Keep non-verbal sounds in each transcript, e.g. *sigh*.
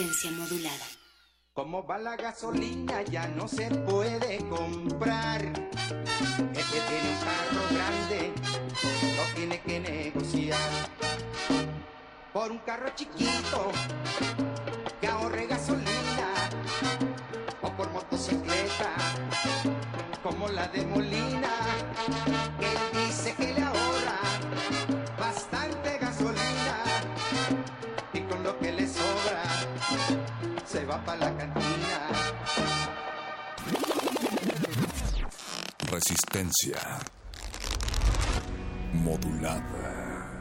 Modulada. Como va la gasolina ya no se puede comprar. El que tiene un carro grande lo tiene que negociar. Por un carro chiquito que ahorre gasolina. O por motocicleta como la de Molina. Resistencia modulada.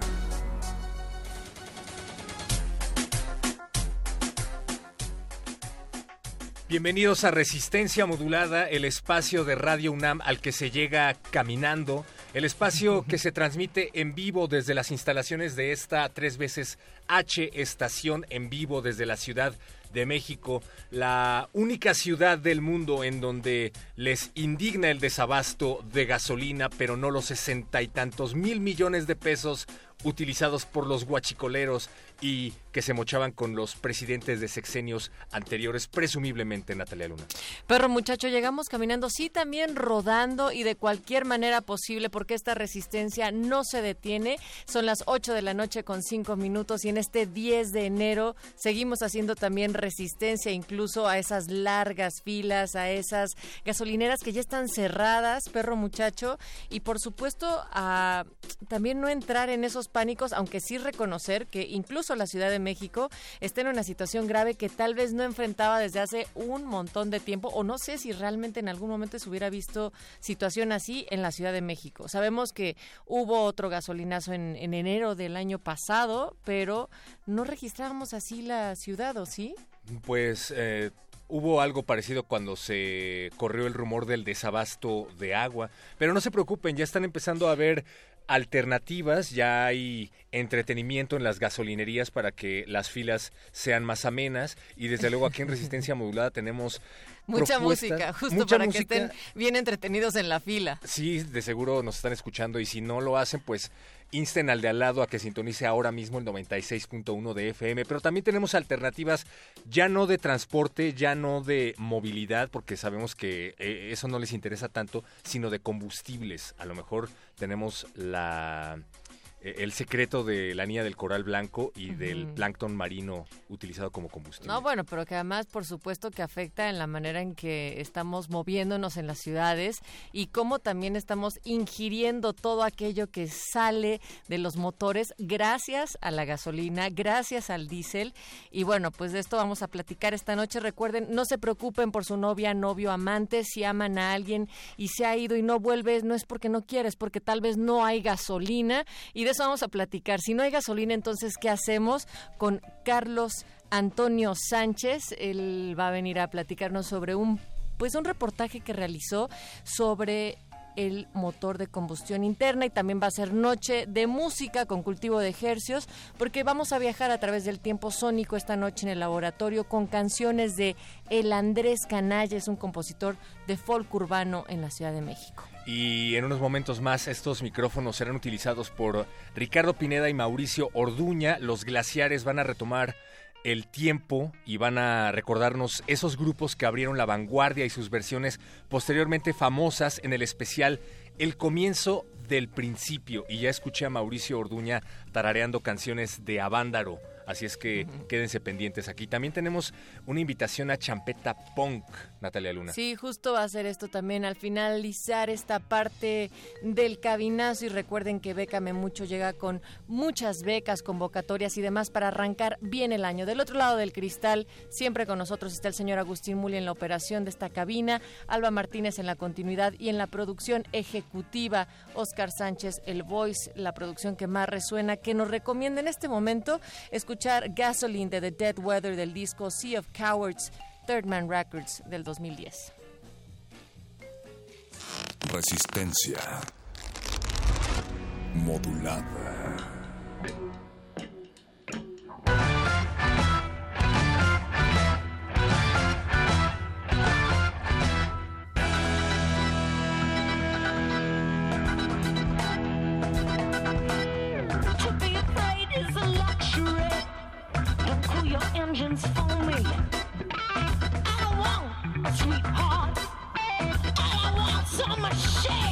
Bienvenidos a Resistencia Modulada, el espacio de Radio UNAM al que se llega caminando, el espacio que se transmite en vivo desde las instalaciones de esta tres veces H estación en vivo desde la Ciudad de México, la única ciudad del mundo en donde les indigna el desabasto de gasolina, pero no los sesenta y tantos mil millones de pesos utilizados por los guachicoleros y que se mochaban con los presidentes de sexenios anteriores, presumiblemente Natalia Luna. Perro muchacho, llegamos caminando, sí, también rodando y de cualquier manera posible, porque esta resistencia no se detiene. Son las 8 de la noche con 5 minutos y en este 10 de enero seguimos haciendo también resistencia incluso a esas largas filas, a esas gasolineras que ya están cerradas, perro muchacho, y por supuesto a también no entrar en esos pánicos, aunque sí reconocer que incluso la Ciudad de México está en una situación grave que tal vez no enfrentaba desde hace un montón de tiempo, o no sé si realmente en algún momento se hubiera visto situación así en la Ciudad de México. Sabemos que hubo otro gasolinazo en, en enero del año pasado, pero no registrábamos así la ciudad, ¿o sí? Pues eh, hubo algo parecido cuando se corrió el rumor del desabasto de agua, pero no se preocupen, ya están empezando a ver alternativas, ya hay entretenimiento en las gasolinerías para que las filas sean más amenas y desde luego aquí en Resistencia Modulada tenemos *laughs* Mucha música, justo mucha para música. que estén bien entretenidos en la fila. Sí, de seguro nos están escuchando y si no lo hacen, pues insten al de al lado a que sintonice ahora mismo el 96.1 de FM. Pero también tenemos alternativas ya no de transporte, ya no de movilidad, porque sabemos que eh, eso no les interesa tanto, sino de combustibles. A lo mejor tenemos la el secreto de la niña del coral blanco y del Ujú. plancton marino utilizado como combustible. No, bueno, pero que además, por supuesto, que afecta en la manera en que estamos moviéndonos en las ciudades y cómo también estamos ingiriendo todo aquello que sale de los motores gracias a la gasolina, gracias al diésel. Y bueno, pues de esto vamos a platicar esta noche. Recuerden, no se preocupen por su novia, novio, amante. Si aman a alguien y se ha ido y no vuelve, no es porque no quieres, porque tal vez no hay gasolina. Y de eso vamos a platicar. Si no hay gasolina, entonces, ¿qué hacemos con Carlos Antonio Sánchez? Él va a venir a platicarnos sobre un, pues, un reportaje que realizó sobre el motor de combustión interna y también va a ser noche de música con cultivo de ejercios porque vamos a viajar a través del tiempo sónico esta noche en el laboratorio con canciones de El Andrés Canalla, es un compositor de folk urbano en la Ciudad de México. Y en unos momentos más estos micrófonos serán utilizados por Ricardo Pineda y Mauricio Orduña. Los glaciares van a retomar el tiempo y van a recordarnos esos grupos que abrieron la vanguardia y sus versiones posteriormente famosas en el especial El comienzo del principio. Y ya escuché a Mauricio Orduña tarareando canciones de Avándaro Así es que quédense pendientes aquí. También tenemos una invitación a Champeta Punk, Natalia Luna. Sí, justo va a ser esto también al finalizar esta parte del cabinazo y recuerden que Bécame Mucho llega con muchas becas, convocatorias y demás para arrancar bien el año. Del otro lado del cristal, siempre con nosotros está el señor Agustín Muli en la operación de esta cabina, Alba Martínez en la continuidad y en la producción ejecutiva, Oscar Sánchez, el voice, la producción que más resuena, que nos recomienda en este momento escuchar Gasoline de The Dead Weather del disco Sea of Cowards, Third Man Records del 2010. Resistencia modulada. I want's a machine.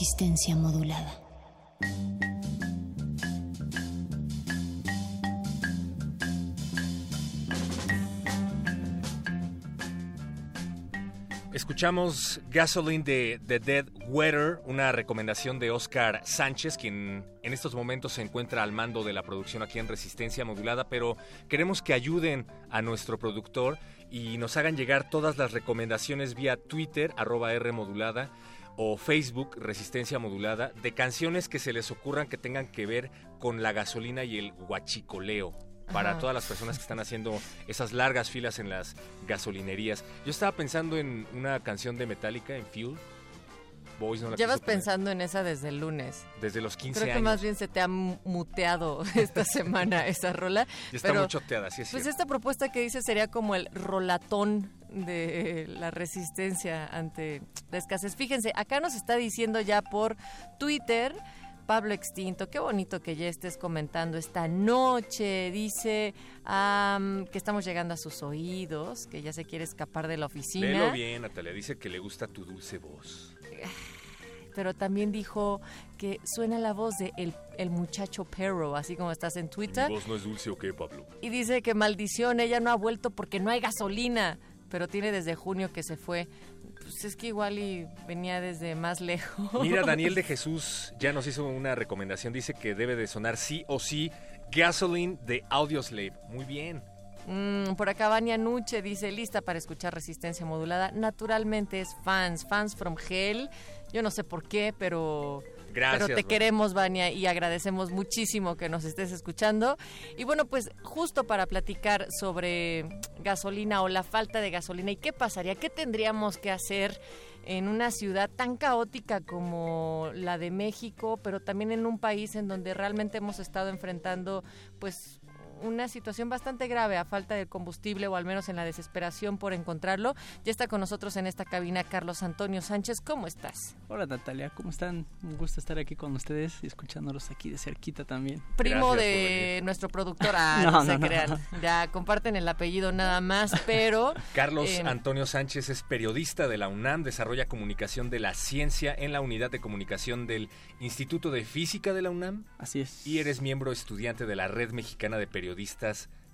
Resistencia modulada. Escuchamos Gasoline de The Dead Weather, una recomendación de Oscar Sánchez, quien en estos momentos se encuentra al mando de la producción aquí en Resistencia Modulada, pero queremos que ayuden a nuestro productor y nos hagan llegar todas las recomendaciones vía Twitter, arroba R modulada, o Facebook, Resistencia Modulada, de canciones que se les ocurran que tengan que ver con la gasolina y el huachicoleo. Para todas las personas que están haciendo esas largas filas en las gasolinerías. Yo estaba pensando en una canción de Metallica, en Fuel. Boys no la Llevas pensando en esa desde el lunes. Desde los 15 Creo que años. más bien se te ha mu- muteado *laughs* esta semana esa rola. Ya está pero, muy choteada, sí es Pues cierto. esta propuesta que dice sería como el rolatón de la resistencia ante la escasez. Fíjense, acá nos está diciendo ya por Twitter Pablo Extinto, qué bonito que ya estés comentando esta noche. Dice que estamos llegando a sus oídos, que ya se quiere escapar de la oficina. Léelo bien, Natalia. Dice que le gusta tu dulce voz. *sighs* Pero también dijo que suena la voz de el, el muchacho perro, así como estás en Twitter. ¿Mi voz no es dulce o qué, Pablo? Y dice que maldición, ella no ha vuelto porque no hay gasolina. Pero tiene desde junio que se fue. Pues es que igual y venía desde más lejos. Mira, Daniel de *laughs* Jesús ya nos hizo una recomendación. Dice que debe de sonar sí o sí Gasoline de Audioslave. Muy bien. Mm, por acá Vania Nuche dice, lista para escuchar resistencia modulada. Naturalmente es fans, fans from hell. Yo no sé por qué, pero... Gracias, Pero te queremos, Vania, y agradecemos muchísimo que nos estés escuchando. Y bueno, pues justo para platicar sobre gasolina o la falta de gasolina y qué pasaría, qué tendríamos que hacer en una ciudad tan caótica como la de México, pero también en un país en donde realmente hemos estado enfrentando pues una situación bastante grave a falta de combustible o al menos en la desesperación por encontrarlo. Ya está con nosotros en esta cabina Carlos Antonio Sánchez. ¿Cómo estás? Hola Natalia, ¿cómo están? Un gusto estar aquí con ustedes y escuchándolos aquí de cerquita también. Primo Gracias de nuestro productor, ah, *laughs* No, no, se no, no. crean. Ya comparten el apellido nada más, pero *laughs* Carlos Eh, Antonio Sánchez es periodista de la UNAM, desarrolla comunicación de la ciencia en la unidad de comunicación del Instituto de Física de la UNAM Así es. y eres miembro estudiante de la Red Mexicana de Periodistas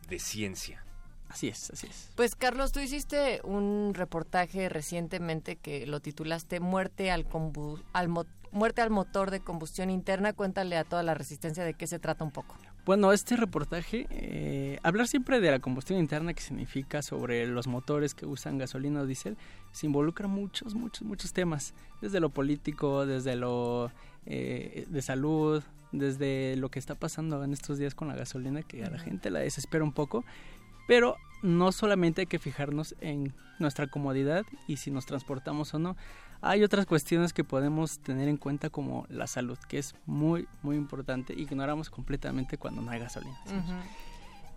de Ciencia. Así es, así es. Pues Carlos, tú hiciste un reportaje recientemente que lo titulaste Muerte al, combu- al mo- Muerte al motor de combustión interna. Cuéntale a toda la resistencia de qué se trata un poco. Bueno, este reportaje, eh, hablar siempre de la combustión interna, que significa sobre los motores que usan gasolina o diésel, se involucra muchos, muchos, muchos temas, desde lo político, desde lo eh, de salud, desde lo que está pasando en estos días con la gasolina, que a la gente la desespera un poco, pero no solamente hay que fijarnos en nuestra comodidad y si nos transportamos o no, hay otras cuestiones que podemos tener en cuenta como la salud, que es muy, muy importante. Ignoramos completamente cuando no hay gasolina.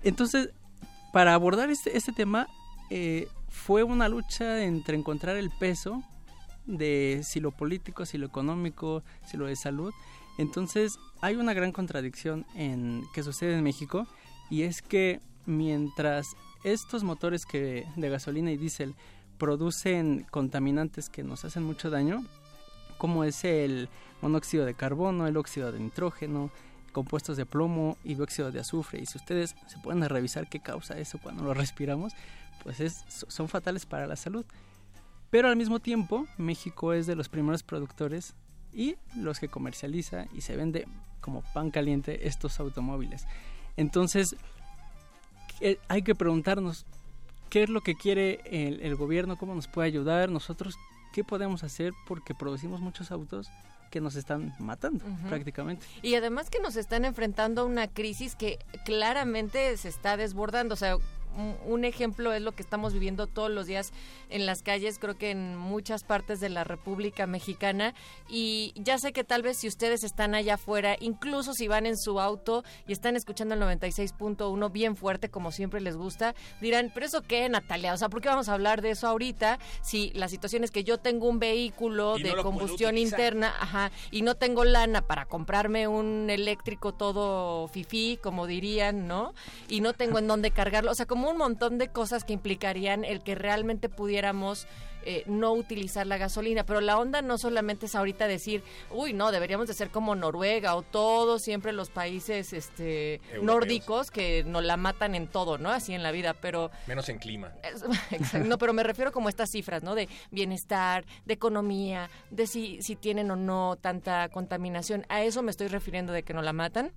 Entonces, para abordar este, este tema, eh, fue una lucha entre encontrar el peso de si lo político, si lo económico, si lo de salud. Entonces, hay una gran contradicción en que sucede en México y es que mientras estos motores que de gasolina y diésel producen contaminantes que nos hacen mucho daño, como es el monóxido de carbono, el óxido de nitrógeno, compuestos de plomo y dióxido de azufre. Y si ustedes se pueden revisar qué causa eso cuando lo respiramos, pues es, son fatales para la salud. Pero al mismo tiempo, México es de los primeros productores y los que comercializa y se vende como pan caliente estos automóviles. Entonces, eh, hay que preguntarnos qué es lo que quiere el, el gobierno, cómo nos puede ayudar, nosotros qué podemos hacer porque producimos muchos autos que nos están matando Ujú. prácticamente. Y además que nos están enfrentando a una crisis que claramente se está desbordando. O sea, un- ejemplo es lo que estamos viviendo todos los días en las calles, creo que en muchas partes de la República Mexicana. Y ya sé que tal vez si ustedes están allá afuera, incluso si van en su auto y están escuchando el 96.1 bien fuerte, como siempre les gusta, dirán, pero eso qué, Natalia, o sea, ¿por qué vamos a hablar de eso ahorita? Si la situación es que yo tengo un vehículo Y de no combustión interna, ajá, y no tengo lana para comprarme un eléctrico todo fifí, como dirían, ¿no? Y no tengo en dónde cargarlo, o sea, como un montón de cosas que implicarían el que realmente pudiéramos eh, no utilizar la gasolina, pero la onda no solamente es ahorita decir, uy, no, deberíamos de ser como Noruega o todos siempre los países este Europeos. nórdicos que nos la matan en todo, ¿no? Así en la vida, pero Menos en clima. es- *laughs* exacto, No, pero me refiero como a estas cifras, ¿no? De bienestar, de economía, de si, si tienen o no tanta contaminación. A eso me estoy refiriendo de que no la matan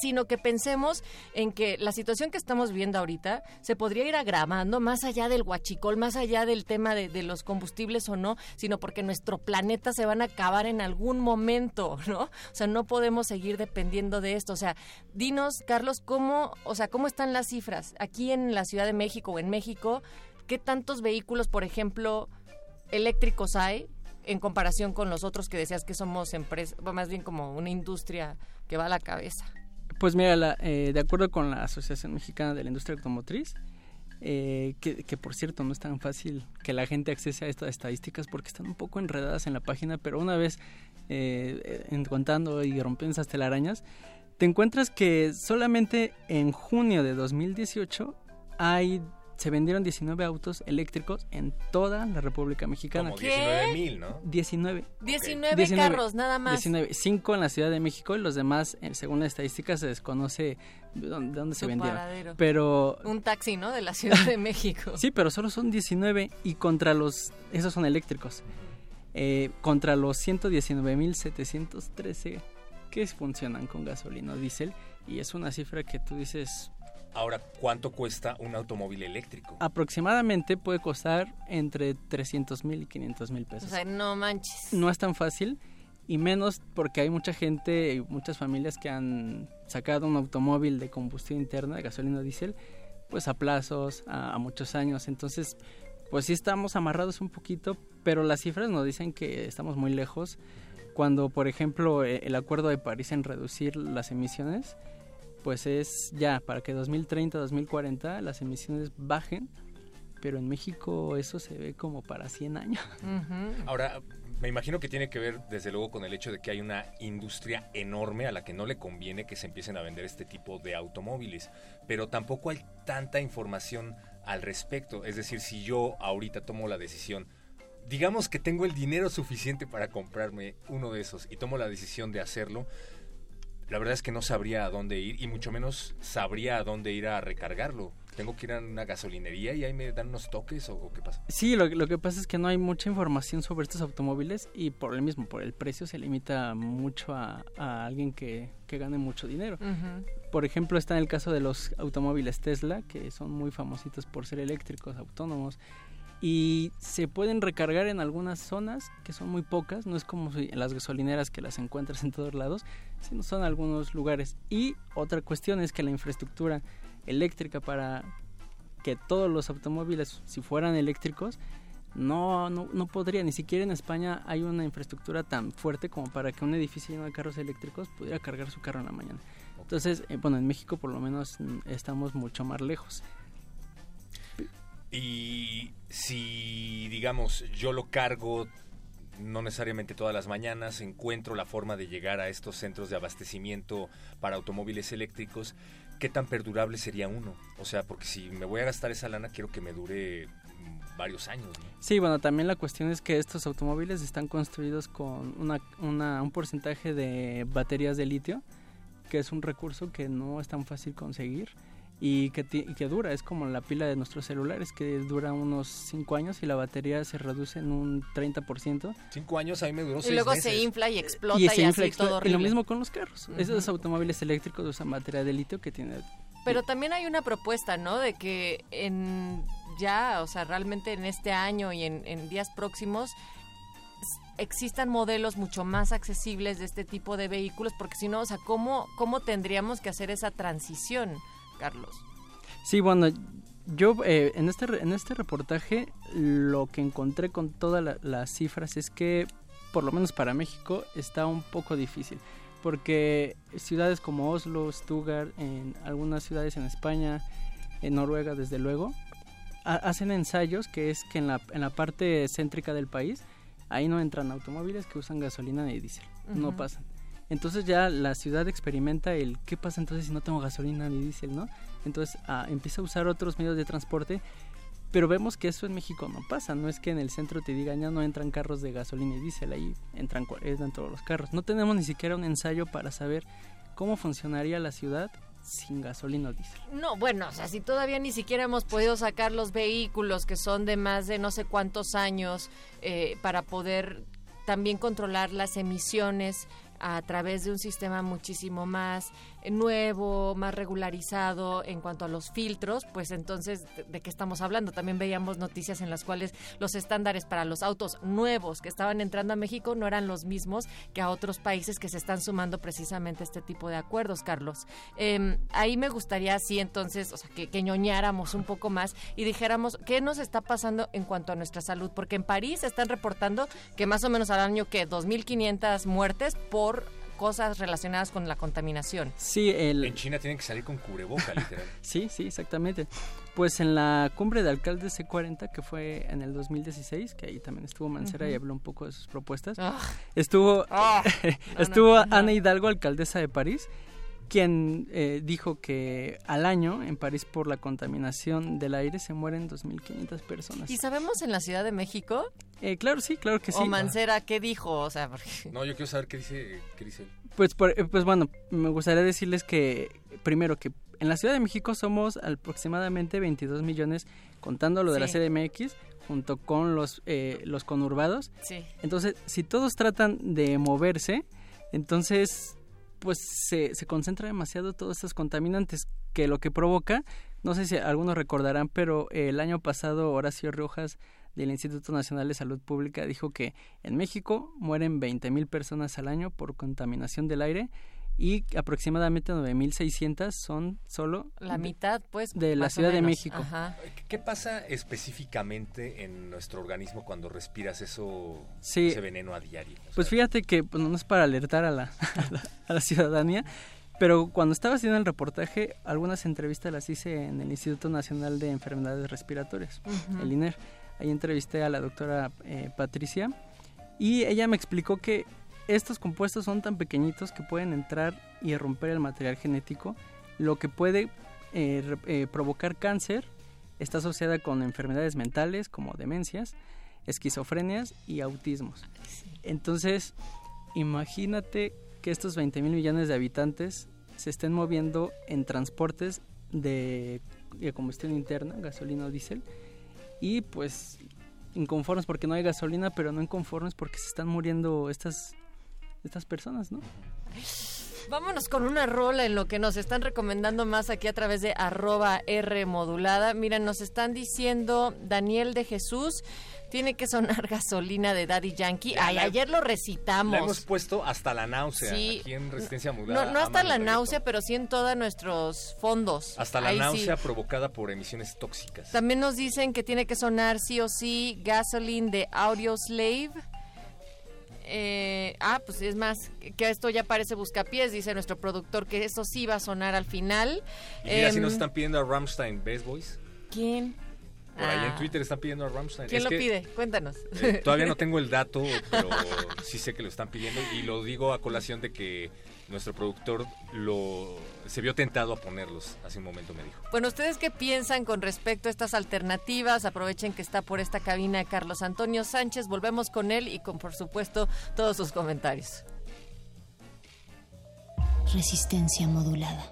sino que pensemos en que la situación que estamos viendo ahorita se podría ir agravando más allá del huachicol, más allá del tema de, de los combustibles o no, sino porque nuestro planeta se van a acabar en algún momento, ¿no? O sea, no podemos seguir dependiendo de esto. O sea, dinos, Carlos, cómo, o sea, cómo están las cifras aquí en la Ciudad de México o en México, qué tantos vehículos, por ejemplo, eléctricos hay en comparación con los otros que decías que somos empresa, más bien como una industria que va a la cabeza. Pues mira, la- eh, de acuerdo con la Asociación Mexicana de la Industria Automotriz, eh, que, que por cierto no es tan fácil que la gente accese a estas estadísticas porque están un poco enredadas en la página, pero una vez eh, en- contando y rompiendo esas telarañas, te encuentras que solamente en junio de 2018 hay se vendieron 19 autos eléctricos en toda la República Mexicana. Como ¿Qué? 19 mil, ¿no? 19. 19, 19, carros, nada más. 19, 5 en la Ciudad de México y los demás, eh, según la estadística, se desconoce de dónde, de dónde se vendieron. paradero. Pero Un taxi, ¿no? De la Ciudad de *laughs* México. sí, pero solo son 19 y contra los, esos son eléctricos, Eh, contra los 119.713 que funcionan con gasolina o diésel y es una cifra que tú dices Ahora, ¿cuánto cuesta un automóvil eléctrico? aproximadamente puede costar entre 300 mil y 500 mil O pesos. sea, no manches. no es tan fácil y menos porque hay mucha gente y muchas familias que han sacado un automóvil de combustión interna, de gasolina o diésel, pues a plazos, a, a muchos años. Entonces, pues sí estamos amarrados un poquito, pero las cifras nos dicen que estamos muy lejos. Cuando, por ejemplo, eh, el acuerdo de París en reducir las emisiones, pues es ya para que 2030, 2040 las emisiones bajen, pero en México eso se ve como para 100 años. Ahora, me imagino que tiene que ver desde luego con el hecho de que hay una industria enorme a la que no le conviene que se empiecen a vender este tipo de automóviles, pero tampoco hay tanta información al respecto. Es decir, si yo ahorita tomo la decisión, digamos que tengo el dinero suficiente para comprarme uno de esos y tomo la decisión de hacerlo, la verdad es que no sabría a dónde ir y mucho menos sabría a dónde ir a recargarlo. Tengo que ir a una gasolinería y ahí me dan unos toques o, o qué pasa. Sí, lo, lo que pasa es que no hay mucha información sobre estos automóviles y por el mismo, por el precio se limita mucho a, a alguien que, que gane mucho dinero. Por ejemplo, está en el caso de los automóviles Tesla, que son muy famositos por ser eléctricos, autónomos, y se pueden recargar en algunas zonas, que son muy pocas, no es como si en las gasolineras que las encuentras en todos lados, sino son algunos lugares. Y otra cuestión es que la infraestructura eléctrica para que todos los automóviles, si fueran eléctricos, no, no, no podría, ni siquiera en España hay una infraestructura tan fuerte como para que un edificio lleno de carros eléctricos pudiera cargar su carro en la mañana. Entonces, eh, bueno, en México por lo menos mm, estamos mucho más lejos. Y si, digamos, yo lo cargo no necesariamente todas las mañanas, encuentro la forma de llegar a estos centros de abastecimiento para automóviles eléctricos, ¿qué tan perdurable sería uno? O sea, porque si me voy a gastar esa lana, quiero que me dure mm, varios años. ¿no? Sí, bueno, también la cuestión es que estos automóviles están construidos con una, un porcentaje de baterías de litio, que es un recurso que no es tan fácil conseguir y que, y que dura, es como la pila de nuestros celulares, que dura unos 5 años y la batería se reduce en un 30%. Cinco años a mí me duró Y seis luego meses. se infla y explota y y, se infla, así explota. todo y lo horrible. mismo con los carros. Esos automóviles eléctricos usan batería de litio que tiene Pero también hay una propuesta, ¿no? De que en ya, o sea, realmente en este año y en, en días próximos existan modelos mucho más accesibles de este tipo de vehículos, porque si no, o sea, ¿cómo, ¿cómo tendríamos que hacer esa transición, Carlos? Sí, bueno, yo eh, en, este, en este reportaje lo que encontré con todas la- las cifras es que, por lo menos para México, está un poco difícil. Porque ciudades como Oslo, Stuttgart, en algunas ciudades en España, en Noruega, desde luego, ha- hacen ensayos que es que en la, en la parte céntrica del país, ahí no entran automóviles que usan gasolina ni diésel. No pasan. Entonces ya la ciudad experimenta el qué pasa entonces si no tengo gasolina ni diésel, ¿no? Entonces ah, empieza a usar otros medios de transporte, pero vemos que eso en México no pasa. No es que en el centro te digan ya no entran carros de gasolina y diésel, ahí entran, entran todos los carros. No tenemos ni siquiera un ensayo para saber cómo funcionaría la ciudad sin gasolina o diésel. No, bueno, o sea, si todavía ni siquiera hemos podido sacar los vehículos que son de más de no sé cuántos años eh, para poder también controlar las emisiones a través de un sistema muchísimo más nuevo, más regularizado en cuanto a los filtros, pues entonces, ¿de, qué estamos hablando? También veíamos noticias en las cuales los estándares para los autos nuevos que estaban entrando a México no eran los mismos que a otros países que se están sumando precisamente a este tipo de acuerdos, Carlos. Eh, ahí me gustaría, sí, entonces, o sea, que, que ñoñáramos un poco más y dijéramos qué nos está pasando en cuanto a nuestra salud, porque en París están reportando que más o menos al año que 2.500 muertes por cosas relacionadas con la contaminación. Sí, el, En China tienen que salir con cubreboca, *laughs* literal. Sí, sí, exactamente. Pues en la cumbre de alcaldes C40, que fue en el 2016, que ahí también estuvo Mancera y habló un poco de sus propuestas, Ah, estuvo, ah, *laughs* no, estuvo no, no. Ana Hidalgo, alcaldesa de París, quien eh, dijo que al año en París por la contaminación del aire se mueren 2.500 personas. ¿Y sabemos en la Ciudad de México? Eh, claro, sí, claro que sí. O Mancera, ¿qué dijo? O sea, porque... No, yo quiero saber qué dice, qué dice. Pues, por- eh, pues bueno, me gustaría decirles que primero que en la Ciudad de México somos aproximadamente 22 millones, contando lo de la Sí. CDMX, junto con los, eh, los conurbados. Sí. Entonces, si todos tratan de moverse, entonces pues se, se concentra demasiado todos estos contaminantes, que lo que provoca, no sé si algunos recordarán, pero el año pasado Horacio Rojas del Instituto Nacional de Salud Pública dijo que en México mueren 20 mil personas al año por contaminación del aire y aproximadamente 9.600 son solo La de- mitad, pues. de la Ciudad de. México. Ajá. ¿Qué pasa específicamente en nuestro organismo cuando respiras eso, Sí. ese veneno a diario? O Pues sea, fíjate que pues, no es para alertar a la, *laughs* a la, a la ciudadanía, pero cuando estaba haciendo el reportaje, algunas entrevistas las hice en el Instituto Nacional de Enfermedades Respiratorias, el INER. Ahí entrevisté a la doctora eh, Patricia y ella me explicó que estos compuestos son tan pequeñitos que pueden entrar y romper el material genético, lo que puede eh, eh, provocar cáncer. Está asociada con enfermedades mentales como demencias, esquizofrenias y autismos. Entonces, imagínate que estos 20 mil millones de habitantes se estén moviendo en transportes de, de combustión interna, gasolina o diésel, y pues inconformes porque no hay gasolina, pero no inconformes porque se están muriendo estas, estas personas, ¿no? Vámonos con una rola en lo que nos están recomendando más aquí a través de arroba R modulada. Miren, nos están diciendo Daniel de Jesús, tiene que sonar *laughs* gasolina de Daddy Yankee. Ay, la- ayer lo La hemos recitamos. puesto hasta la náusea Sí. aquí en Resistencia Modulada. No, no hasta la náusea, pero sí en todos nuestros fondos. Hasta la Ahí sí. náusea provocada por emisiones tóxicas. También nos dicen que tiene que sonar sí o sí Gasoline de Audio Slave. Eh, ah, pues es más, que esto ya parece buscapiés, dice nuestro productor, que eso sí va a sonar al final. Y mira, si Em, nos están pidiendo a Rammstein, ¿ves, boys? ¿Quién? Por ahí en Ah. Twitter están pidiendo a Rammstein. ¿Quién Es lo que, pide? Cuéntanos. eh, todavía no *laughs* tengo el dato, pero sí sé que lo están pidiendo y lo digo a colación de que nuestro productor lo se vio tentado a ponerlos. Hace un momento me dijo. Bueno, ¿ustedes qué piensan con respecto a estas alternativas? Aprovechen que está por esta cabina Carlos Antonio Sánchez. Volvemos con él y con, por supuesto, todos sus comentarios. Resistencia modulada.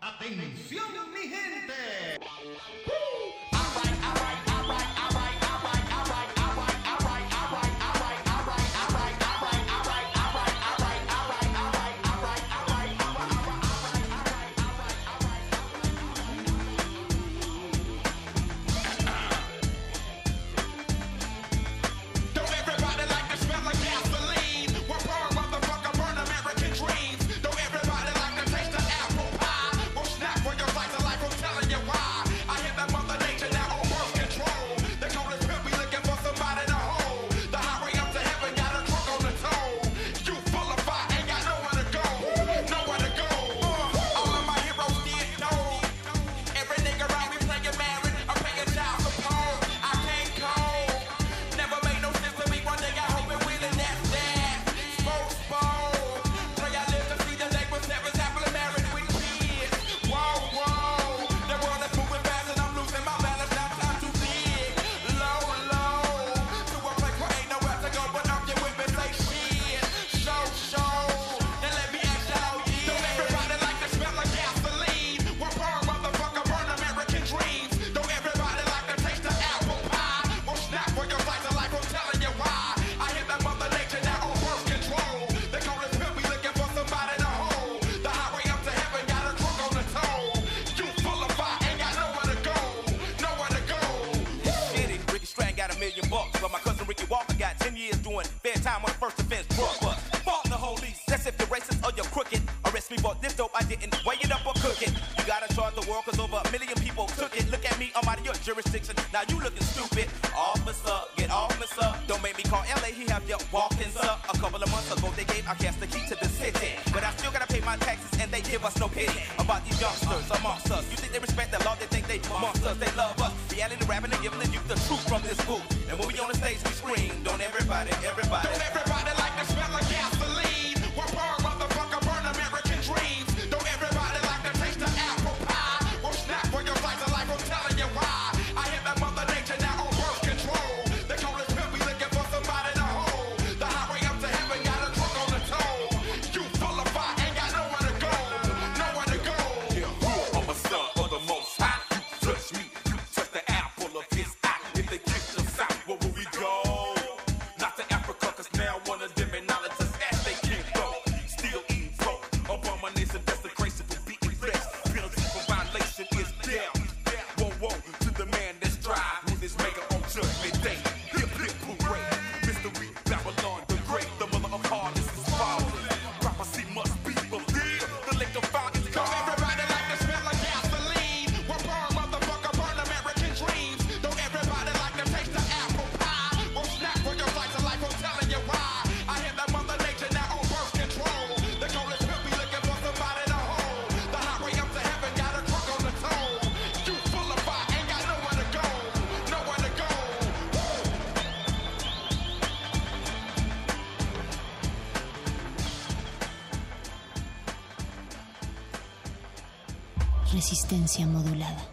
Atención Resistencia modulada.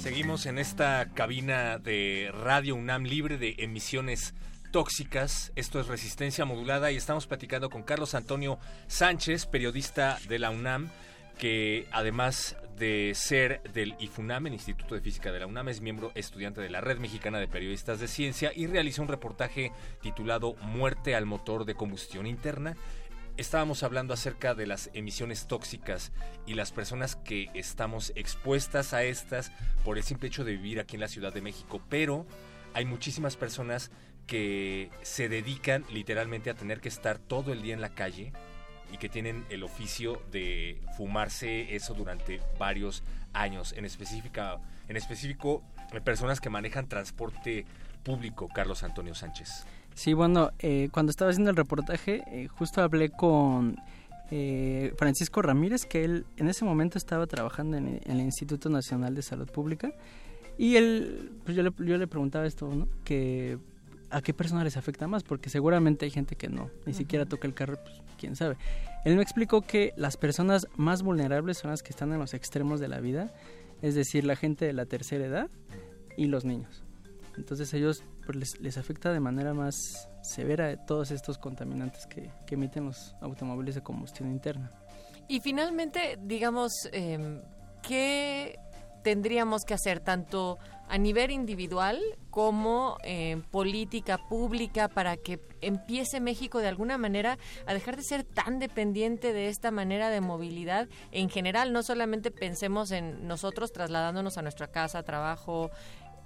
Seguimos en esta cabina de Radio UNAM libre de emisiones tóxicas. Esto es Resistencia Modulada y estamos platicando con Carlos Antonio Sánchez, periodista de la UNAM, que además de ser del IFUNAM, el Instituto de Física de la UNAM, es miembro estudiante de la Red Mexicana de Periodistas de Ciencia y realiza un reportaje titulado Muerte al motor de combustión interna. Estábamos hablando acerca de las emisiones tóxicas y las personas que estamos expuestas a estas por el simple hecho de vivir aquí en la Ciudad de México, pero hay muchísimas personas que se dedican literalmente a tener que estar todo el día en la calle y que tienen el oficio de fumarse eso durante varios años. En, específica, en específico, eh, personas que manejan transporte público, Carlos Antonio Sánchez. Sí, bueno, eh, cuando estaba haciendo el reportaje, eh, justo hablé con eh, Francisco Ramírez, que él en ese momento estaba trabajando en, en el Instituto Nacional de Salud Pública. Y él, pues yo le, yo le preguntaba esto, ¿no? Que a qué personas les afecta más, porque seguramente hay gente que no, ni siquiera toca el carro, pues quién sabe. Él me explicó que las personas más vulnerables son las que están en los extremos de la vida, es decir, la gente de la tercera edad y los niños. Entonces ellos pues, les, les afecta de manera más severa todos estos contaminantes que, emiten los automóviles de combustión interna. Y finalmente, digamos, eh, ¿qué tendríamos que hacer tanto a nivel individual como en política pública para que empiece México de alguna manera a dejar de ser tan dependiente de esta manera de movilidad en general? No solamente pensemos en nosotros trasladándonos a nuestra casa, trabajo,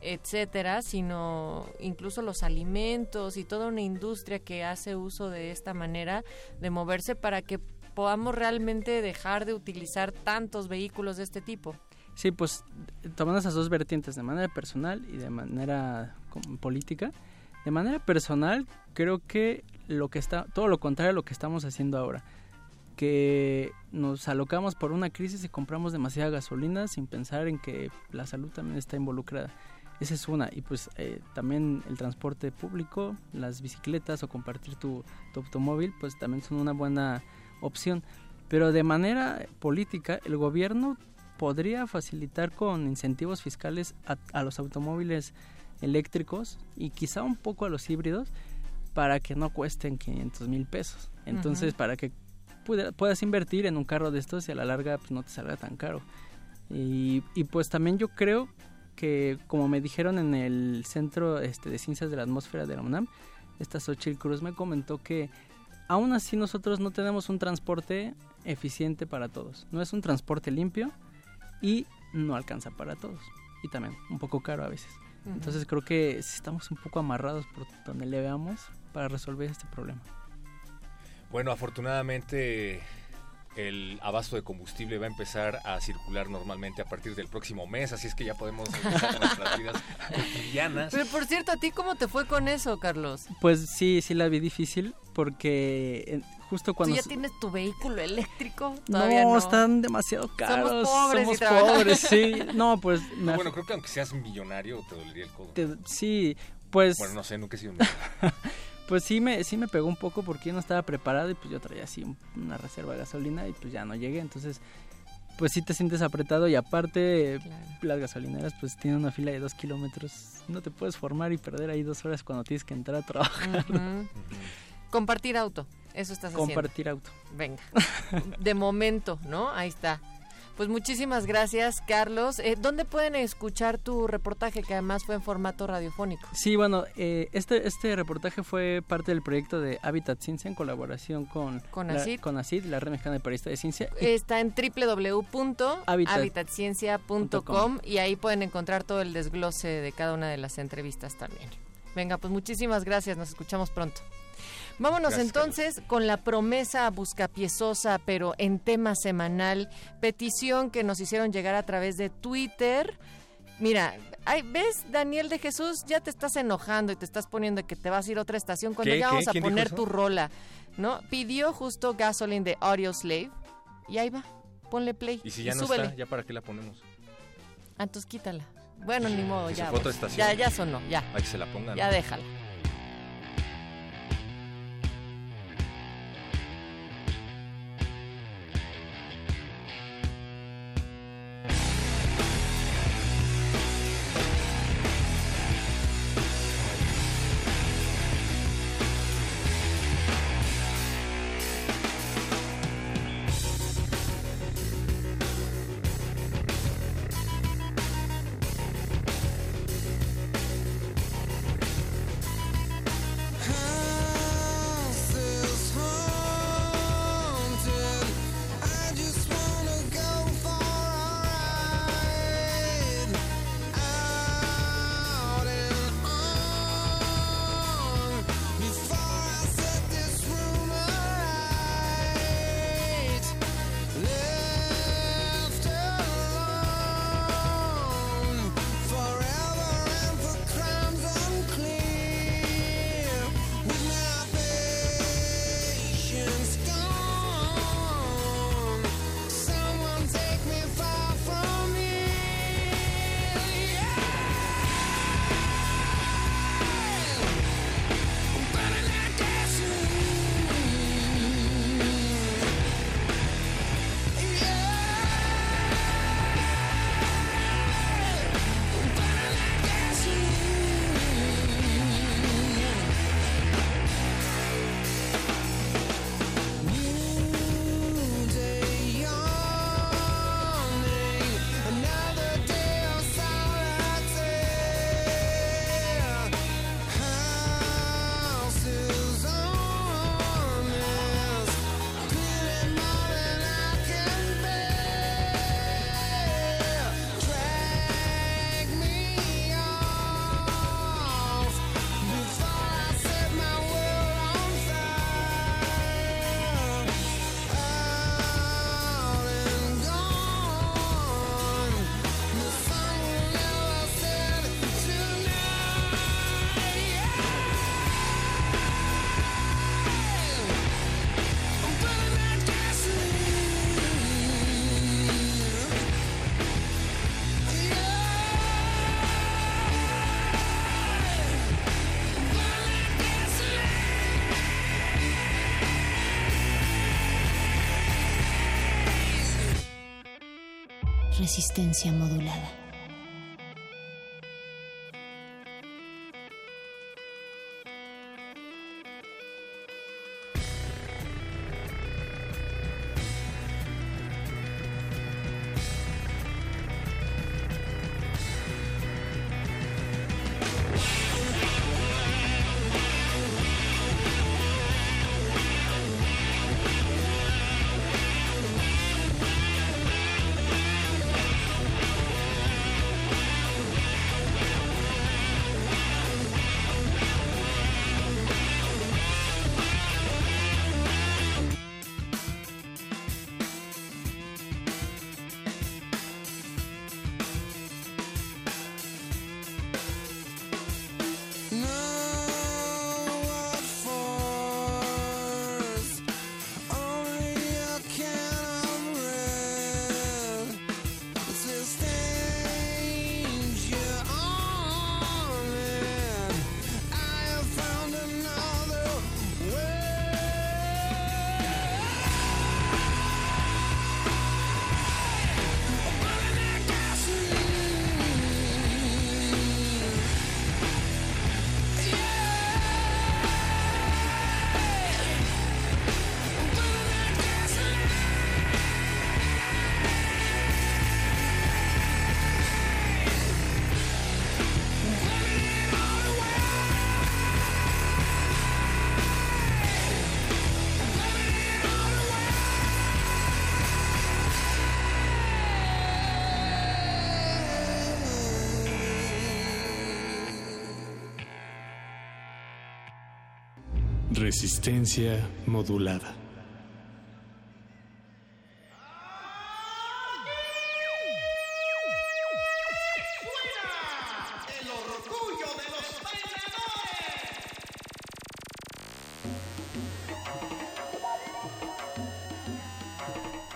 etcétera, sino incluso los alimentos y toda una industria que hace uso de esta manera de moverse para que podamos realmente dejar de utilizar tantos vehículos de este tipo. Sí, pues tomando esas dos vertientes, de manera personal y de manera política. De manera personal, creo que lo que está, todo lo contrario a lo que estamos haciendo ahora, que nos alocamos por una crisis y compramos demasiada gasolina sin pensar en que la salud también está involucrada. Esa es una. Y pues eh, también el transporte público, las bicicletas o compartir tu, tu automóvil, pues también son una buena opción. Pero de manera política, el gobierno podría facilitar con incentivos fiscales a, a los automóviles eléctricos y quizá un poco a los híbridos para que no cuesten 500 mil pesos. Entonces, para que pueda- puedas invertir en un carro de estos y a la larga pues, no te salga tan caro. Y, y pues también yo creo que, como me dijeron en el Centro este, de Ciencias de la Atmósfera de la UNAM, esta Xochitl Cruz me comentó que aún así nosotros no tenemos un transporte eficiente para todos. No es un transporte limpio y no alcanza para todos. Y también un poco caro a veces. Entonces creo que estamos un poco amarrados por donde le veamos para resolver este problema. Bueno, afortunadamente el abasto de combustible va a empezar a circular normalmente a partir del próximo mes, así es que ya podemos empezar nuestras vidas *laughs* cotidianas. Pero por cierto, ¿a ti cómo te fue con eso, Carlos? Pues sí, sí la vi difícil porque eh, justo ¿Tú cuando... ya se- tienes tu vehículo eléctrico? No, Todavía no. están demasiado caros. Somos pobres somos pobres, sí. No, pues... No, bueno, creo que aunque seas millonario te dolería el codo. Te- sí, pues... Bueno, no sé, nunca he sido *laughs* millonario. Pues sí me, sí me pegó un poco porque yo no estaba preparado y pues yo traía así un- una reserva de gasolina y pues ya no llegué. Entonces, pues sí te sientes apretado y aparte las gasolineras pues tienen una fila de dos kilómetros. No te puedes formar y perder ahí dos horas cuando tienes que entrar a trabajar. Compartir auto, eso estás haciendo. Compartir auto. Venga, de momento, ¿no? Ahí está. Pues muchísimas gracias, Carlos. Eh, ¿Dónde pueden escuchar tu reportaje, que además fue en formato radiofónico? Sí, bueno, eh, este, este reportaje fue parte del proyecto de Habitat Ciencia en colaboración con Con la, ACID. con ACID, la Red Mexicana de Periodistas de Ciencia. Está en www.habitatsciencia.com com. y ahí pueden encontrar todo el desglose de cada una de las entrevistas también. Venga, pues muchísimas gracias, nos escuchamos pronto. Vámonos Gracias, entonces con la promesa buscapiezosa, pero en tema semanal, petición que nos hicieron llegar a través de Twitter. Mira, ay, ¿ves, Daniel de Jesús? Ya te estás enojando y te estás poniendo que te vas a ir a otra estación cuando ¿Qué? ya ¿Qué? vamos a ¿Quién dijo poner tu rola, ¿no? Pidió justo Gasoline de Audio Slave y ahí va, ponle play. Y si ya no súbele. está, ¿ya para qué la ponemos? Ah, entonces quítala. Bueno, ni modo, *laughs* ya. pues. Ya, ya sonó, ya. Ahí que se la pongan. Ya déjala. Resistencia modulada. Resistencia modulada.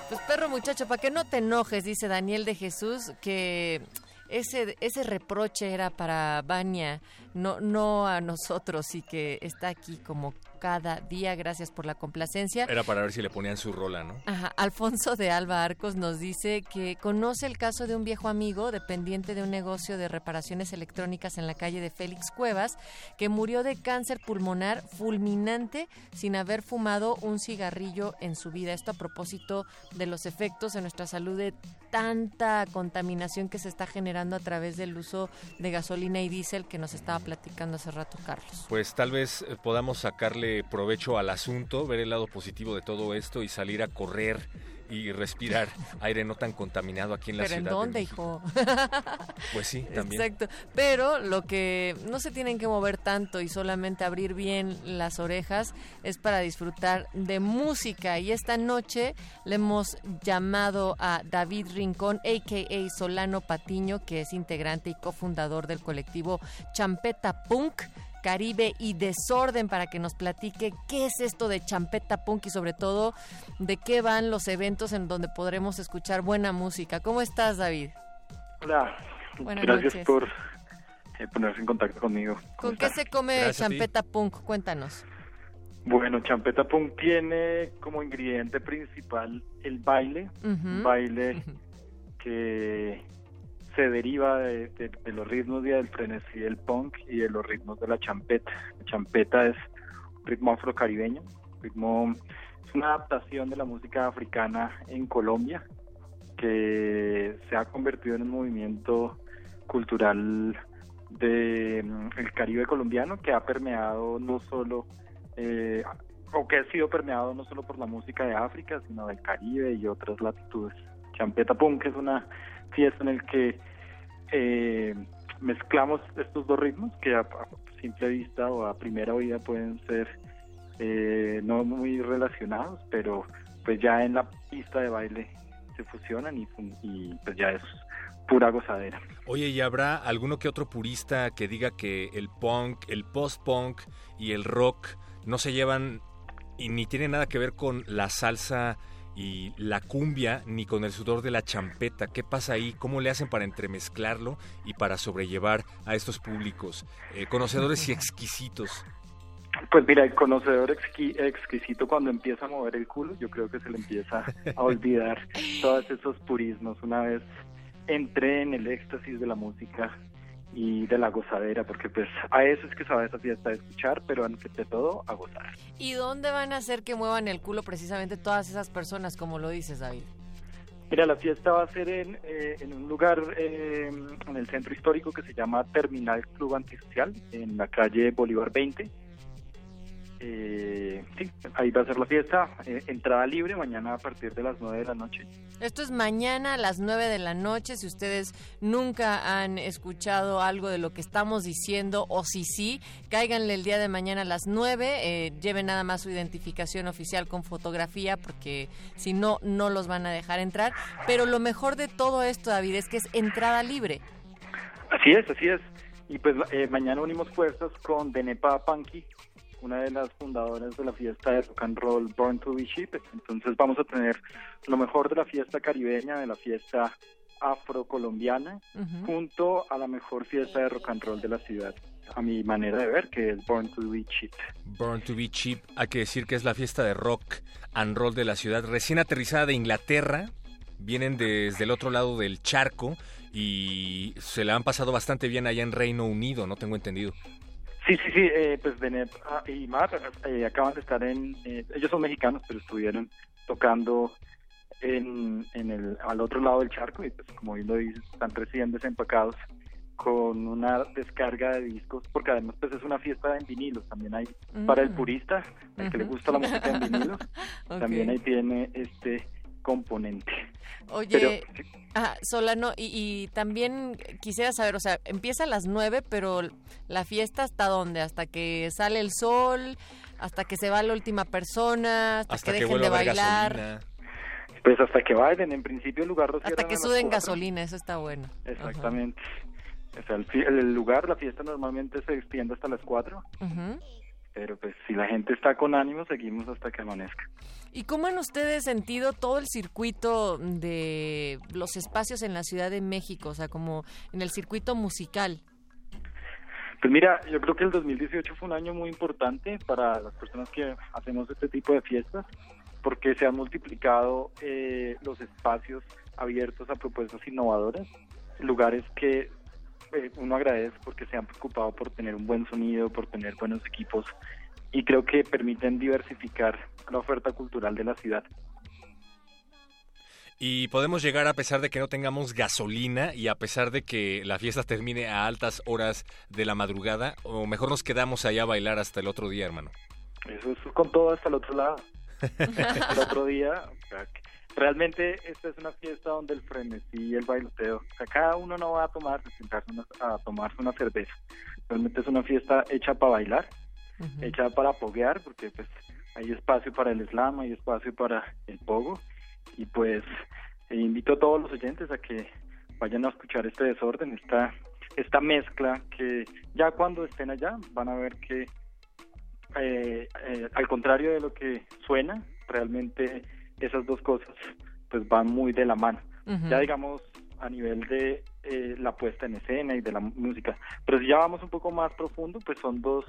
Pues perro muchacho, para que no te enojes, dice Daniel de Jesús, que ese, ese reproche era para Vania, no, no a nosotros, y que está aquí como cada día. Gracias por la complacencia. Era para ver si le ponían su rola, ¿no? Ajá, Alfonso de Alba Arcos nos dice que conoce el caso de un viejo amigo dependiente de un negocio de reparaciones electrónicas en la calle de Félix Cuevas que murió de cáncer pulmonar fulminante sin haber fumado un cigarrillo en su vida. Esto a propósito de los efectos en nuestra salud de tanta contaminación que se está generando a través del uso de gasolina y diésel que nos estaba platicando hace rato Carlos. Pues tal vez eh, podamos sacarle provecho al asunto, ver el lado positivo de todo esto y salir a correr y respirar *laughs* aire no tan contaminado aquí en la Pero ¿en ciudad. de dónde, hijo? *laughs* Pues sí, también. Exacto. Pero lo que no se tienen que mover tanto y solamente abrir bien las orejas es para disfrutar de música. Y esta noche le hemos llamado a David Rincón, a.k.a. Solano Patiño, que es integrante y cofundador del colectivo Champeta Punk. Caribe y Desorden para que nos platique qué es esto de Champeta Punk y sobre todo de qué van los eventos en donde podremos escuchar buena música. ¿Cómo estás, David? Hola, Buenas gracias noches. por eh, ponerse en contacto conmigo. ¿Con qué se come Gracias. Champeta Punk? Cuéntanos. Bueno, Champeta Punk tiene como ingrediente principal el baile, un baile que se deriva de, los ritmos del frenesí del punk y de los ritmos de la champeta. La champeta es un ritmo afrocaribeño, ritmo, es una adaptación de la música africana en Colombia que se ha convertido en un movimiento cultural de mm, Caribe colombiano que ha permeado no solo eh, o que ha sido permeado no solo por la música de África sino del Caribe y otras latitudes. Champeta Punk es una fiesta en el que eh, mezclamos estos dos ritmos que a, simple vista o a primera oída pueden ser eh, no muy relacionados, pero pues ya en la pista de baile se fusionan y pues ya es pura gozadera. Oye, ¿y habrá alguno que otro purista que diga que el punk, el post-punk y el rock no se llevan y ni tienen nada que ver con la salsa y la cumbia ni con el sudor de la champeta? ¿Qué pasa ahí? ¿Cómo le hacen para entremezclarlo y para sobrellevar a estos públicos eh, conocedores y exquisitos? Pues mira, el conocedor exqui- exquisito cuando empieza a mover el culo, yo creo que se le empieza a olvidar *laughs* todos esos purismos una vez entré en el éxtasis de la música y de la gozadera, porque pues a eso es que sabe esa fiesta de escuchar, pero antes de todo a gozar. ¿Y dónde van a hacer que muevan el culo precisamente todas esas personas, como lo dices, David? Mira, la fiesta va a ser en, eh, en un lugar eh, en el centro histórico que se llama Terminal Club Antisocial, en la calle Bolívar 20. Eh, sí, ahí va a ser la fiesta, eh, entrada libre mañana a partir de las 9 de la noche. Esto es mañana a las 9 de la noche. Si ustedes nunca han escuchado algo de lo que estamos diciendo, o si sí, cáiganle el día de mañana a las 9. eh, lleven nada más su identificación oficial con fotografía, porque si no, no los van a dejar entrar. Pero lo mejor de todo esto, David, es que es entrada libre. Así es, así es. Y pues eh, mañana unimos fuerzas con Denepa Punky, una de las fundadoras de la fiesta de rock and roll Born to be Cheap. Entonces vamos a tener lo mejor de la fiesta caribeña, de la fiesta afrocolombiana, junto a la mejor fiesta de rock and roll de la ciudad, a mi manera de ver, que es Born to be Cheap. Born to be Cheap, hay que decir que es la fiesta de rock and roll de la ciudad, recién aterrizada de Inglaterra, vienen desde el otro lado del charco y se la han pasado bastante bien allá en Reino Unido, no tengo entendido. Sí, sí, sí, eh, pues Denep ah, y Mar eh, acaban de estar en, eh, ellos son mexicanos, pero estuvieron tocando en, en el, al otro lado del charco y pues como bien lo dices, están recién desempacados con una descarga de discos, porque además pues es una fiesta en vinilos, también hay para el Mm. purista, el que le gusta la música en vinilos, *laughs* también ahí tiene este componente. Oye, Pero, ah, Solano, y, y también quisiera saber, o sea, empieza a las 9, pero la fiesta hasta dónde? Hasta que sale el sol, hasta que se va la última persona, hasta, Hasta que que dejen de bailar, gasolina. Pues hasta que bailen, en principio el lugar lo hasta que suden gasolina, eso está bueno. Ajá. Exactamente. O sea, el, lugar, la fiesta normalmente se extiende hasta las 4 Ujú. Pero pues si la gente está con ánimo, seguimos hasta que amanezca. ¿Y cómo han ustedes sentido todo el circuito de los espacios en la Ciudad de México? O sea, como en el circuito musical. Pues mira, yo creo que el 2018 fue un año muy importante para las personas que hacemos este tipo de fiestas, porque se han multiplicado eh, los espacios abiertos a propuestas innovadoras, lugares que eh, uno agradece porque se han preocupado por tener un buen sonido, por tener buenos equipos y creo que permiten diversificar la oferta cultural de la ciudad. Y podemos llegar a pesar de que no tengamos gasolina y a pesar de que la fiesta termine a altas horas de la madrugada, o mejor nos quedamos allá a bailar hasta el otro día, hermano. Eso es con todo hasta el otro lado. *laughs* el otro día, o sea, que realmente esta es una fiesta donde el frenesí y el bailoteo, o sea, cada uno no va a tomar, a sentarse una- a tomarse una cerveza. Realmente es una fiesta hecha para bailar, hecha para poguear, porque pues hay espacio para el slam, hay espacio para el pogo, y pues eh, invito a todos los oyentes a que vayan a escuchar este desorden, esta, esta mezcla que ya cuando estén allá van a ver que eh, eh, al contrario de lo que suena, realmente esas dos cosas pues van muy de la mano. Ya digamos a nivel de eh, la puesta en escena y de la música. Pero si ya vamos un poco más profundo, pues son dos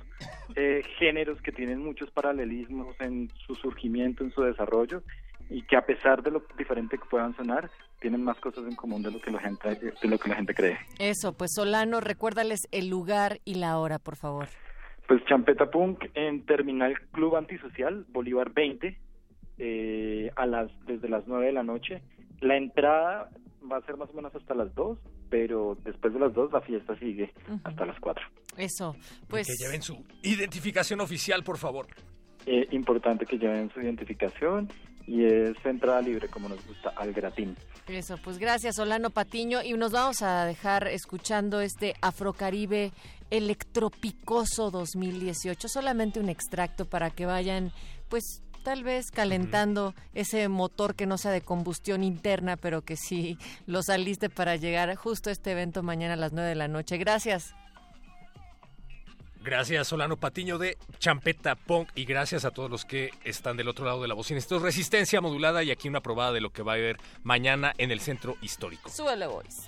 eh, géneros que tienen muchos paralelismos en su surgimiento, en su desarrollo, y que a pesar de lo diferente que puedan sonar, tienen más cosas en común de lo que la gente, de lo que la gente cree. Eso, pues Solano, recuérdales el lugar y la hora, por favor. Pues Champeta Punk en Terminal Club Antisocial, Bolívar 20, eh, a las desde las 9 de la noche. La entrada va a ser más o menos hasta las 2, pero después de las 2 la fiesta sigue hasta las 4. Eso, pues... Que lleven su identificación oficial, por favor. Eh, importante que lleven su identificación y es entrada libre como nos gusta, al gratín. Eso, pues gracias Solano Patiño y nos vamos a dejar escuchando este Afrocaribe Electropicoso 2018, solamente un extracto para que vayan pues tal vez calentando ese motor que no sea de combustión interna, pero que sí los aliste para llegar justo a este evento mañana a las 9 de la noche. Gracias. Gracias, Solano Patiño de Champeta Punk. Y gracias a todos los que están del otro lado de la bocina. Esto es Resistencia Modulada y aquí una probada de lo que va a haber mañana en el Centro Histórico. Súbele, boys.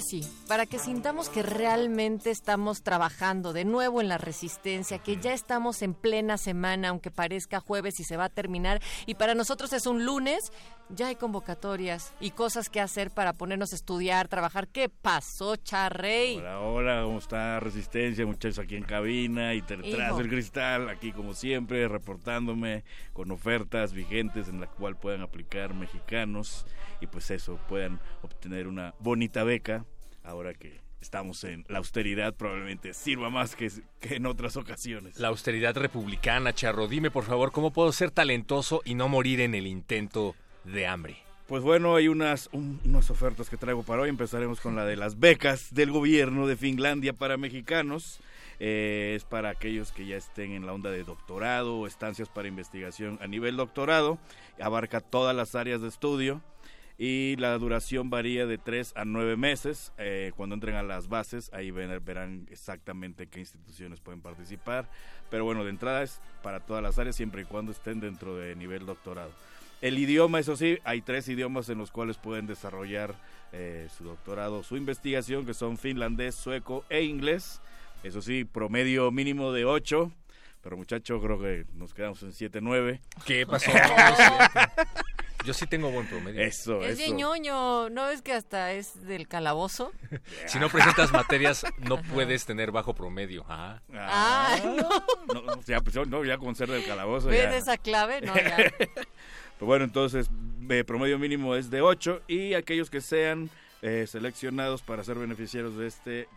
Ahora sí, para que sintamos que realmente estamos trabajando de nuevo en la resistencia, que ya estamos en plena semana, aunque parezca jueves y se va a terminar, y para nosotros es un lunes, ya hay convocatorias y cosas que hacer para ponernos a estudiar, trabajar. ¿Qué pasó, Charrey? Hola, hola, ¿cómo está Resistencia? Muchachos aquí en cabina y detrás del cristal, aquí como siempre, reportándome con ofertas vigentes en la cual puedan aplicar mexicanos y pues eso, puedan obtener una bonita beca ahora que estamos en la austeridad, probablemente sirva más que, que en otras ocasiones. La austeridad republicana, Charro. Dime, por favor, ¿cómo puedo ser talentoso y no morir en el intento de hambre? Pues bueno, hay unas, un- unas ofertas que traigo para hoy. Empezaremos con la de las becas del gobierno de Finlandia para mexicanos. Eh, es para aquellos que ya estén en la onda de doctorado o estancias para investigación a nivel doctorado. Abarca todas las áreas de estudio y la duración varía de 3 a 9 meses. Eh, cuando entren a las bases, ahí ven- verán exactamente qué instituciones pueden participar. Pero bueno, de entrada es para todas las áreas, siempre y cuando estén dentro de nivel doctorado. El idioma, eso sí, hay tres idiomas en los cuales pueden desarrollar eh, su doctorado, su investigación, que son finlandés, sueco e inglés. Eso sí, promedio mínimo de 8. Pero muchacho, creo que nos quedamos en 7-9. ¿Qué pasó? *laughs* Yo sí tengo buen promedio. Eso, Es de eso. ñoño, ¿no es que hasta es del calabozo? *laughs* Si no presentas materias, no puedes tener bajo promedio. Ah, no. No, no, ya, pues, no, ya con ser del calabozo. ¿Ves ya. esa clave? No, ya. *laughs* Pues bueno, entonces, eh, promedio mínimo es de 8 y aquellos que sean eh, seleccionados para ser beneficiarios de este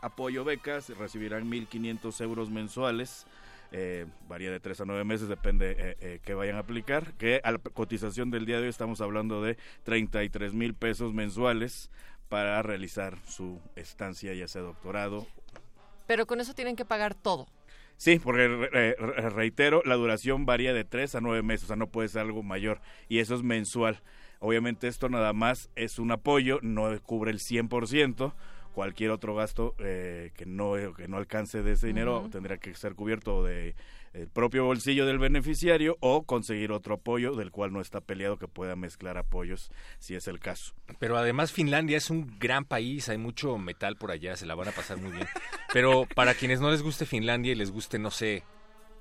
apoyo becas recibirán 1.500 euros mensuales. Eh, varía de 3 a 9 meses, depende eh, eh, que vayan a aplicar. Que a la cotización del día de hoy estamos hablando de 33 mil pesos mensuales para realizar su estancia, ya sea doctorado Pero con eso tienen que pagar todo. Sí, porque re- reitero, la duración varía de 3 a 9 meses, o sea, no puede ser algo mayor, y eso es mensual. Obviamente esto nada más es un apoyo, no cubre el 100%, cualquier otro gasto eh, que, no, que no alcance de ese dinero Ujú. tendrá que ser cubierto de el propio bolsillo del beneficiario o conseguir otro apoyo del cual no está peleado que pueda mezclar apoyos si es el caso. Pero además Finlandia es un gran país, hay mucho metal por allá, se la van a pasar muy bien. Pero para quienes no les guste Finlandia y les guste, no sé,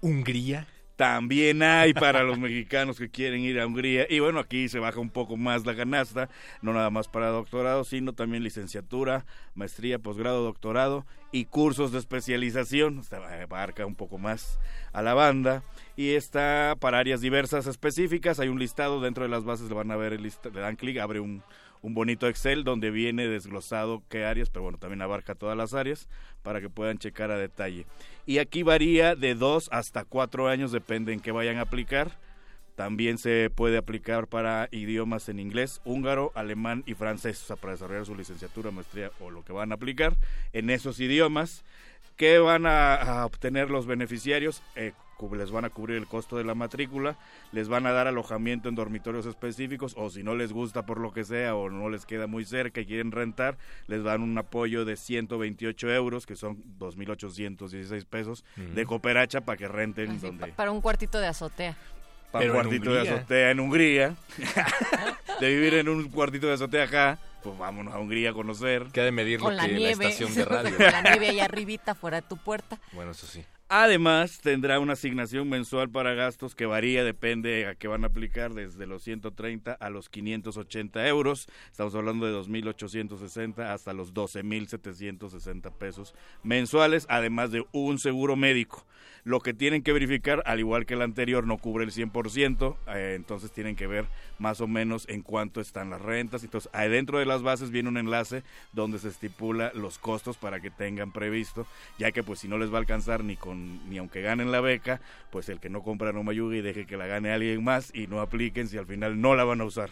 Hungría. También hay para los mexicanos que quieren ir a Hungría. Y bueno, aquí se baja un poco más la canasta, no nada más para doctorado, sino también licenciatura, maestría, posgrado, doctorado y cursos de especialización. Esta abarca un poco más a la banda. Y está para áreas diversas específicas. Hay un listado dentro de las bases, le van a ver el lista, le dan clic, abre un, un bonito Excel donde viene desglosado qué áreas, pero bueno, también abarca todas las áreas para que puedan checar a detalle. Y aquí varía de dos hasta cuatro años, depende en qué vayan a aplicar. También se puede aplicar para idiomas en inglés, húngaro, alemán y francés, o sea, para desarrollar su licenciatura, maestría o lo que van a aplicar en esos idiomas. ¿Qué van a, a obtener los beneficiarios? Eh, les van a cubrir el costo de la matrícula, les van a dar alojamiento en dormitorios específicos o si no les gusta por lo que sea o no les queda muy cerca y quieren rentar, les dan un apoyo de 128 euros, que son 2.816 pesos Ujú. de cooperacha para que renten Así, donde pa- para un cuartito de azotea. para un Pero cuartito de azotea en Hungría. *laughs* de vivir en un cuartito de azotea acá, pues vámonos a Hungría a conocer. Que ha de medir Con la nieve. estación de radio. *laughs* Con la nieve ahí arribita, fuera de tu puerta. Bueno, eso sí. Además, tendrá una asignación mensual para gastos que varía, depende a qué van a aplicar, desde los 130 a los 580 euros. Estamos hablando de 2.860 hasta los 12.760 pesos mensuales, además de un seguro médico. Lo que tienen que verificar, al igual que el anterior, no cubre el 100%, eh, entonces tienen que ver más o menos en cuánto están las rentas. Entonces, ahí dentro de las bases viene un enlace donde se estipula los costos para que tengan previsto, ya que pues si no les va a alcanzar ni con ni aunque ganen la beca, pues el que no compra no me ayude y deje que la gane alguien más y no apliquen si al final no la van a usar.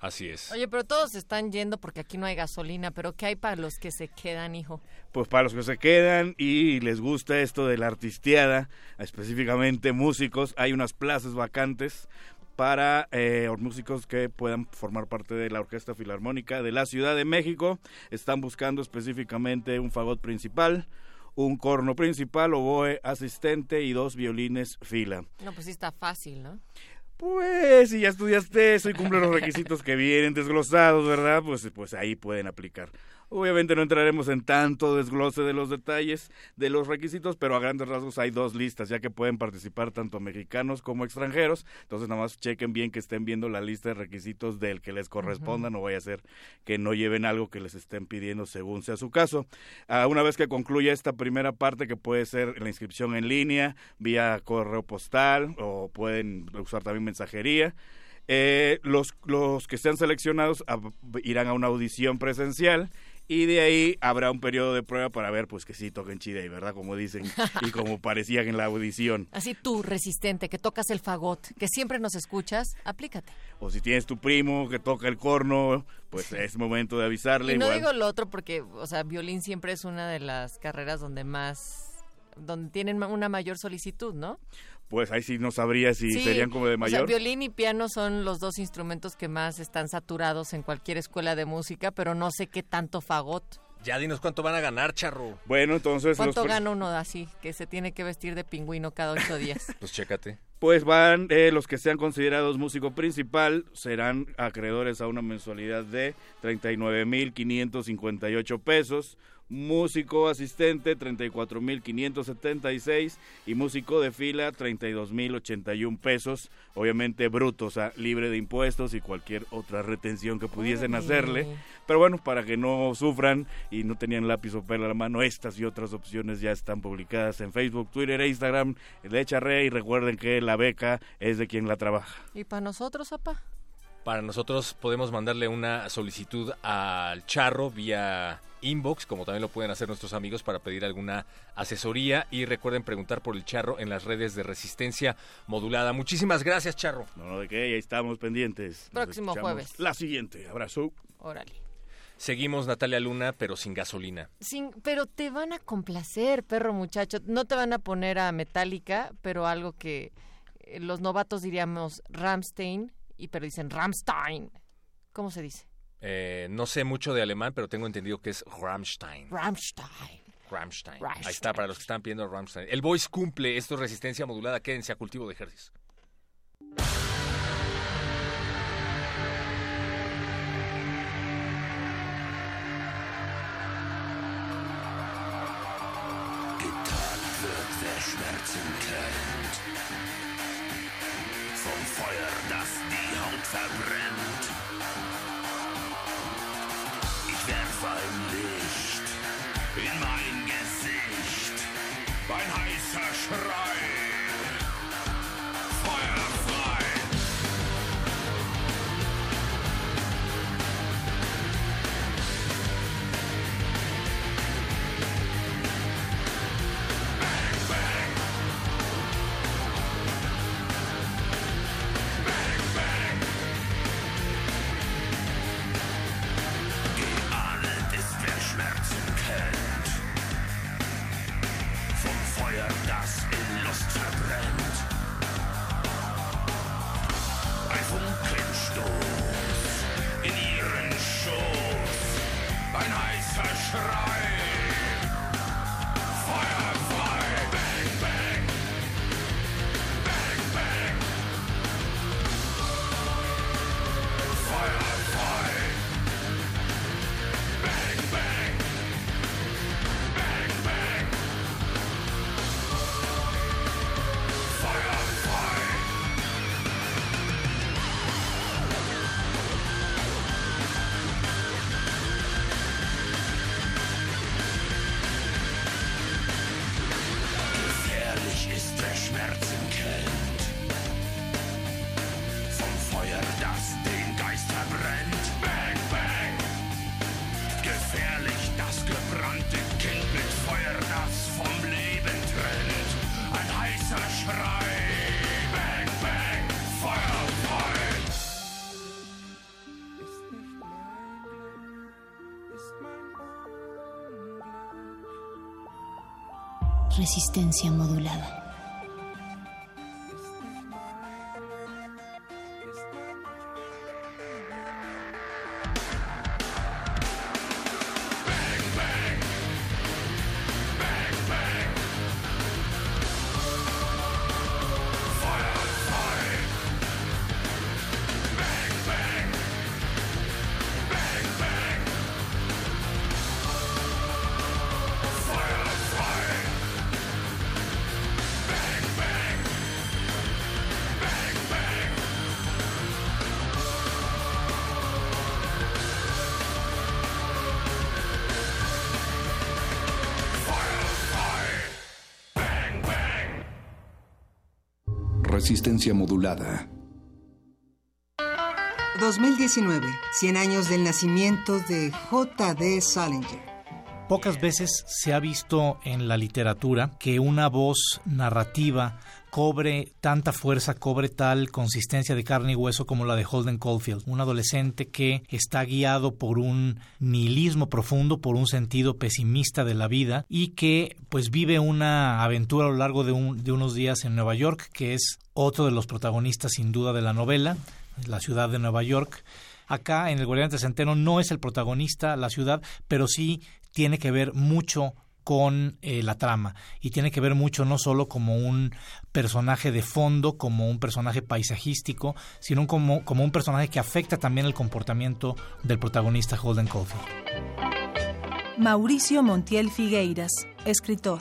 Así es. Oye, pero todos están yendo porque aquí no hay gasolina, pero ¿qué hay para los que se quedan, hijo? Pues para los que se quedan y les gusta esto de la artisteada, específicamente músicos, hay unas plazas vacantes para eh, músicos que puedan formar parte de la Orquesta Filarmónica de la Ciudad de México. Están buscando específicamente un fagot principal, un corno principal, oboe asistente y dos violines fila. No, pues sí está fácil, ¿no? Pues si ya estudiaste eso y cumple los requisitos que vienen desglosados, ¿verdad? Pues, pues ahí pueden aplicar. Obviamente no entraremos en tanto desglose de los detalles de los requisitos, pero a grandes rasgos hay dos listas, ya que pueden participar tanto mexicanos como extranjeros. Entonces nada más chequen bien que estén viendo la lista de requisitos del que les corresponda, no vaya a ser que no lleven algo que les estén pidiendo según sea su caso. Ah, una vez que concluya esta primera parte, que puede ser la inscripción en línea, vía correo postal o pueden usar también mensajería. eh, los, los que sean seleccionados ah, irán a una audición presencial y de ahí habrá un periodo de prueba para ver pues que sí toquen chida y verdad como dicen y como *laughs* parecían en la audición Así tú, resistente, que tocas el fagot, que siempre nos escuchas, aplícate. o si tienes tu primo que toca el corno pues es momento de avisarle Y no igual. digo lo otro porque, o sea, violín siempre es una de las carreras donde más, donde tienen una mayor solicitud, ¿no? Pues ahí sí no sabría si Sí, serían como de O sea, mayor violín y piano son los dos instrumentos que más están saturados en cualquier escuela de música, pero no sé qué tanto fagot. Ya dinos cuánto van a ganar, charro. bueno entonces ¿Cuánto gana uno así, que se tiene que vestir de pingüino cada ocho días? *laughs* Pues chécate. Pues van, eh, los que sean considerados músico principal serán acreedores a una mensualidad de 39.558 pesos, músico asistente 34.576 y músico de fila 32.081 pesos, obviamente brutos, o sea, libre de impuestos y cualquier otra retención que pudiesen hacerle. Pero bueno, para que no sufran y no tenían lápiz o pelo a la mano, estas y otras opciones ya están publicadas en Facebook, Twitter e Instagram de Echarre y recuerden que la beca es de quien la trabaja. ¿Y para nosotros, papá? Para nosotros podemos mandarle una solicitud al charro vía inbox, como también lo pueden hacer nuestros amigos para pedir alguna asesoría y recuerden preguntar por el charro en las redes de resistencia modulada. Muchísimas gracias, charro. No, no, de qué, ahí estamos pendientes. Próximo jueves. La siguiente, abrazo. Órale. Seguimos Natalia Luna, pero sin gasolina. Sin, pero te van a complacer, perro muchacho. No te van a poner a Metallica, pero algo que eh, los novatos diríamos Ramstein, y pero dicen Ramstein. ¿Cómo se dice? Eh, no sé mucho de alemán, pero tengo entendido que es Rammstein. Rammstein. Rammstein. Ahí está, para los que están pidiendo Rammstein. El Voice cumple, esto es resistencia modulada, quédense a cultivo de ejercicios. Getagt wird, wer Schmerzen Resistencia modulada. Resistencia modulada. 2019, 100 años del nacimiento de J.D. Salinger. Pocas veces se ha visto en la literatura que una voz narrativa cobre tanta fuerza, cobre tal consistencia de carne y hueso como la de Holden Caulfield, un adolescente que está guiado por un nihilismo profundo, por un sentido pesimista de la vida y que pues vive una aventura a lo largo de, un- de unos días en Nueva York, que es otro de los protagonistas sin duda de la novela, la ciudad de Nueva York. Acá en El Guardián Centeno no es el protagonista la ciudad, pero sí tiene que ver mucho con eh, la trama y tiene que ver mucho no solo como un personaje de fondo, como un personaje paisajístico, sino como, como un personaje que afecta también el comportamiento del protagonista Holden Caulfield. Mauricio Montiel Figueiras, escritor.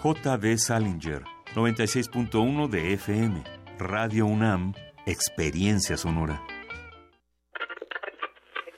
J.D. Salinger, 96.1 de FM, Radio UNAM, Experiencia Sonora.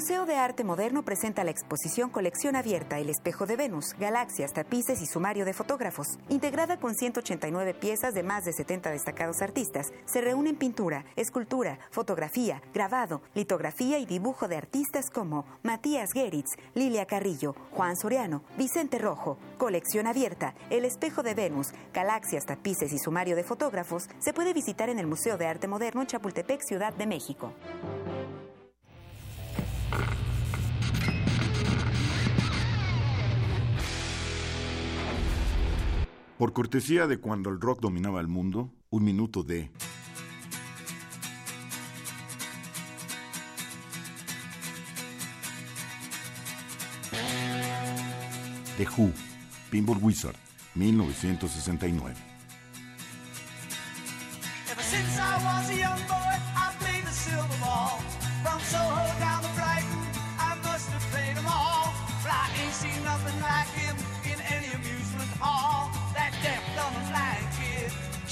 Museo de Arte Moderno presenta la exposición Colección Abierta El Espejo de Venus, Galaxias, Tapices y Sumario de Fotógrafos. Integrada con 189 piezas de más de 70 destacados artistas, se reúnen pintura, escultura, fotografía, grabado, litografía y dibujo de artistas como Matías Geritz, Lilia Carrillo, Juan Soriano, Vicente Rojo. Colección Abierta El Espejo de Venus, Galaxias, Tapices y Sumario de Fotógrafos se puede visitar en el Museo de Arte Moderno en Chapultepec, Ciudad de México. Por cortesía de cuando el rock dominaba el mundo, un minuto de... The Who, Pinball Wizard, 1969. Ever since I was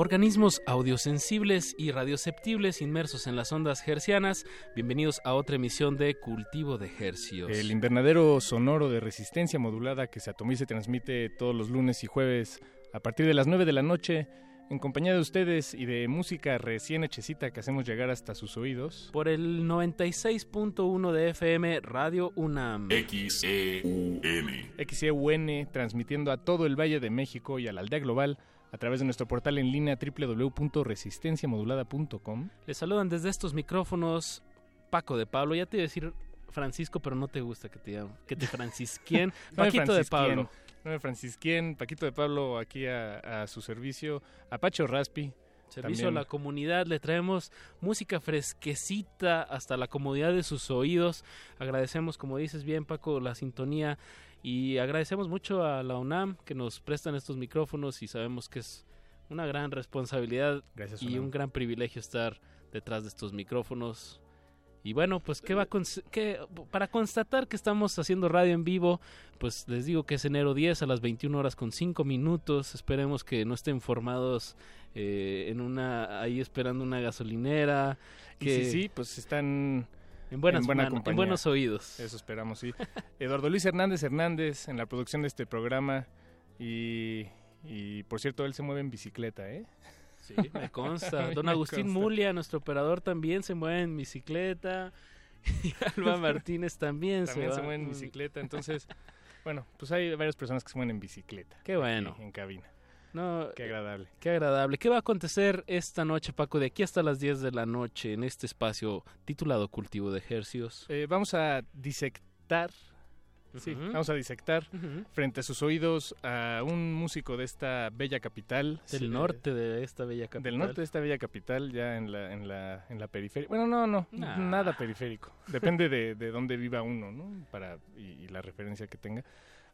Organismos audiosensibles y radioceptibles inmersos en las ondas hercianas, bienvenidos a otra emisión de Cultivo de Hercios. El invernadero sonoro de resistencia modulada que se atomiza y transmite todos los lunes y jueves a partir de las 9 de la noche en compañía de ustedes y de música recién hechecita que hacemos llegar hasta sus oídos. Por el 96.1 de FM Radio UNAM. XEUN. XEUN transmitiendo a todo el Valle de México y a la aldea global a través de nuestro portal en línea www.resistenciamodulada.com. Les saludan desde estos micrófonos Paco de Pablo. Ya te iba a decir Francisco, pero no te gusta que te llamen, que te *laughs* francisquien. No Paquito de Pablo. No me francisquien, Paquito de Pablo aquí a, a su servicio. Apacho Raspi. Servicio también. a la comunidad, le traemos música fresquecita hasta la comodidad de sus oídos. Agradecemos, como dices bien Paco, la sintonía y agradecemos mucho a la UNAM que nos prestan estos micrófonos y sabemos que es una gran responsabilidad Gracias, y un gran privilegio estar detrás de estos micrófonos. Y bueno, pues ¿qué va qué- para constatar que estamos haciendo radio en vivo, pues les digo que es enero 10 a las 21 horas con 5 minutos. Esperemos que no estén formados eh, en una ahí esperando una gasolinera. Y Que sí, sí, pues están En buenas buena en buenos oídos. Eso esperamos, sí. *laughs* Eduardo Luis Hernández Hernández en la producción de este programa y, y por cierto, él se mueve en bicicleta, ¿eh? Sí, me consta. *laughs* Don Agustín consta. Mulia, nuestro operador, también se mueve en bicicleta. *laughs* Y Alba Martínez también, También se, va. mueve en bicicleta, entonces, bueno, pues hay varias personas que se mueven en bicicleta. Qué bueno. En cabina. No, Qué agradable. Qué agradable. ¿Qué va a acontecer esta noche, Paco, de aquí hasta las 10 de la noche en este espacio titulado Cultivo de Ejercios? Eh, vamos a disectar, sí, vamos a disectar frente a sus oídos a un músico de esta bella capital. Del sí, norte de esta bella capital. Del norte de esta bella capital, ya en la, en la, en la periferia. Bueno, no, no, Nah. nada periférico. Depende de, de dónde viva uno, ¿no? Para, y, y la referencia que tenga.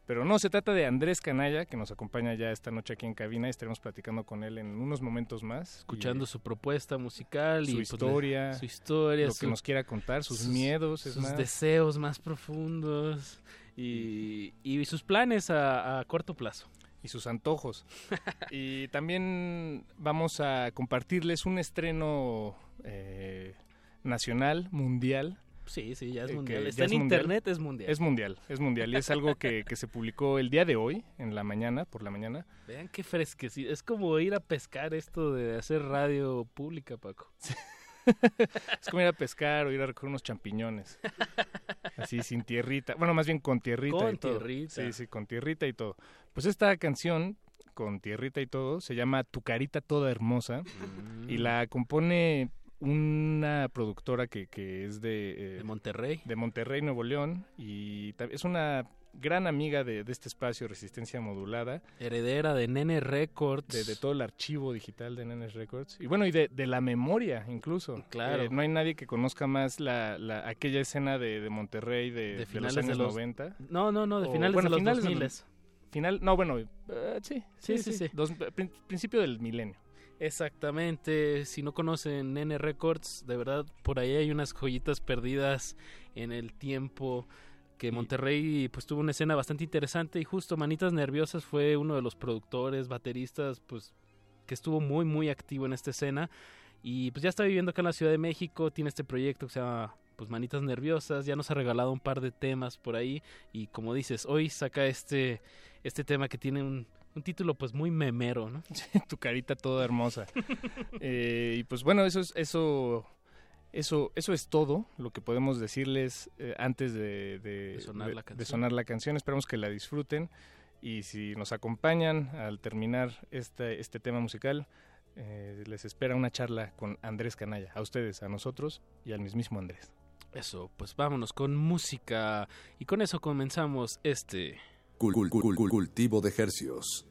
Pero no, se trata de Andrés Canalla, que nos acompaña ya esta noche aquí en cabina. y Estaremos platicando con él en unos momentos más. Escuchando Y su propuesta musical su y pues, historia, su historia, lo que nos quiera contar, sus, miedos, es sus más. deseos más profundos y, y sus planes a, a corto plazo. y sus antojos. *laughs* y también vamos a compartirles un estreno eh, nacional, mundial. Sí, sí, ya es eh, mundial. Está es en mundial. internet, es mundial. Es mundial, es mundial. Y es algo que, que se publicó el día de hoy, en la mañana, por la mañana. Vean qué fresquecito. Es como ir a pescar esto de hacer radio pública, Paco. *laughs* Es como ir a pescar o ir a recoger unos champiñones. Así, sin tierrita. Bueno, más bien con tierrita Con y todo. tierrita. Sí, sí, con tierrita y todo. Pues esta canción, con tierrita y todo, se llama Tu carita toda hermosa. Mm. Y la compone una productora que, que es de... eh, De Monterrey. de Monterrey, Nuevo León. Y es una gran amiga de, de este espacio Resistencia Modulada. Heredera de Nene Records. De, de todo el archivo digital de Nenes Records. Y bueno, y de, de la memoria incluso. Claro. Eh, no hay nadie que conozca más la, la- aquella escena de, Monterrey de, los años los- 90. No, no, no, de O, finales bueno, de los finales 2000. Final, no, bueno, eh, sí, sí, Sí, sí, sí. sí. Dos- prin- principio del milenio. Exactamente, si no conocen Nene Records, de verdad por ahí hay unas joyitas perdidas en el tiempo que Monterrey pues tuvo una escena bastante interesante y justo Manitas Nerviosas fue uno de los productores, bateristas pues que estuvo muy muy activo en esta escena y pues ya está viviendo acá en la Ciudad de México, tiene este proyecto que se llama pues Manitas Nerviosas, ya nos ha regalado un par de temas por ahí y como dices, hoy saca este este tema que tiene un, un título pues muy memero, ¿no? *laughs* tu carita toda hermosa. *laughs* Eh, y pues bueno, eso es eso eso eso es todo lo que podemos decirles eh, antes de, de- De sonar la de canción. sonar la canción. Esperamos que la disfruten y si nos acompañan al terminar este este tema musical. eh, les espera una charla con Andrés Canalla, a ustedes, a nosotros y al mismísimo Andrés. Eso, pues vámonos con música y con eso comenzamos este Cul- cul- cul- cul- cultivo de hercios.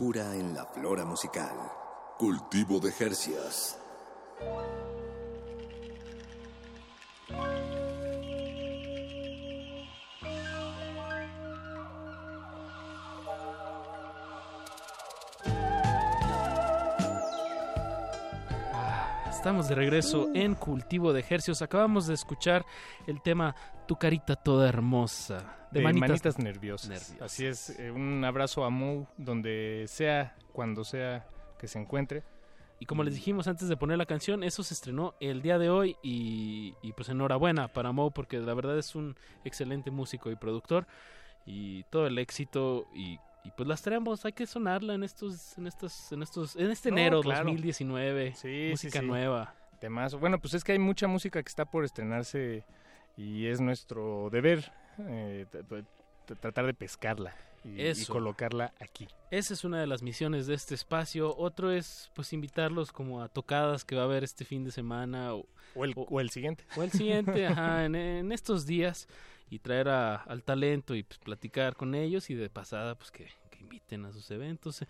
Frescura en la flora musical. Cultivo de Jercias. De regreso en Cultivo de Ejercios. Acabamos de escuchar el tema Tu carita toda hermosa. De, manitas, nerviosas. Así es, eh, un abrazo a Mo donde sea, cuando sea que se encuentre. Y como les dijimos antes de poner la canción, eso se estrenó el día de hoy y, y pues enhorabuena para Mo porque la verdad es un excelente músico y productor y todo el éxito y, y pues las traemos, hay que sonarla en estos en estos en estos en este No, enero claro. 2019, Sí, música sí, sí. nueva. Temazo. Bueno, pues es que hay mucha música que está por estrenarse y es nuestro deber eh, tratar de pescarla y, colocarla aquí. Esa es una de las misiones de este espacio. Otro es pues invitarlos como a tocadas que va a haber este fin de semana o, O el, o el siguiente. o el siguiente, ajá, en, *laughs* en estos días y traer a- al talento y pues platicar con ellos y de pasada pues que, que inviten a sus eventos.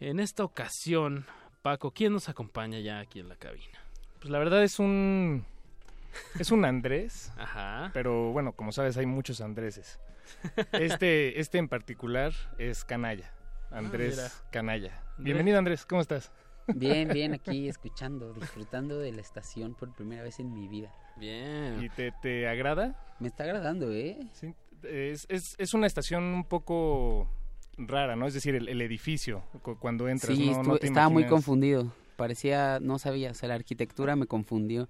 En esta ocasión, Paco, ¿quién nos acompaña ya aquí en la cabina? Pues la verdad es un es un Andrés, *laughs* Ajá. pero bueno, como sabes hay muchos Andreses. Este *laughs* este en particular es Canalla. Andrés mira. Canalla. Bienvenido Andrés, ¿cómo estás? Bien, bien, *laughs* aquí escuchando, disfrutando de la estación por primera vez en mi vida. Bien. ¿Y te, te agrada? Me está agradando, ¿eh? Sí, es, es, es una estación un poco rara, ¿no? Es decir, el, el edificio, cu- cuando entras, Sí, no, estuve- no te estaba muy confundido. Parecía, no sabía, o sea, la arquitectura me confundió.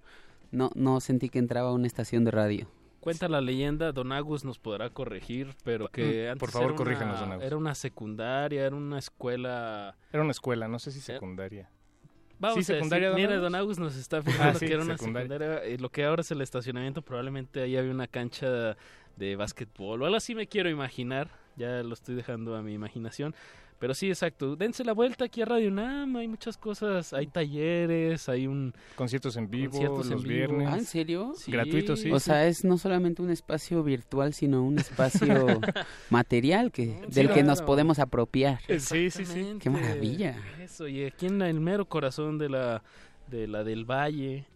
No, no sentí que entraba a una estación de radio. Cuenta la leyenda, Don Agus nos podrá corregir, pero que Mm, antes por favor, era corríjanos, una- Don Agus. Era una secundaria, era una escuela... Era una escuela, no sé si secundaria. Vamos Sí, a decir, secundaria, Don mira, Agus. Don Agus nos está *laughs* afirmando Ah, sí, que era una secundaria. secundaria. y lo que ahora es el estacionamiento, probablemente ahí había una cancha de básquetbol o algo así me quiero imaginar. Ya lo estoy dejando a mi imaginación. Pero sí, exacto. Dense la vuelta aquí a Radio UNAM. Hay muchas cosas. Hay talleres, hay un... Conciertos en vivo, Conciertos en vivo. viernes. Ah, ¿en serio? Sí. Gratuitos, sí. o sí. sea, es no solamente un espacio virtual, sino un espacio *laughs* material que Sí, del que nos podemos apropiar. Sí, sí, sí. Qué maravilla. Eso, y aquí en el mero corazón de la, de la del Valle.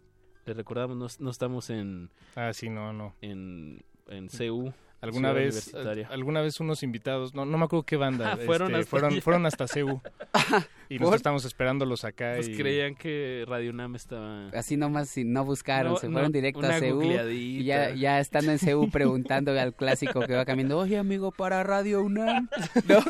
Le recordamos, no, no estamos en, Ah, sí, no, no. en, en CU. Alguna Ciudad vez, alguna vez unos invitados, no, no me acuerdo qué banda, Ah, fueron este, hasta fueron, fueron hasta CEU. *laughs* y ¿Por? nosotros estamos esperándolos acá. Pues y... creían que Radio UNAM estaba... Así nomás, si no buscaron, No, se fueron no, directo una a. Y ya, ya estando en CEU *laughs* preguntando al clásico que va caminando, oye amigo, para Radio UNAM. *laughs* No.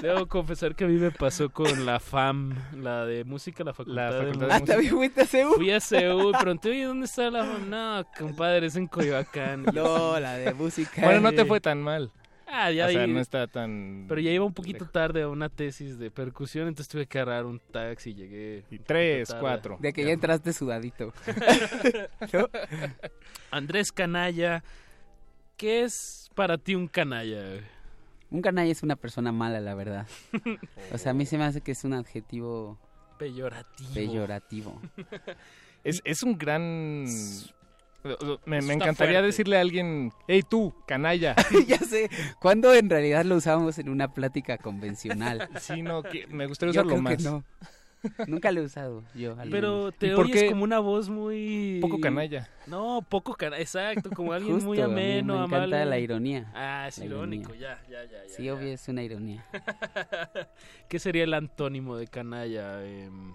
Debo confesar que a mí me pasó con la FAM, la de música, la facultad, La de Facultad de música. Ah, ¿también fuiste a CEU? Fui a CEU y pregunté, oye, ¿dónde está la FAM? No, compadre, es en Coyoacán. No, la de música. Bueno, no te fue tan mal. Ah, ya o sea, no está tan... Pero ya iba un poquito tarde a una tesis de percusión, entonces tuve que agarrar un taxi y llegué. Y tres, tarde. cuatro. De que ya entraste sudadito. *laughs* Andrés Canalla, ¿qué es para ti un canalla? Un canalla es una persona mala, la verdad. O sea, a mí se me hace que es un adjetivo Peyorativo. peyorativo. Es, es un gran... Me, encantaría fuerte. decirle a alguien, hey tú, canalla. *laughs* ya sé, ¿cuándo en realidad lo usamos en una plática convencional? *laughs* Sí, no, que me gustaría Yo usarlo creo más. que no. Nunca lo he usado yo. Pero te ¿Y por oyes como una voz muy... Poco canalla. No, poco canalla, exacto, como alguien Justo, muy a mí ameno, me encanta amable. la ironía. Ah, es La irónico, ironía. ya, ya, ya. Sí, ya. obvio, es una ironía. *laughs* ¿Qué sería el antónimo de canalla? Em,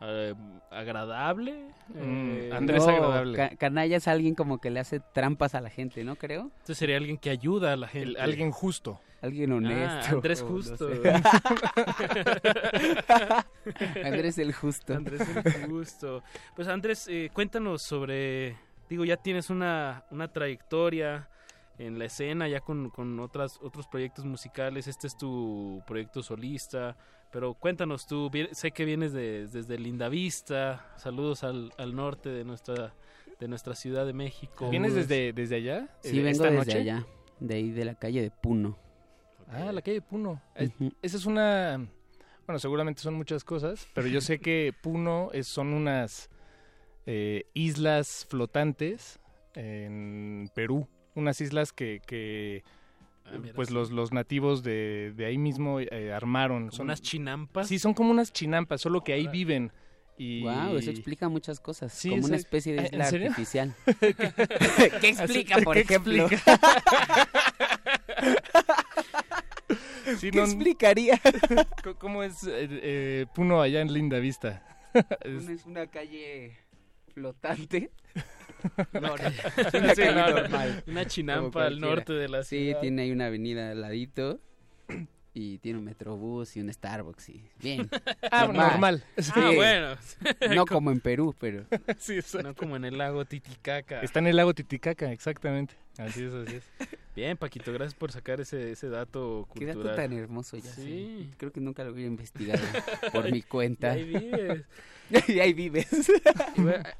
em, ¿Agradable? Mm, Eh, Andrés No, agradable. ca- canalla es alguien como que le hace trampas a la gente, ¿no creo? Entonces sería alguien que ayuda a la El- gente. alguien justo. Alguien honesto. Ah, Andrés o no Justo. sé. *laughs* Andrés el Justo. Andrés el Justo. Pues Andrés, eh, cuéntanos sobre, digo, ya tienes una, una trayectoria en la escena, ya con, con otras, otros proyectos musicales, este es tu proyecto solista, pero cuéntanos tú, sé que vienes de- desde Lindavista, saludos al, al norte de nuestra, de nuestra Ciudad de México. ¿Vienes desde, desde allá? Sí, Eh, vengo esta desde noche? allá, de ahí de la calle de Puno. Ah, la calle Puno. Es- Ujú. Esa es una... Bueno, seguramente son muchas cosas, pero yo sé que Puno es, son unas eh, islas flotantes en Perú. Unas islas que, que pues los, los nativos de, de ahí mismo eh, armaron. Son unas chinampas. Sí, son como unas chinampas, solo que ahí viven. Y... Wow, eso explica muchas cosas. Sí, como una especie de ¿En isla artificial. *laughs* ¿Qué explica, por ¿Qué ejemplo? explica? *laughs* Sí, ¿Qué explicaría? *laughs* ¿Cómo es eh, eh, Puno allá en Linda Vista? Es una calle flotante. *laughs* No, Una *laughs* sí, calle- una calle no, normal. una chinampa al norte de la Sí, ciudad. tiene ahí una avenida al ladito. Y tiene un metrobús y un Starbucks y bien. Ah, *laughs* normal. Ah, bueno. No *laughs* como en Perú, pero *laughs* Sí. No como en el lago Titicaca. Está en el lago Titicaca, exactamente. Así es, así es. Bien, Paquito, gracias por sacar ese, ese dato qué cultural. dato tan hermoso ya Sí. sé. Creo que nunca lo hubiera investigado por mi cuenta. Y ahí vives. y ahí vives.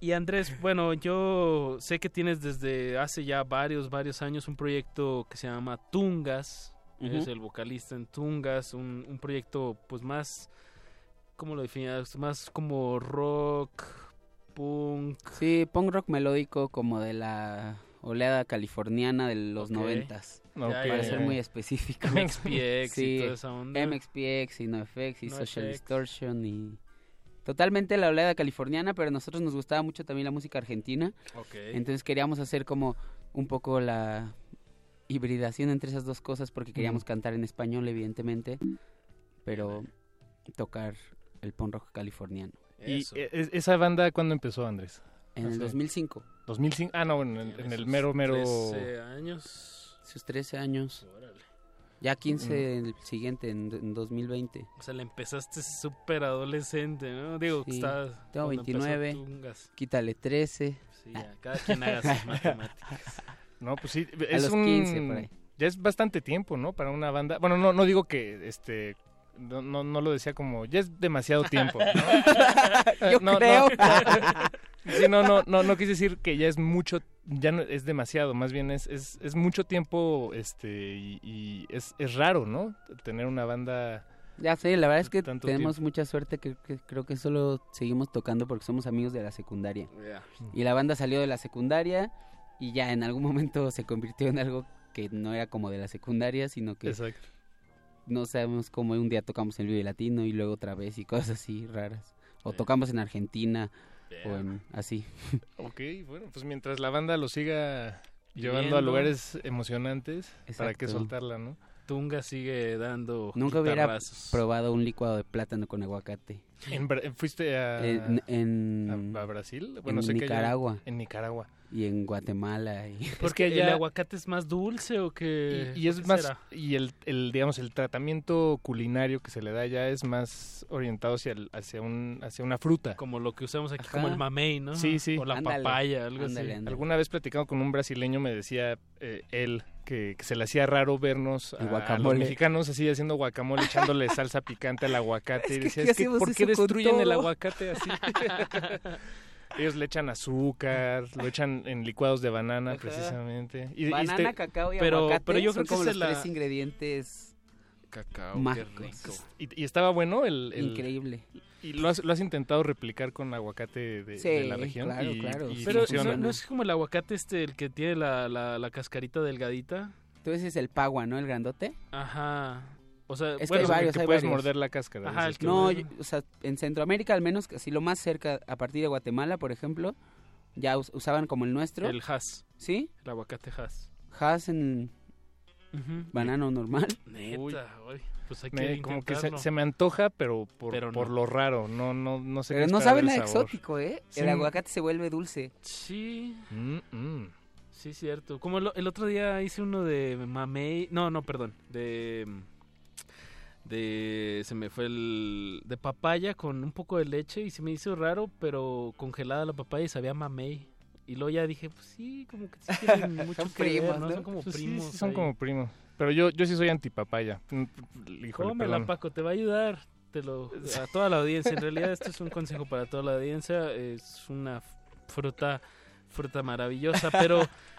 Y Andrés, bueno, yo sé que tienes desde hace ya varios, varios años un proyecto que se llama Tungas. Eres Ujú. el vocalista en Tungas, un, un proyecto pues más, ¿cómo lo definirías? Más como rock, punk. Sí, punk rock melódico como de la oleada californiana de los noventas. Ok. Para ser muy específico. *laughs* MXPX y toda esa onda. MXPX y NoFX y. Social Distortion y... Totalmente la oleada californiana, pero a nosotros nos gustaba mucho también la música argentina. Ok. Entonces queríamos hacer como un poco la hibridación entre esas dos cosas porque queríamos Ujú. cantar en español, evidentemente, pero tocar el punk rock californiano. ¿Y e- es- esa banda cuándo empezó, Andrés? En el Hace- 2005. 2005. Ah, no, bueno, en, en el sus mero, mero... 13 años. Sus 13 años. Ya 15 el siguiente, en, en 2020. O sea, le empezaste súper adolescente, ¿no? Digo, que Sí, estabas... Tengo cuando empezó 29. Tungas. Quítale 13. Sí, ya, cada quien haga sus *laughs* matemáticas. No, pues sí, A es los un... 15 por ahí. Ya es bastante tiempo, ¿no? Para una banda... Bueno, no, no digo que, este... No, no, no lo decía como... Ya es demasiado tiempo, ¿no? *laughs* Yo No, no. creo. *laughs* sí, no, no, no, no quise decir que ya es mucho... Ya no es demasiado, más bien es, es, es mucho tiempo, este... Y, y es, es raro, ¿no? Tener una banda... Ya sé, la verdad es que Tanto tenemos tiempo. mucha suerte que, que creo que solo seguimos tocando porque somos amigos de la secundaria. Y la banda salió de la secundaria y ya en algún momento se convirtió en algo que no era como de la secundaria, sino que Exacto. no sabemos cómo un día tocamos en el Vive Latino y luego otra vez y cosas así raras. O tocamos en Argentina o en así. *laughs* Ok, bueno, pues mientras la banda lo siga llevando a lugares emocionantes, ¿para qué soltarla, no? Tunga sigue dando Nunca hubiera probado un licuado de plátano con aguacate. En Bra- ¿Fuiste a, En, en- a- a Brasil? en sé que allá- Nicaragua. en Nicaragua. y en Guatemala. Y... *laughs* Porque allá- el aguacate es más dulce o que Y, y es más, y el, el, digamos, el tratamiento culinario que se le da ya es más orientado hacia, el- hacia, un, hacia una fruta. como lo que usamos aquí Ajá. como el mamey, ¿no? Sí, sí. O la Ándale, papaya, algo ándale, así. ándale. Alguna vez platicando con un brasileño me decía eh, él que, que se le hacía raro vernos a, los mexicanos así haciendo guacamole, echándole *laughs* salsa picante al aguacate. Es y que decía, es que, hacemos ¿por qué destruyen el todo". aguacate así? *laughs* Ellos le echan azúcar, lo echan en licuados de banana Ajá. precisamente. Y, y Banana, este- cacao y pero- aguacate pero yo son creo que como los es la- tres ingredientes Cacao, qué rico. y, y estaba bueno el... el- Increíble. ¿Y lo has, lo has intentado replicar con aguacate de, Sí, de la región? claro, y, claro. y Pero funciona. ¿no, no es como el aguacate este, el que tiene la, la, la cascarita delgadita? Tú dices el pagua, ¿no? El grandote. Ajá. O sea, Es que bueno, hay O sea, varios, que hay puedes varios. morder la cáscara. Ajá, el que. No, yo- o sea, en Centroamérica al menos, así lo más cerca, a partir de Guatemala, por ejemplo, ya us- usaban como el nuestro. el has, ¿Sí? el aguacate has. Has en banano normal. Neta, Uy. pues hay Me- que como que se, me antoja, pero por, Pero por no. lo raro. No, no, no sé Pero qué no sabe nada sabor. exótico, ¿eh? Sí. El aguacate se vuelve dulce. Sí, Mm, mm. sí, cierto. Como lo- el otro día hice uno de mamey, no, no, perdón, de de se me fue el de papaya con un poco de leche y se me hizo raro, pero congelada la papaya y sabía mamey. Y luego ya dije, pues sí, como que sí *laughs* tienen mucho Son que ver, primos, ¿no? ¿no? Son como Pues primos. sí, son ahí. como primos. Pero yo, yo sí soy antipapaya. Mm, Híjole, Cómela. Paco, te va a ayudar. Te lo, a toda la audiencia. En realidad, esto es un consejo para toda la audiencia. Es una fruta, fruta maravillosa. Pero *laughs*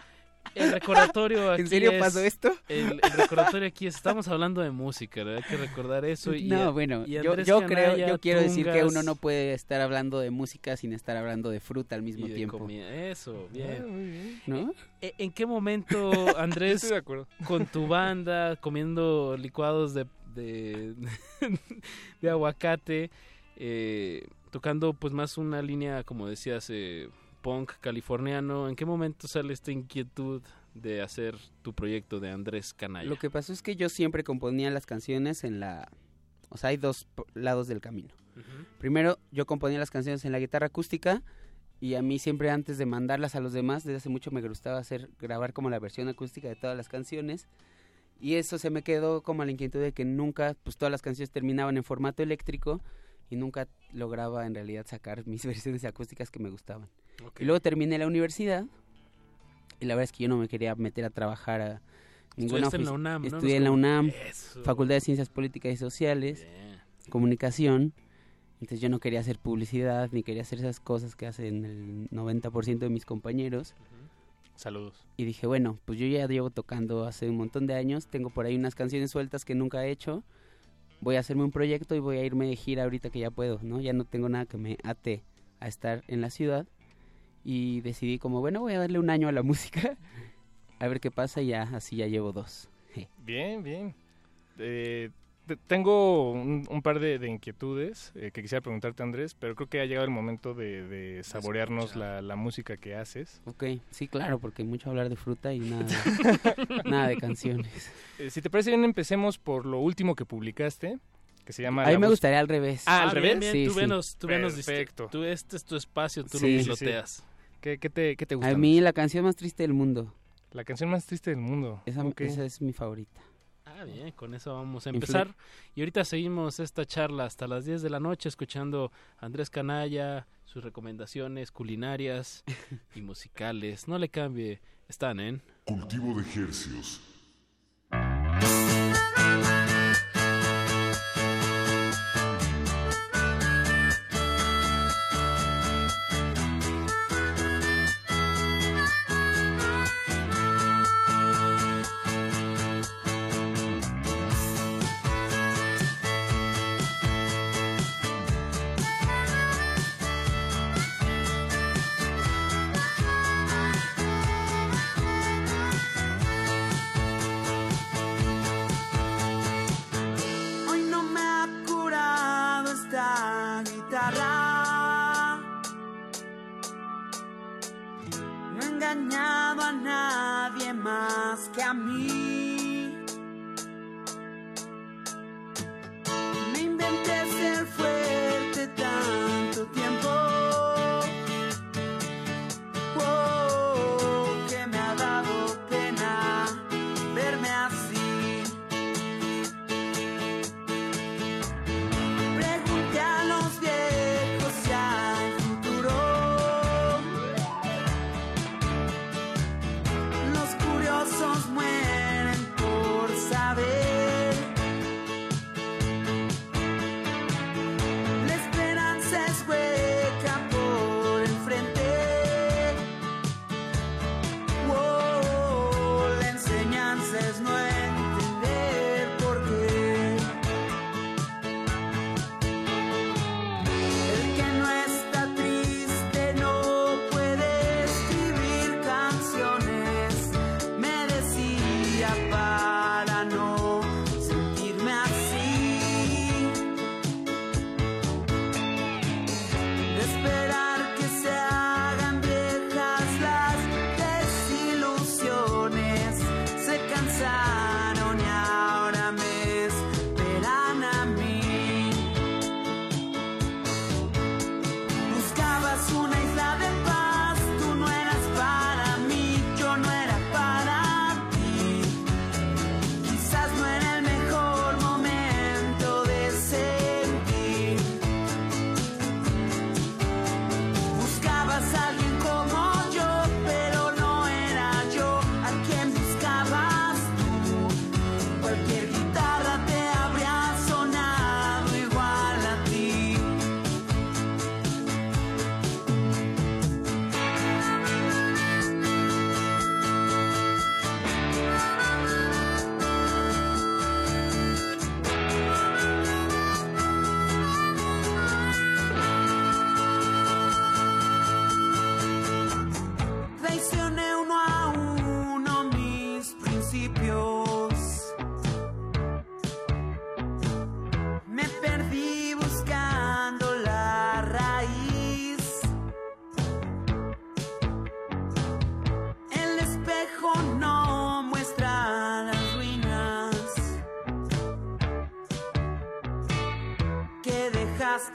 El recordatorio *laughs* aquí ¿En serio es- pasó esto? El, el recordatorio aquí es, estamos hablando de música, ¿verdad? hay que recordar eso. Y, no, bueno, y yo, creo, yo quiero decir que uno no puede estar hablando de música sin estar hablando de fruta al mismo y de tiempo. comida. Eso, bien. Ah, muy bien. ¿No? ¿E- ¿En qué momento, *laughs* Andrés, Estoy de acuerdo. con tu banda, comiendo licuados de, de, *laughs* de aguacate, eh, tocando pues más una línea, como decías, eh, punk californiano, ¿en qué momento sale esta inquietud de hacer tu proyecto de Andrés Canalla? Lo que pasó es que yo siempre componía las canciones en la... O sea, hay dos lados del camino. Primero, yo componía las canciones en la guitarra acústica y a mí siempre antes de mandarlas a los demás, desde hace mucho me gustaba hacer grabar como la versión acústica de todas las canciones. Y eso se me quedó como la inquietud de que nunca, pues todas las canciones terminaban en formato eléctrico y nunca lograba en realidad sacar mis *laughs* versiones acústicas que me gustaban. Ok. Y luego terminé la universidad y la verdad es que yo no me quería meter a trabajar a ninguna en la UNAM, ¿no? Estudié en la UNAM, Eso. Facultad de Ciencias Políticas y Sociales, Comunicación. Entonces yo no quería hacer publicidad ni quería hacer esas cosas que hacen el 90% de mis compañeros. Saludos. Y dije, bueno, pues yo ya llevo tocando hace un montón de años, tengo por ahí unas canciones sueltas que nunca he hecho. Voy a hacerme un proyecto y voy a irme de gira ahorita que ya puedo, ¿no? Ya no tengo nada que me ate a estar en la ciudad. Y decidí como, bueno, voy a darle un año a la *laughs* música. A ver qué pasa y ya, así ya llevo dos. Bien, bien. Eh, te- tengo un, un par de, de inquietudes eh, que quisiera preguntarte, Andrés, pero creo que ha llegado el momento de, de saborearnos la, la música que haces. Ok, sí, claro, porque mucho hablar de fruta y nada, de- *laughs* nada de canciones. Eh, si te parece bien, empecemos por lo último que publicaste, que se llama... A mí me gustaría al revés. Ah, ¿al Ah, revés? bien, bien, Sí, tú sí. venos, tú venos dist- Perfecto. Tú, este es tu espacio, tú Sí, lo sí, sí. piloteas. ¿Qué, qué te, qué te gusta? A mí la canción más triste del mundo. La canción más triste del mundo. Esa, es mi favorita. Ah, bien, con eso vamos a Influ- empezar. Y ahorita seguimos esta charla hasta las 10 de la noche escuchando a Andrés Canalla, sus recomendaciones culinarias *laughs* y musicales. No le cambie, están en... Cultivo de ejercios.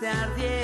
tarde.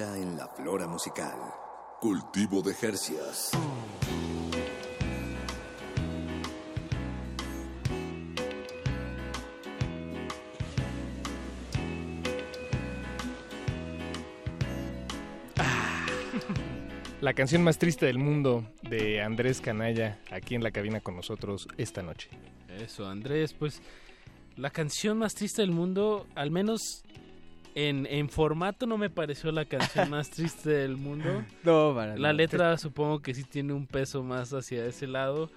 En la flora musical. Cultivo de Jercias. *laughs* La canción más triste del mundo de Andrés Canalla, aquí en la cabina con nosotros esta noche. Eso, Andrés, pues la canción más triste del mundo, al menos en, en formato no me pareció la canción *laughs* más triste del mundo. No, para La letra supongo que sí tiene un peso más hacia ese lado.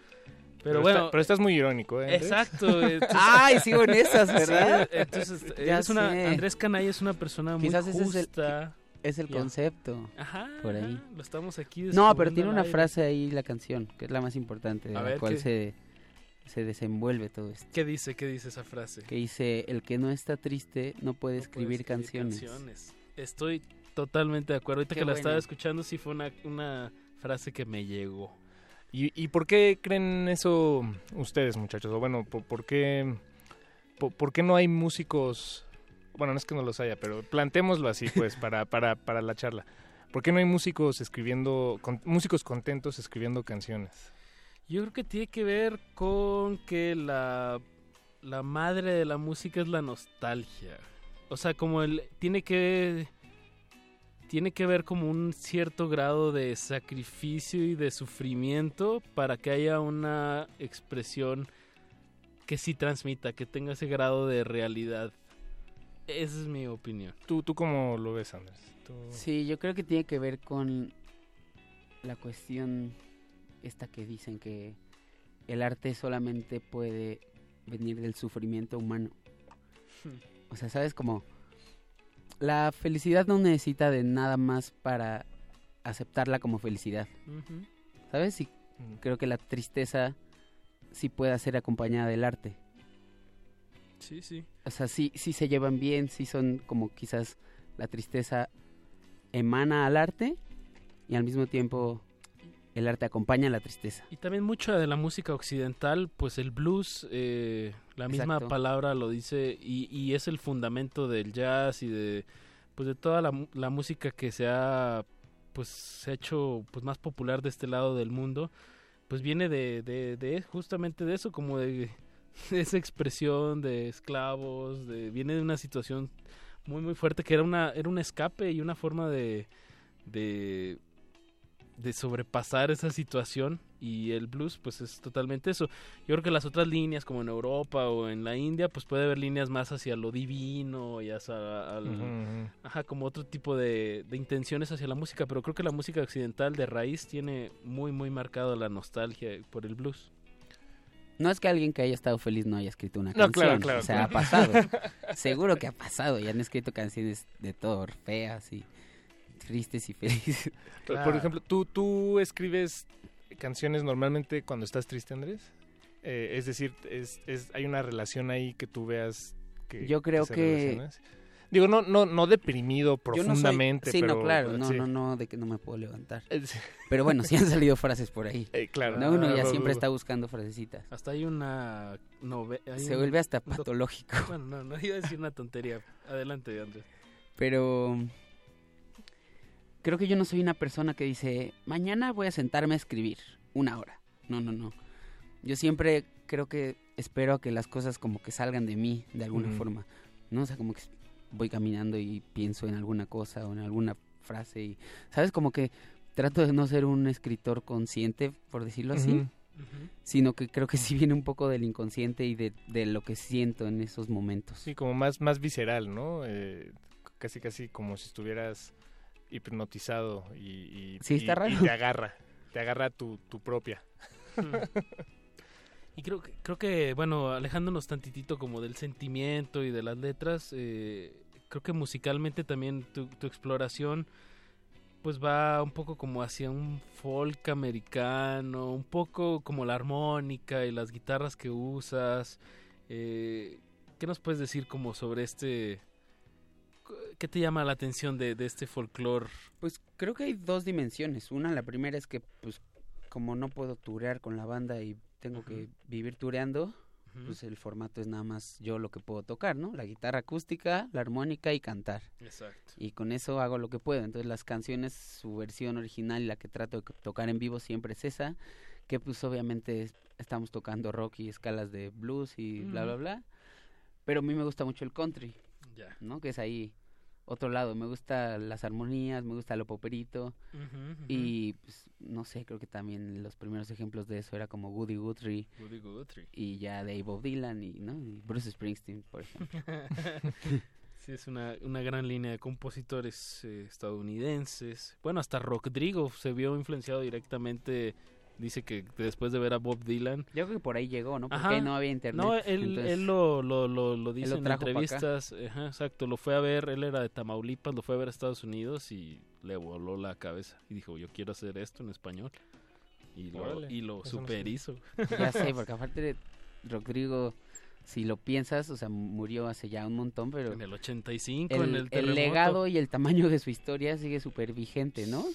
Pero, Pero bueno, está- pero estás muy irónico, ¿eh, Andrés? Exacto. *laughs* entonces- Ay, sigo en esas, ¿verdad? Sí, entonces, Ya es una, sé. Andrés Canalla es una persona muy Quizás ese es el- justa. Es el concepto. Ajá, Por ahí. ajá, lo estamos aquí No, pero tiene una aire. frase ahí la canción, que es la más importante, de A la ver, cual ¿qué? se, se desenvuelve todo esto. ¿Qué dice? ¿Qué dice esa frase? Que dice, el que no está triste no puede escribir, canciones. canciones. Estoy totalmente de acuerdo. Ahorita Qué que la estaba escuchando, sí fue una, una frase que me llegó. ¿Y, y por qué creen eso ustedes, muchachos? O bueno, ¿por, por qué, por, por qué no hay músicos? Bueno, no es que no los haya, pero plantémoslo así, pues, para, *laughs* para, para la charla. ¿Por qué no hay músicos escribiendo, con- músicos contentos escribiendo canciones? Yo creo que tiene que ver con que la, la madre de la música es la nostalgia. O sea, como el tiene que tiene que ver como un cierto grado de sacrificio y de sufrimiento para que haya una expresión que sí transmita, que tenga ese grado de realidad. Esa es mi opinión. ¿Tú, tú cómo lo ves, Andrés? Tú- Sí, yo creo que tiene que ver con la cuestión esta que dicen que el arte solamente puede venir del sufrimiento humano. O sea, ¿sabes? Como la felicidad no necesita de nada más para aceptarla como felicidad. ¿Sabes? Y creo que la tristeza sí puede ser acompañada del arte. Sí, sí. O sea, sí, sí se llevan bien, sí son como quizás la tristeza emana al arte y al mismo tiempo el arte acompaña la tristeza. Y también mucha de la música occidental, pues el blues, eh, la misma Exacto. palabra lo dice, y, y es el fundamento del jazz y de, pues de toda la, la música que se ha, pues se ha hecho pues más popular de este lado del mundo, pues viene de, de, de justamente de eso, como de, de esa expresión de esclavos, de, viene de una situación muy muy fuerte que era una, era un escape y una forma de, de de sobrepasar esa situación y el blues pues es totalmente eso. Yo creo que las otras líneas como en Europa o en la India pues puede haber líneas más hacia lo divino y hacia al- ajá, como otro tipo de, de intenciones hacia la música, pero creo que la música occidental de raíz tiene muy muy marcado la nostalgia por el blues. No es que alguien que haya estado feliz no haya escrito una No, claro, canción. claro, o sea, claro. ha pasado. *laughs* Seguro que ha pasado y han escrito canciones de todo, feas y tristes y felices. *laughs* Por- Por ejemplo, ¿tú, ¿tú escribes canciones normalmente cuando estás triste, Andrés? Eh, es decir, es, es, hay una relación ahí que tú veas que Yo creo que- relaciona? Digo, no, no, no deprimido Yo no soy- profundamente, sí, pero... no, claro, no, sí. no, no, de que no me puedo levantar. Eh. *laughs* Pero bueno, sí han salido frases por ahí. Eh, claro. No, uno ya Ah, siempre bu- está buscando frasecitas. Hasta hay una novela. Se vuelve hasta patológico. Bueno, no, no iba a decir una tontería. Adelante, Andrés. Pero creo que yo no soy una persona que dice, mañana voy a sentarme a escribir una hora. No, no, no. Yo siempre creo que espero a que las cosas como que salgan de mí de alguna forma. ¿No? O sea, como que voy caminando y pienso en alguna cosa o en alguna frase y, ¿sabes? Como que trato de no ser un escritor consciente, por decirlo así. Sino que creo que sí viene un poco del inconsciente y de, de lo que siento en esos momentos. Sí, como más, más visceral, ¿no? Eh, casi, casi como si estuvieras hipnotizado y, y, Sí, está y- raro. y te agarra, te agarra tu, tu propia. *laughs* Y creo que, creo que, bueno, alejándonos tantitito como del sentimiento y de las letras, eh, creo que musicalmente también tu, tu exploración pues va un poco como hacia un folk americano, un poco como la armónica y las guitarras que usas. Eh, ¿Qué nos puedes decir como sobre este... ¿Qué te llama la atención de, de este folclore? Pues creo que hay dos dimensiones. Una, la primera es que, pues, como no puedo turear con la banda y tengo que vivir tureando, pues el formato es nada más yo lo que puedo tocar, ¿no? La guitarra acústica, la armónica y cantar. Exacto. Y con eso hago lo que puedo. Entonces las canciones, su versión original y la que trato de tocar en vivo siempre es esa, que pues obviamente es- estamos tocando rock y escalas de blues y bla, bla, bla. Pero a mí me gusta mucho el country, Ya. ¿no? Que es ahí otro lado. Me gusta las armonías, me gusta lo poperito. Y pues, no sé, creo que también los primeros ejemplos de eso era como Woody Guthrie. Woody Guthrie. Y ya de Bob Dylan y, ¿no? y Bruce Springsteen, por ejemplo. *laughs* Sí, es una, una gran línea de compositores eh, estadounidenses. Bueno, hasta Rodrigo se vio influenciado directamente. Dice que después de ver a Bob Dylan. Yo creo que por ahí llegó, ¿no? Porque Ajá. ahí no había internet. No, él, entonces- él lo, lo, lo, lo dice lo en entrevistas. Ajá, exacto, lo fue a ver. Él era de Tamaulipas, lo fue a ver a Estados Unidos y le voló la cabeza. Y dijo, yo quiero hacer esto en español. Y lo, y lo eso no super sé. hizo. Ya sé, *laughs* porque aparte de Rodrigo, si lo piensas, o sea, murió hace ya un montón, pero... En el 85, el, en el terremoto. legado y el tamaño de su historia sigue súper vigente, ¿no?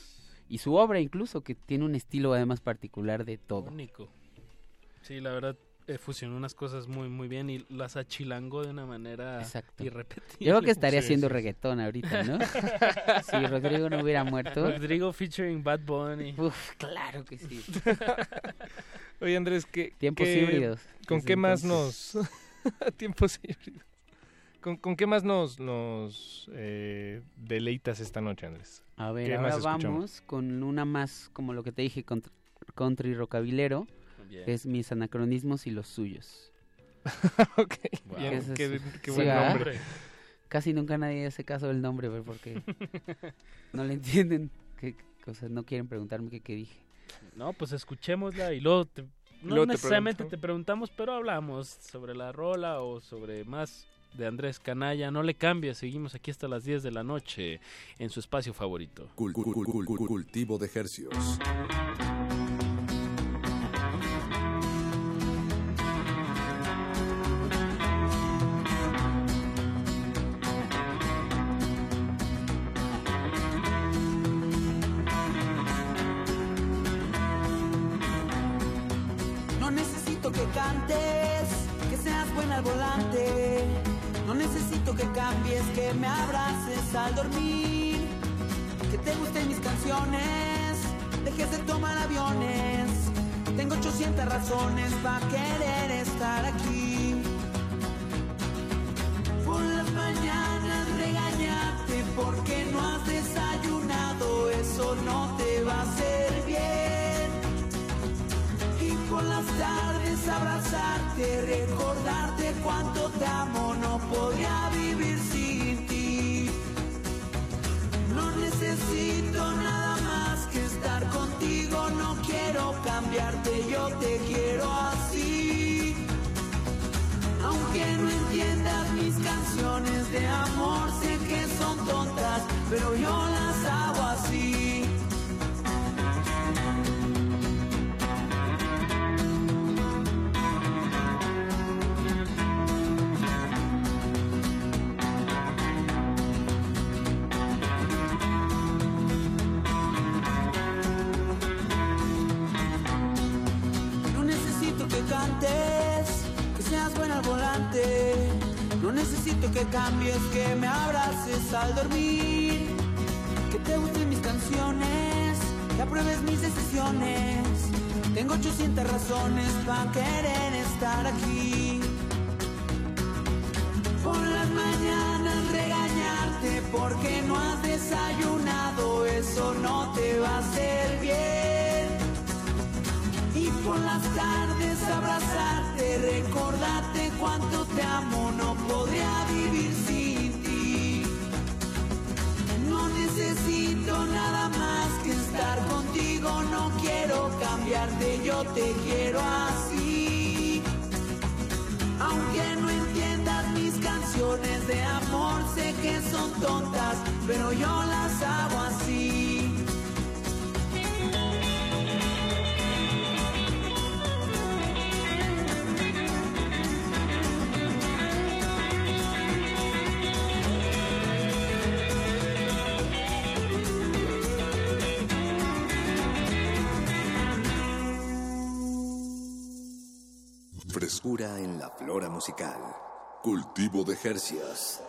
Y su obra incluso, que tiene un estilo además particular de todo. Único. Sí, la verdad, eh, fusionó unas cosas muy, muy bien y las achilangó de una manera Exacto. irrepetible. Yo creo que estaría *laughs* Sí, haciendo sí. reggaetón ahorita, ¿no? *laughs* si Rodrigo no hubiera muerto. Rodrigo featuring Bad Bunny. Uf, claro que sí. *laughs* Oye, Andrés, ¿qué, Tiempos qué- híbridos, ¿Con qué más nos... Tiempos híbridos. ¿Con, con qué más nos, nos eh, deleitas esta noche, Andrés? A ver, ¿Qué ahora más vamos con una más, como lo que te dije, cont- country que es mis anacronismos y los suyos. *laughs* ok, Wow. bien, Ese es qué, buen nombre. *laughs* Casi nunca nadie hace caso del nombre, pero porque *laughs* no le entienden, que, o sea, no quieren preguntarme qué, qué dije. No, pues escuchémosla y luego te- no Luego te necesariamente pregunto. te preguntamos, pero hablamos sobre la rola o sobre más de Andrés Canalla. No le cambies, seguimos aquí hasta las 10 de la noche en su espacio favorito. Cul- cul- cul- cul- cul- cultivo de hercios. 800 razones para querer estar aquí. Por las mañanas regañarte porque no has desayunado, eso no te va a hacer bien. Y por las tardes abrazarte, recordarte cuánto te amo, no podría vivir sin ti. No necesito nada contigo, no quiero cambiarte, yo te quiero así. Aunque no entiendas mis canciones de amor, sé que son tontas, pero yo las No necesito que cambies, que me abraces al dormir. Que te gusten mis canciones, que apruebes mis decisiones. Tengo 800 razones para querer estar aquí. Por las mañanas regañarte porque no has desayunado, eso no te va a hacer. Por las tardes abrazarte, recordarte cuánto te amo, no podría vivir sin ti. No necesito nada más que estar contigo, no quiero cambiarte, yo te quiero así. Aunque no entiendas mis canciones de amor, sé que son tontas, pero yo las hago así. En la flora musical. Cultivo de Jercias.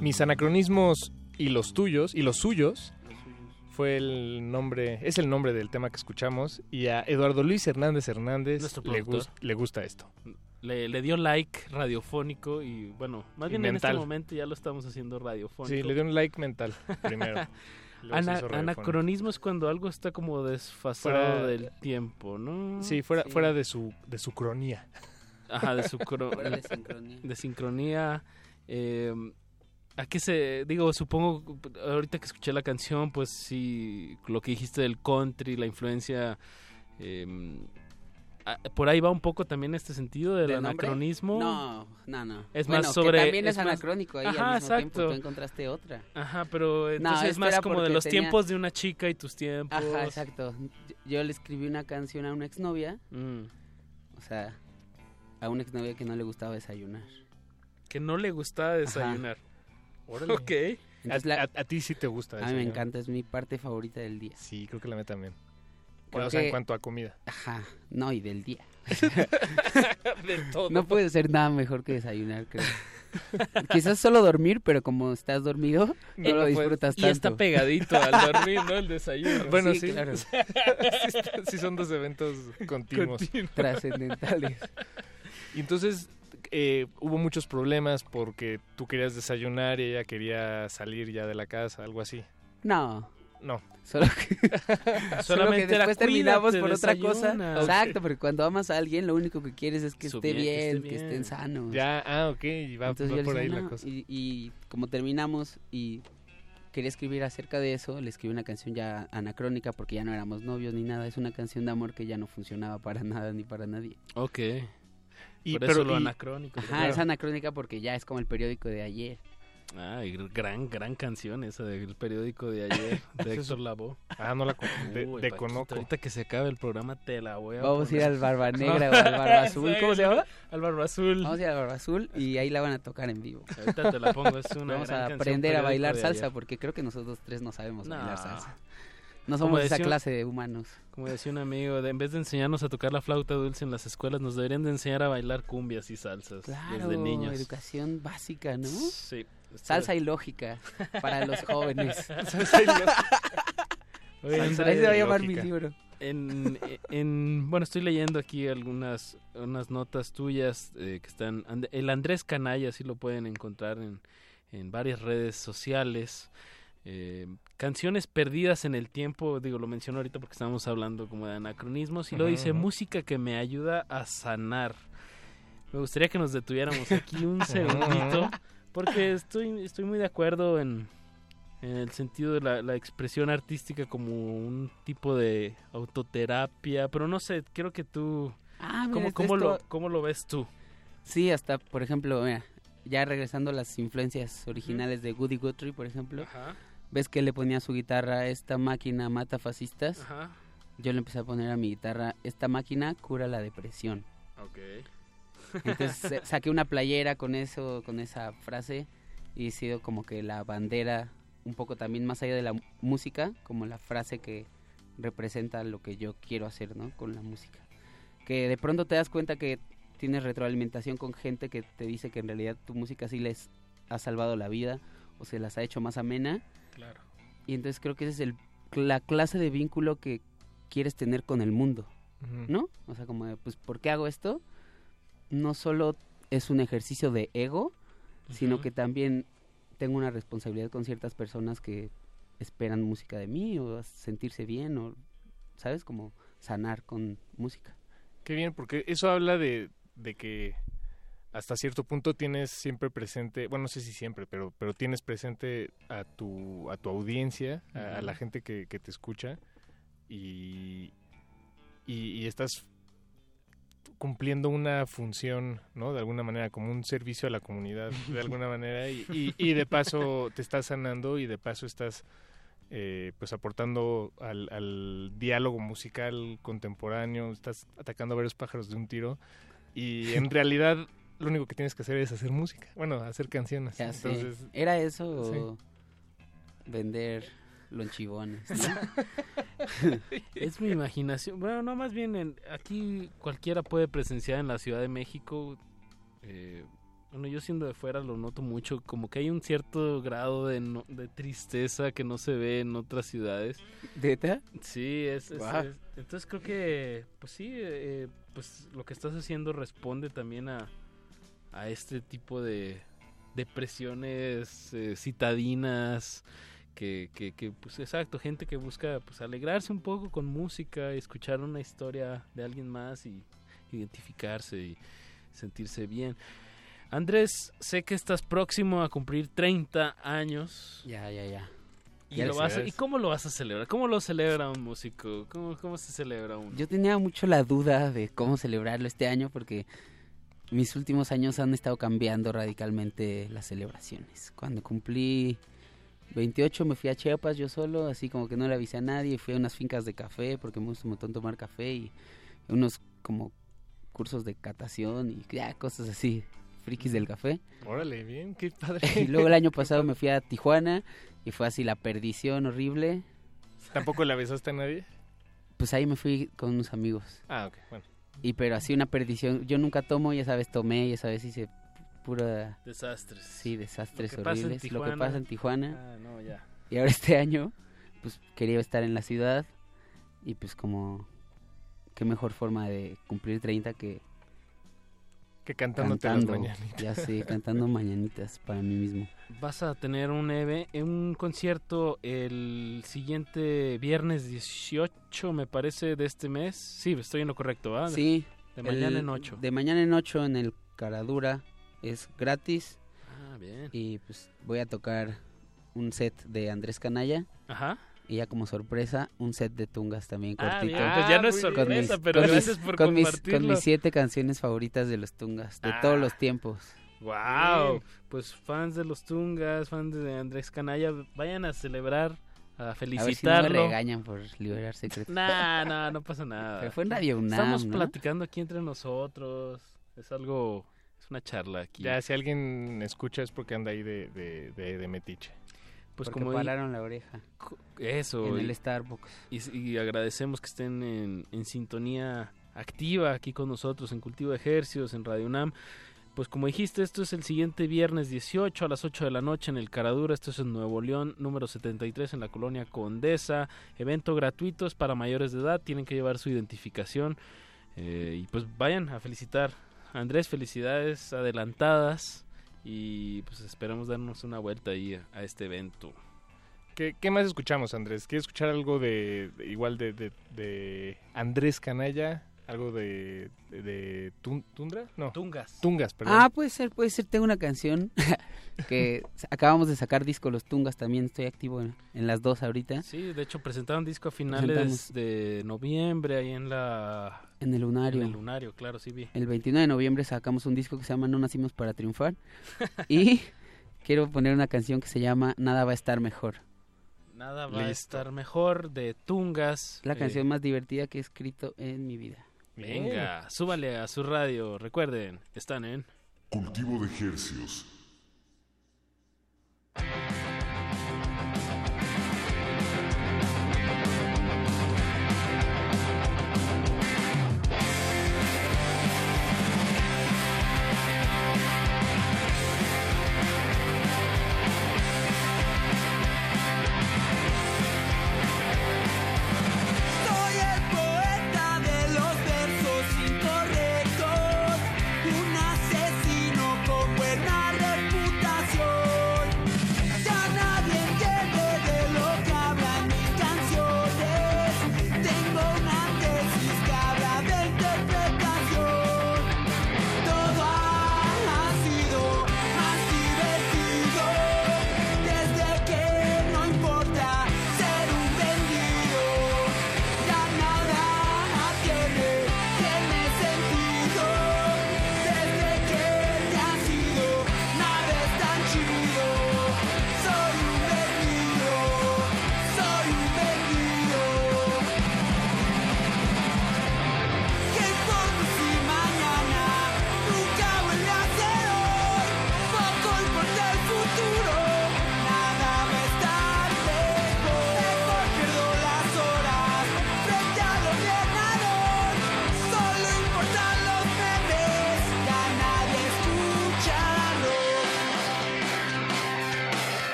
Mis anacronismos y los tuyos, y los suyos, fue el nombre, es el nombre del tema que escuchamos, y a Eduardo Luis Hernández Hernández le, gusta esto. Le, le dio like radiofónico y bueno, más Y bien en este momento ya lo estamos haciendo radiofónico. Sí, le dio un like mental primero. *laughs* Ana- anacronismo es cuando algo está como desfasado Fuera- del tiempo, ¿no? Sí, fuera, fuera de su de su cronía. Ajá, de su cro- de sincronía. de sincronía. eh, ¿A qué se...? Digo, supongo, ahorita que escuché la canción, pues sí, lo que dijiste del country, la influencia... eh, por ahí va un poco también este sentido del anacronismo. No, no, no. Es Bueno, más que sobre... también es, más- anacrónico ahí Ajá, al mismo tiempo. exacto. Tú encontraste otra. Ajá, pero No, entonces es más como de los tenía- tiempos de una chica y tus tiempos. Ajá, exacto. Yo, yo le escribí una canción a una exnovia. Mm. O sea, a una exnovia que no le gustaba desayunar. Que no le gustaba desayunar. Órale. Ok. Entonces, a, la- a- a ti sí te gusta a mí me desayunar. encanta, es mi parte favorita del día. Sí, creo que la mía también. Creo o sea, en cuanto a comida. Ajá, no, y del día. *laughs* *laughs* de todo. No puede ser nada mejor que desayunar, creo. *laughs* Quizás solo dormir, pero como estás dormido, no lo pues, disfrutas y tanto. está pegadito al dormir, ¿no? El desayuno. Bueno, Sí, sí. claro. sí, son dos eventos continuos. Trascendentales. Y entonces eh, hubo muchos problemas porque tú querías desayunar y ella quería salir ya de la casa, algo así. No, No. solo que, *laughs* solo después terminamos "Cuídate, por otra cosa. desayuna". Exacto, porque cuando amas a alguien, lo único que quieres es que Su esté bien, que esté bien, que, bien. estén sanos. Ya, ah, ok, y va, Entonces va por ahí la cosa. Y, y como terminamos y quería escribir acerca de eso, le escribí una canción ya anacrónica porque ya no éramos novios ni nada. Es una canción de amor que ya no funcionaba para *laughs* nada ni para nadie. Ok. Y, Por pero, eso lo y- anacrónico. Ajá, Claro. es anacrónica porque ya es como el periódico de ayer. Ay, gran, gran canción esa del periódico de ayer, *laughs* de Héctor Lavoe. Ah, no la de, Uy, de Paquito, Conoco. Ahorita que se acabe el programa te la voy a Vamos a ir al Barba *laughs* Negra o al Barba Azul. *laughs* ¿Cómo se llama? Al Barba Azul. Vamos a ir al Barba Azul y ahí la van a tocar en vivo. Ahorita te la pongo, es una Vamos gran a aprender a bailar salsa porque creo que nosotros tres no sabemos No. bailar salsa. No somos esa clase de humanos. Como decía un amigo, de- en vez de enseñarnos a tocar la flauta dulce en las escuelas, nos deberían de enseñar a bailar cumbias y salsas Claro, desde niños. educación básica, ¿no? Sí. Salsa y lógica para los *laughs* jóvenes. Salsa y lógica. Oye, se va a llamar mi libro. En, en- bueno, estoy leyendo aquí algunas unas notas tuyas eh, que están... And- El Andrés Canalla, sí lo pueden encontrar en, en varias redes sociales. Eh, canciones perdidas en el tiempo, digo, lo menciono ahorita porque estamos hablando como de anacronismos. Y lo dice, música que me ayuda a sanar. Me gustaría que nos detuviéramos aquí un *laughs* segundito, porque estoy, estoy muy de acuerdo en, en el sentido de la, la expresión artística como un tipo de autoterapia, pero no sé, creo que tú... Ah, mira, ¿Cómo, esto- cómo lo, ¿Cómo lo ves tú? Sí, hasta, por ejemplo, mira, ya regresando a las influencias originales de Woody Guthrie, por ejemplo, Ajá, ves que le ponía a su guitarra esta máquina mata fascistas. ajá, Yo le empecé a poner a mi guitarra esta máquina cura la depresión. ok. *laughs* Entonces sa- saqué una playera con eso, con esa frase y ha sido como que la bandera un poco también más allá de la música, como la frase que representa lo que yo quiero hacer, ¿no? Con la música. Que de pronto te das cuenta que tienes retroalimentación con gente que te dice que en realidad tu música sí les ha salvado la vida o se las ha hecho más amena. Claro. Y entonces creo que esa es el, la clase de vínculo que quieres tener con el mundo. ¿no? O sea, como de, pues, ¿por qué hago esto? No solo es un ejercicio de ego, sino que también tengo una responsabilidad con ciertas personas que esperan música de mí o sentirse bien o, ¿sabes? Como sanar con música. Qué bien, porque eso habla de, de que hasta cierto punto tienes siempre presente, bueno, no sé si siempre, pero, pero tienes presente a tu, a tu audiencia, a, a la gente que, que te escucha y, y, y estás cumpliendo una función, ¿no? De alguna manera, como un servicio a la comunidad, de alguna *laughs* manera, y, y, y de paso te estás sanando y de paso estás eh, pues aportando al, al diálogo musical contemporáneo, estás atacando a varios pájaros de un tiro y en *laughs* realidad lo único que tienes que hacer es hacer música, bueno, hacer canciones. Ya sé. ¿Era eso sí. o vender lonchibones? *laughs* es mi imaginación. Bueno, no, más bien en- aquí cualquiera puede presenciar en la Ciudad de México. eh, bueno, yo siendo de fuera lo noto mucho, como que hay un cierto grado de, no- de tristeza que no se ve en otras ciudades. ¿Neta? Sí, es, es- entonces creo que, pues sí, eh, pues lo que estás haciendo responde también a, a este tipo de depresiones eh, citadinas, que, que, que, pues exacto, gente que busca pues alegrarse un poco con música, escuchar una historia de alguien más y identificarse y sentirse bien. Andrés, sé que estás próximo a cumplir 30 años. Ya, ya, ya. ¿Y, Ya lo lo vas a- sabes. ¿Y cómo lo vas a celebrar? ¿Cómo lo celebra un músico? ¿Cómo, cómo se celebra uno? Yo tenía mucho la duda de cómo celebrarlo este año porque mis últimos años han estado cambiando radicalmente las celebraciones. Cuando cumplí 28 me fui a Chiapas yo solo, así como que no le avisé a nadie, fui a unas fincas de café porque me gusta un montón tomar café y unos como cursos de catación y ya, cosas así, frikis del café. órale, bien, qué padre. Y luego el *laughs* año pasado me fui a Tijuana y fue así la perdición horrible. ¿Tampoco le avisaste a nadie? Pues ahí me fui con unos amigos. Ah, ok, bueno. Y pero así una perdición. Yo nunca tomo, ya sabes, tomé, ya sabes, hice pura... Desastres. Sí, desastres Lo horribles. Lo que pasa en Tijuana. Ah, no, ya. Y ahora este año, pues quería estar en la ciudad. Y pues como... Qué mejor forma de cumplir 30 que... Que cantándote las cantando, mañanitas. Ya sé, cantando mañanitas para mí mismo. Vas a tener un, eve- un concierto el siguiente viernes 18, me parece, de este mes. Sí, estoy en lo correcto. Sí. De mañana el- en 8. De mañana en 8 en el Caradura. Es gratis. Ah, bien. Y pues voy a tocar un set de Andrés Canalla. Ajá. Y ya como sorpresa, un set de tungas también Ah, cortito. bien, pues ya no es Con sorpresa, mis- pero con gracias mis- por con mis, con mis siete canciones favoritas de los tungas, de Ah. todos los tiempos. Wow. Pues fans de los Tungas, fans de Andrés Canalla, vayan a celebrar, a A ver si no me felicitarlo. regañan por liberar secretos. Nah, nah, no pasa nada. Pero fue en Radio UNAM, Estamos ¿no? platicando aquí entre nosotros. Es algo, es una charla aquí. Ya, si alguien escucha es porque anda ahí de, de, de, de metiche. Pues Porque como pararon la oreja. Eso. En y- el Starbucks. Y, y agradecemos que estén en, en sintonía activa aquí con nosotros en Cultivo de Ejercios, en Radio UNAM. Pues como dijiste, esto es el siguiente viernes 18 a las 8 de la noche en el Caradura. Esto es en Nuevo León, número 73 en la colonia Condesa. Evento gratuito es para mayores de edad. Tienen que llevar su identificación. Eh, y pues vayan a felicitar. Andrés, felicidades adelantadas. Y pues esperamos darnos una vuelta ahí a, este evento. ¿Qué, qué más escuchamos, Andrés? ¿Quieres escuchar algo de, de- igual de, de, de Andrés Canalla? ¿Algo de, de, de Tun- Tundra? No. Tungas. Tungas, perdón. Ah, puede ser, puede ser. Tengo una canción *laughs* que acabamos de sacar disco Los Tungas también. Estoy activo en, en las dos ahorita. Sí, de hecho presentaron disco a finales Presentamos. de noviembre ahí en la En el Lunario. en el Lunario, claro, sí vi. El 29 de noviembre sacamos un disco que se llama No Nacimos para Triunfar. *laughs* y quiero poner una canción que se llama Nada va a estar mejor. Nada va a estar mejor de Tungas. La Eh, canción más divertida que he escrito en mi vida. Venga, súbale a su radio. Recuerden, están en Cultivo de Hercios.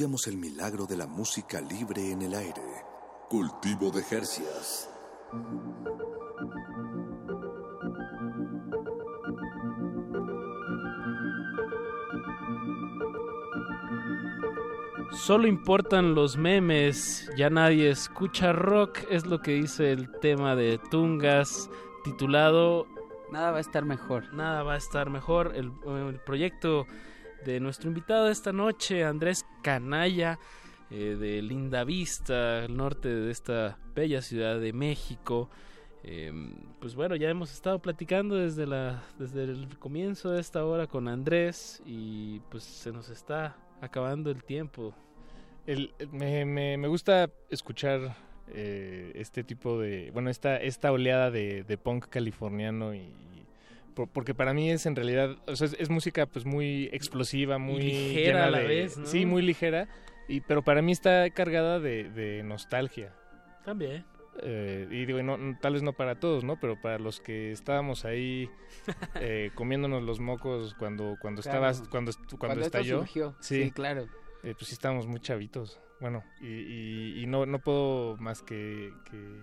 Estudiamos el milagro de la música libre en el aire. Cultivo de Jercias. Solo importan los memes, ya nadie escucha rock, es lo que dice el tema de Tungas, titulado Nada va a estar mejor. Nada va a estar mejor. El, el proyecto de nuestro invitado de esta noche, Andrés Canalla, eh, de Linda Vista, al norte de esta bella ciudad de México. Eh, pues bueno, ya hemos estado platicando desde, la, desde el comienzo de esta hora con Andrés y pues se nos está acabando el tiempo. El, me, me, gusta escuchar eh, este tipo de, bueno, esta, esta oleada de, de punk californiano y, por- porque para mí es en realidad, o sea, es, es música pues muy explosiva, muy ligera llena a la de- vez, ¿no? Sí, muy ligera, y, pero para mí está cargada de, de nostalgia. También. Eh, y digo, no, no- tal vez no para todos, ¿no? Pero para los que estábamos ahí *laughs* eh, comiéndonos los mocos cuando cuando Claro. estabas cuando cuando, Cuando esto estalló, surgió, sí, claro. eh, pues sí estábamos muy chavitos. Bueno, y, y- y no no puedo más que, que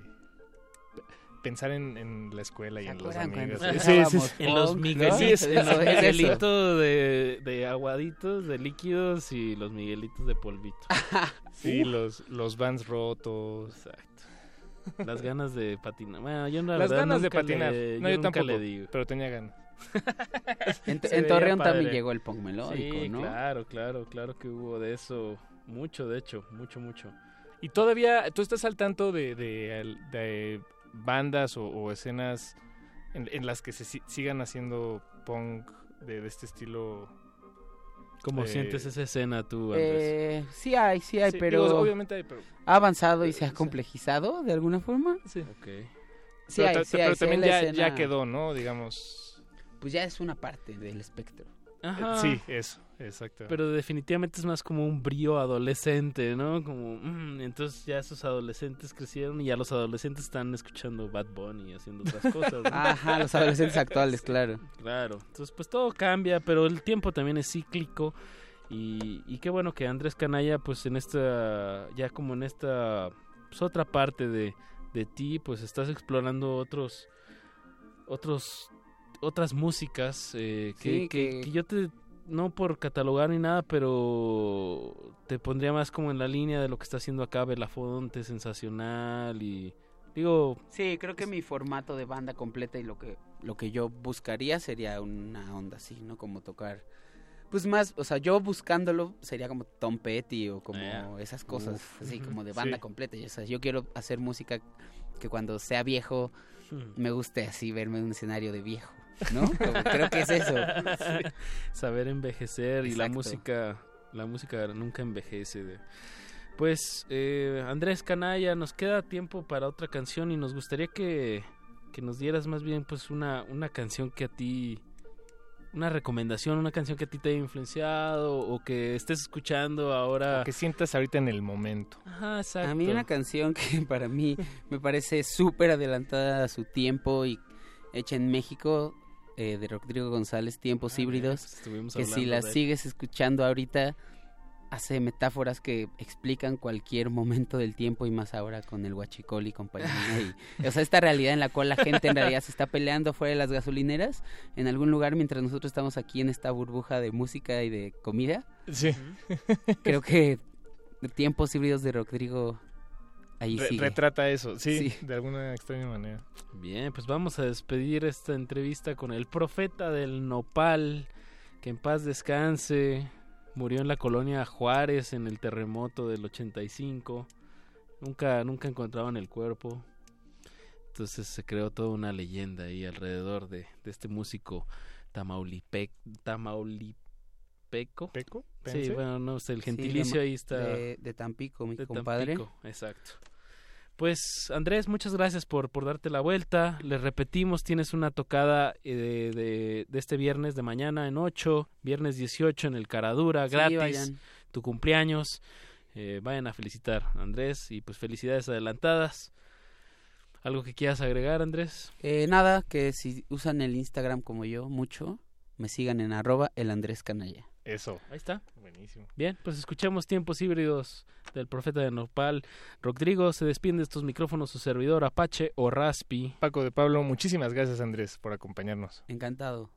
pensar en, en la escuela y en los amigos. Sí, sí, sí. En los ¿no? Miguelitos, en los. Miguelitos de, de aguaditos, de líquidos y los Miguelitos de polvito. *laughs* Sí, los los vans rotos. Exacto. Las ganas de patinar. Bueno, yo no, la Las verdad ganas de patinar. le- no, yo, nunca tampoco, le digo. pero tenía ganas. *laughs* En, Torreón también llegó el punk melódico, Sí, ¿no? claro, claro, claro que hubo de eso. Mucho, de hecho, mucho, mucho. Y todavía, ¿tú estás al tanto de, de, de bandas o, o escenas en, en las que se si- sigan haciendo punk de, de este estilo? ¿Cómo Eh, sientes esa escena tú, Andrés? Eh, sí hay, sí hay, Sí, pero digo, obviamente hay, pero- ha avanzado y se ha complejizado de alguna forma. Sí. Ok. Sí pero hay, sí pero hay, hay también ya, escena- ya quedó, ¿no? Digamos. Pues ya es una parte del espectro. Ajá. Sí, eso, exacto. Pero definitivamente es más como un brío adolescente, ¿no? Como, mm, entonces ya esos adolescentes crecieron y ya los adolescentes están escuchando Bad Bunny y haciendo otras *laughs* cosas. ¿no? Ajá, los adolescentes actuales, claro. Claro, entonces pues todo cambia, pero el tiempo también es cíclico y, y qué bueno que Andrés Canalla pues en esta, ya como en esta pues, otra parte de, de ti pues estás explorando otros, otros, otras músicas eh, que, Sí, que- que- que yo te, no por catalogar ni nada, pero te pondría más como en la línea de lo que está haciendo acá Belafonte, sensacional y digo... Sí, creo que mi formato de banda completa y lo que lo que yo buscaría sería una onda así, ¿no? Como tocar pues más, o sea, yo buscándolo sería como Tom Petty o como Ah, esas cosas, uf. así como de banda Sí. completa. Y, o sea, yo quiero hacer música que cuando sea viejo Hmm. me guste así verme en un escenario de viejo, ¿no? Creo que es eso. *laughs* Sí, Saber envejecer y la música, la música nunca envejece. de- Pues eh, Andrés Canalla, nos queda tiempo para otra canción y nos gustaría que, que nos dieras más bien pues una, una canción que a ti, una recomendación, una canción que a ti te haya influenciado o que estés escuchando ahora. Que sientas ahorita en el momento. Ajá, exacto. A mí una canción que *laughs* para mí me parece súper adelantada a su tiempo y hecha en México eh, de Rodrigo González, Tiempos Híbridos, pues que si hablando la de él. sigues escuchando ahorita hace metáforas que explican cualquier momento del tiempo y más ahora con el huachicol y compañía. Y, *laughs* o sea, esta realidad en la cual la gente en realidad se está peleando fuera de las gasolineras en algún lugar mientras nosotros estamos aquí en esta burbuja de música y de comida. Sí. Creo que Tiempos Híbridos de Rodrigo ahí Re- sigue. retrata eso, sí, Sí. de alguna extraña manera. Bien, pues vamos a despedir esta entrevista con el profeta del nopal, que en paz descanse, murió en la colonia Juárez en el terremoto del 85, nunca, nunca encontraban el cuerpo, entonces se creó toda una leyenda ahí alrededor de, de este músico tamaulipe, tamaulipeco. ¿Peco? Sí, Pense. bueno, no sé, el gentilicio ahí está. de- de Tampico, mi de compadre. Tampico, exacto. Pues Andrés, muchas gracias por, por darte la vuelta. Les repetimos, tienes una tocada eh, de, de, de este viernes de mañana en 8, viernes 18 en el Caradura, Sí, gratis. vayan. tu cumpleaños. Eh, vayan a felicitar a Andrés y pues felicidades adelantadas. ¿Algo que quieras agregar, Andrés? Eh, nada, que si usan el Instagram como yo mucho, me sigan en arroba el Andrés Canalla. Eso. Ahí está. Buenísimo. Bien, pues escuchemos tiempos híbridos del profeta de Nopal. Rodrigo se despide de estos micrófonos su servidor Apache o Raspi. Paco de Pablo, muchísimas gracias Andrés por acompañarnos. Encantado.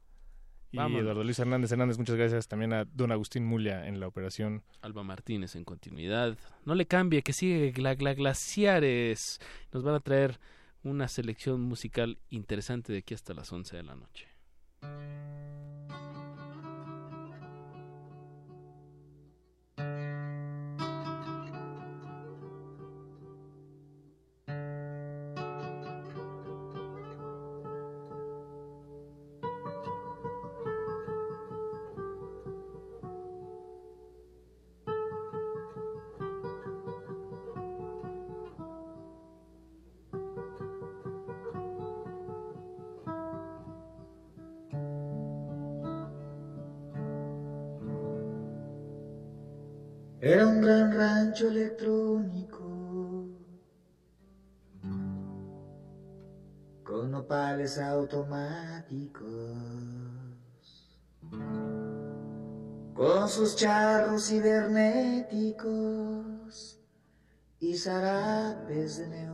Y Vámonos. Eduardo Luis Hernández Hernández, muchas gracias también a don Agustín Mulia en la operación. Alba Martínez en continuidad. No le cambie, que sigue Gla Gla Glaciares. Nos van a traer una selección musical interesante de aquí hasta las 11 de la noche. Electrónico con nopales automáticos, con sus charros cibernéticos y zarapes de neón.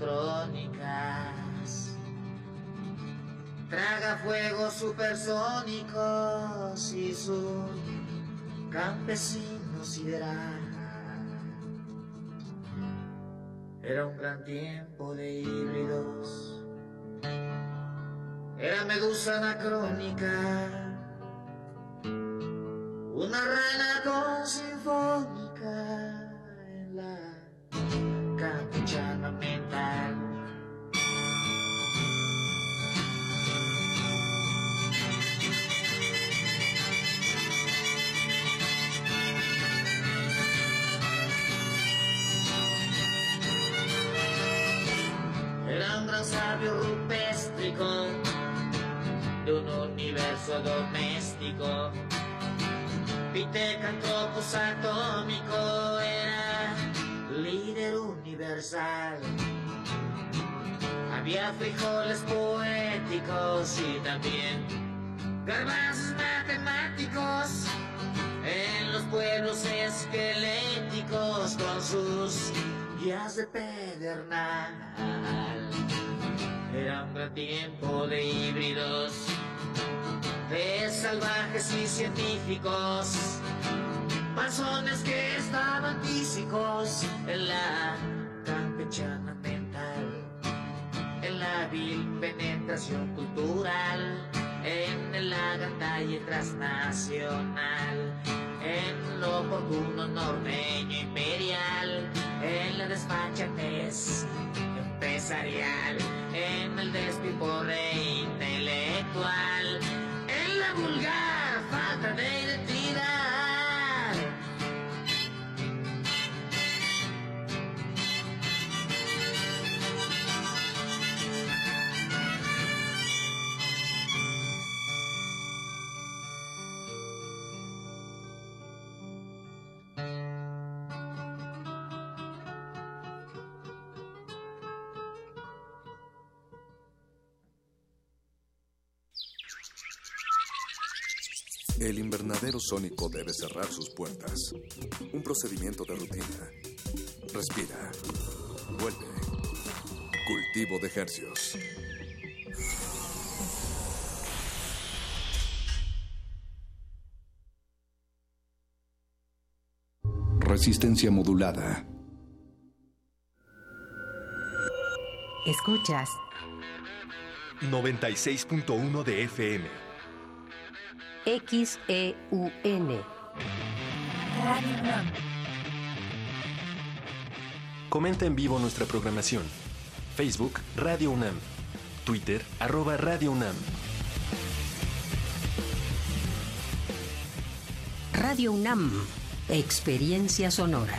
Marías ciclotrónicas, tragafuegos supersónicos y su campesino sideral. Era un gran tiempo de híbridos, era medusa anacrónica, doméstico. Pitecantropus atómico era líder universal. Había frijoles poéticos y también garbanzos matemáticos en los pueblos esqueléticos con sus guías de pedernal. Era un gran tiempo de híbridos, de salvajes y científicos, panzones que estaban físicos en la campechana mental, en la vil penetración cultural, en el agandalle transnacional, en lo oportuno norteño imperial, en la despachatez empresarial, en el despiporre intelectual, en la vulgar El invernadero sónico debe cerrar sus puertas. Un procedimiento de rutina. Respira. Vuelve. Cultivo de hercios. Resistencia modulada. Escuchas 96.1 de FM. XEUN. Radio UNAM. Comenta en vivo nuestra programación. Facebook Radio UNAM. Twitter arroba Radio UNAM. Radio UNAM. Experiencia sonora.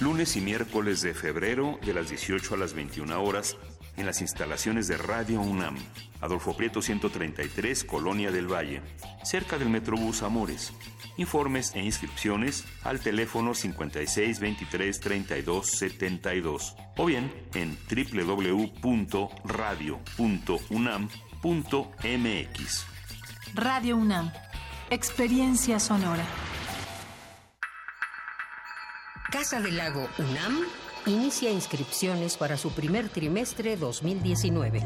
Lunes y miércoles de febrero de las 18 a las 21 horas en las instalaciones de Radio UNAM, Adolfo Prieto 133, Colonia del Valle, cerca del Metrobús Amores. Informes e inscripciones al teléfono 56 23 32 72 o bien en www.radio.unam.mx. Radio UNAM. Experiencia sonora. Casa del Lago UNAM inicia inscripciones para su primer trimestre 2019.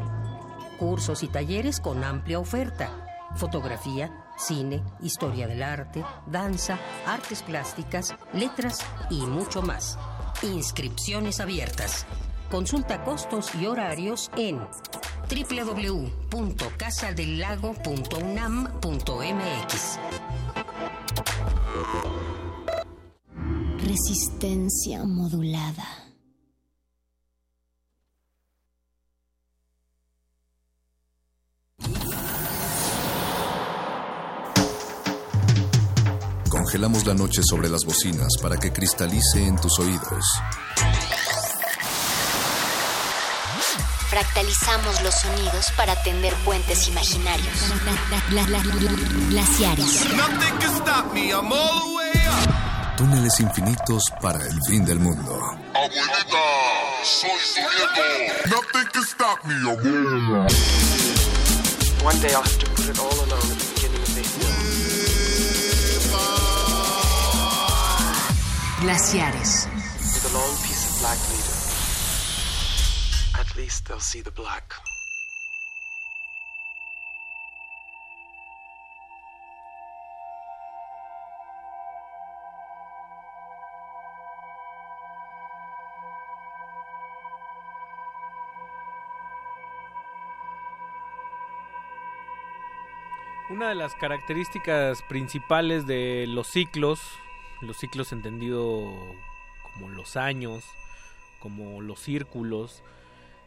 Cursos y talleres con amplia oferta. Fotografía, cine, historia del arte, danza, artes plásticas, letras y mucho más. Inscripciones abiertas. Consulta costos y horarios en www.casadelago.unam.mx. Resistencia modulada. Congelamos la noche sobre las bocinas para que cristalice en tus oídos. Fractalizamos los sonidos para tender puentes imaginarios. Glaciares. Túneles infinitos para el fin del mundo. Abuelita, soy su nieto. Nothing can stop me, abuela. One day I'll have to put it all alone at the beginning of this Glaciares. With a long piece of black leader. At least they'll see the black. Una de las características principales de los ciclos, los ciclos entendido como los años, como los círculos,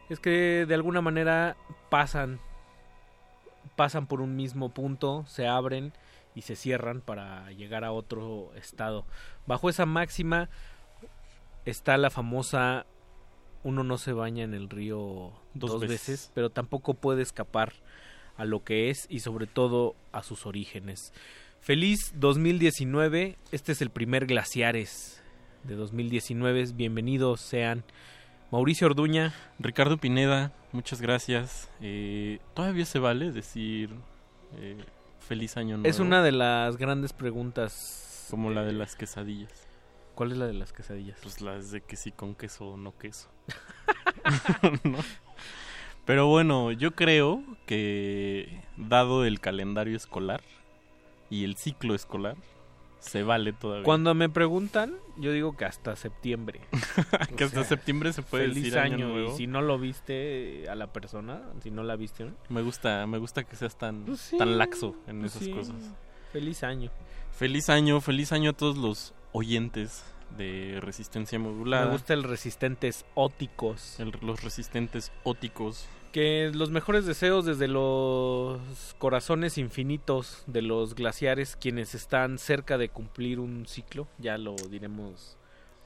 es que de alguna manera pasan pasan por un mismo punto, se abren y se cierran para llegar a otro estado. Bajo esa máxima está la famosa uno no se baña en el río Dos dos, veces. veces, pero tampoco puede escapar a lo que es y sobre todo a sus orígenes. Feliz 2019, este es el primer Glaciares de 2019, bienvenidos sean Mauricio Orduña, Ricardo Pineda, muchas gracias. Eh, Todavía se vale decir eh, feliz año nuevo. es una de las grandes preguntas. Como la de las quesadillas. ¿Cuál es la de las quesadillas? Pues las de que sí con queso o no queso. *laughs* *laughs* ¿No? Pero bueno, yo creo que dado el calendario escolar y el ciclo escolar, se vale todavía. Cuando me preguntan, yo digo que hasta septiembre. *laughs* que hasta sea, septiembre se puede feliz decir año, año, nuevo. Y si no lo viste a la persona, si no la viste, ¿no? Me gusta, me gusta que seas tan, Pues sí, tan laxo en pues esas sí. cosas. Feliz año. Feliz año, feliz año a todos los oyentes de Resistencia Modulada. Me gusta el resistentes óticos. El- los resistentes óticos. Que los mejores deseos desde los corazones infinitos de los glaciares, quienes están cerca de cumplir un ciclo, ya lo diremos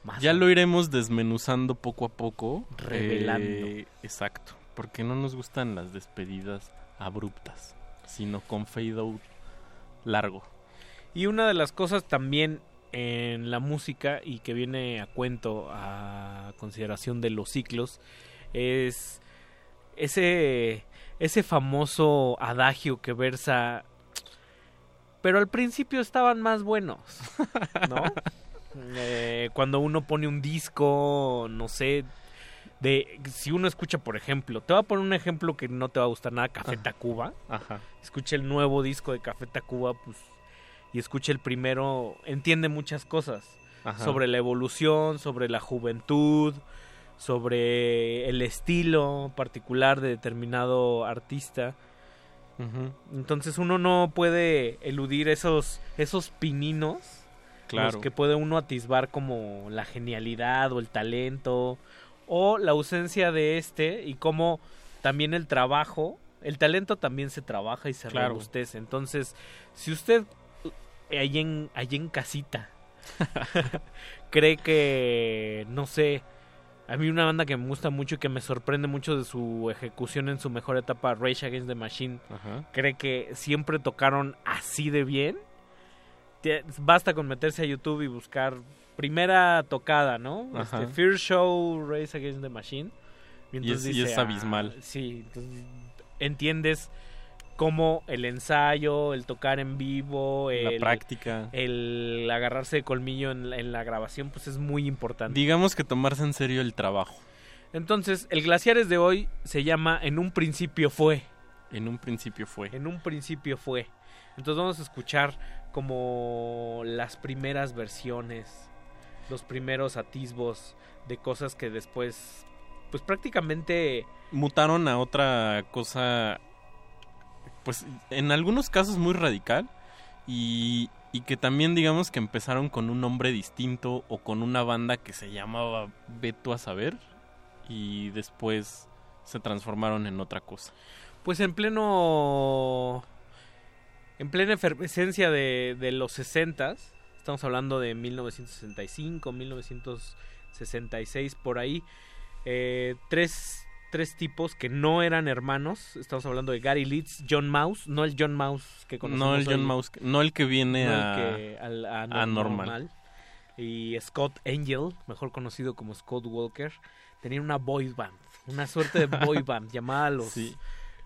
más. Ya lo iremos desmenuzando poco a poco. Revelando. Eh, exacto. Porque no nos gustan las despedidas abruptas, sino con fade out largo. Y una de las cosas también en la música y que viene a cuento a consideración de los ciclos es ese ese famoso adagio que versa pero al principio estaban más buenos, ¿no? *laughs* Eh, cuando uno pone un disco, no sé, de si uno escucha, por ejemplo, te voy a poner un ejemplo que no te va a gustar nada, Café Tacuba. Ajá. Escucha el nuevo disco de Café Tacuba, pues y escucha el primero, entiende muchas cosas Ajá. sobre la evolución, sobre la juventud, sobre el estilo particular de determinado artista. Entonces uno no puede eludir esos, esos pininos Claro. los que puede uno atisbar como la genialidad o el talento o la ausencia de este y cómo también el trabajo, el talento también se trabaja y se Claro. robustece. Entonces, si usted eh, ahí en, ahí en casita *laughs* cree que, no sé, a mí una banda que me gusta mucho y que me sorprende mucho de su ejecución en su mejor etapa, Rage Against the Machine, Ajá. cree que siempre tocaron así de bien. Basta con meterse a YouTube y buscar primera tocada, ¿no? Este, Fear Show, Race Against the Machine. Y entonces es- y es ah, abismal. sí, entonces entiendes cómo el ensayo, el tocar en vivo, La el, práctica. el agarrarse de colmillo en, la- en la grabación, pues es muy importante. Digamos que tomarse en serio el trabajo. Entonces, el Glaciares de hoy se llama En un principio fue. En un principio fue. En un principio fue. Entonces vamos a escuchar como las primeras versiones, los primeros atisbos de cosas que después, pues prácticamente Mutaron a otra cosa, pues en algunos casos muy radical y, y que también digamos que empezaron con un nombre distinto o con una banda que se llamaba Beto a saber y después se transformaron en otra cosa. Pues en pleno. En plena efervescencia de, de los 60 estamos hablando de 1965, 1966, por ahí. eh, tres, tres tipos que no eran hermanos. Estamos hablando de Gary Leeds, John Mouse, no el John Mouse que conocemos No el John hoy, Mouse, no el que viene no el a, que- al- a a normal. normal. Y Scott Angel, mejor conocido como Scott Walker, tenían una boy band, una suerte de boy *laughs* band llamada los, Sí.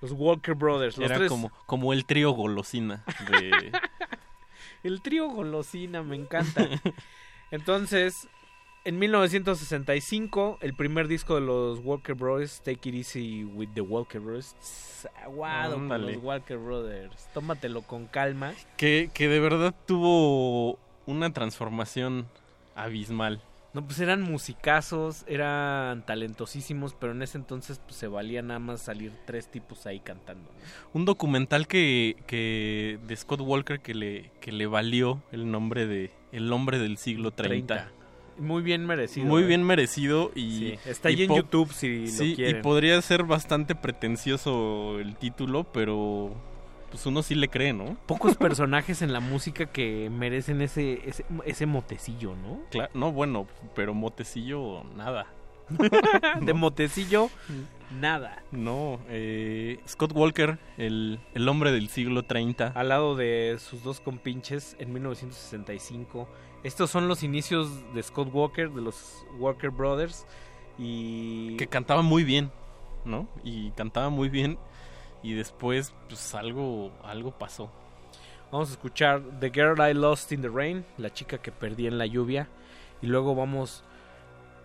los Walker Brothers. Los Era tres- como, como el trío golosina de... *laughs* El trío golosina, me encanta. *laughs* Entonces, en 1965, el primer disco de los Walker Brothers, Take It Easy with the Walker Brothers. Aguado con los Walker Brothers. Tómatelo con calma. que, que de verdad tuvo una transformación abismal. No, pues eran musicazos, eran talentosísimos, pero en ese entonces pues, se valía nada más salir tres tipos ahí cantando. ¿no? Un documental que, que de Scott Walker que le, que le valió el nombre de El hombre del siglo 30. 30. Muy bien merecido. Muy ¿eh? bien merecido y Sí, está y ahí en YouTube si lo sí, y quieren. podría ser bastante pretencioso el título, pero pues uno sí le cree, ¿no? Pocos *laughs* personajes en la música que merecen ese, ese, ese motecillo, ¿no? Cla- no, bueno, pero Motecillo nada. *laughs* De motecillo, nada. No, eh, Scott Walker, el, el hombre del siglo 30. Al lado de sus dos compinches en 1965. Estos son los inicios de Scott Walker, de los Walker Brothers. Y que cantaba muy bien, ¿no? Y cantaba muy bien y después pues algo algo pasó. Vamos a escuchar The Girl I Lost in the Rain, la chica que perdí en la lluvia. Y luego vamos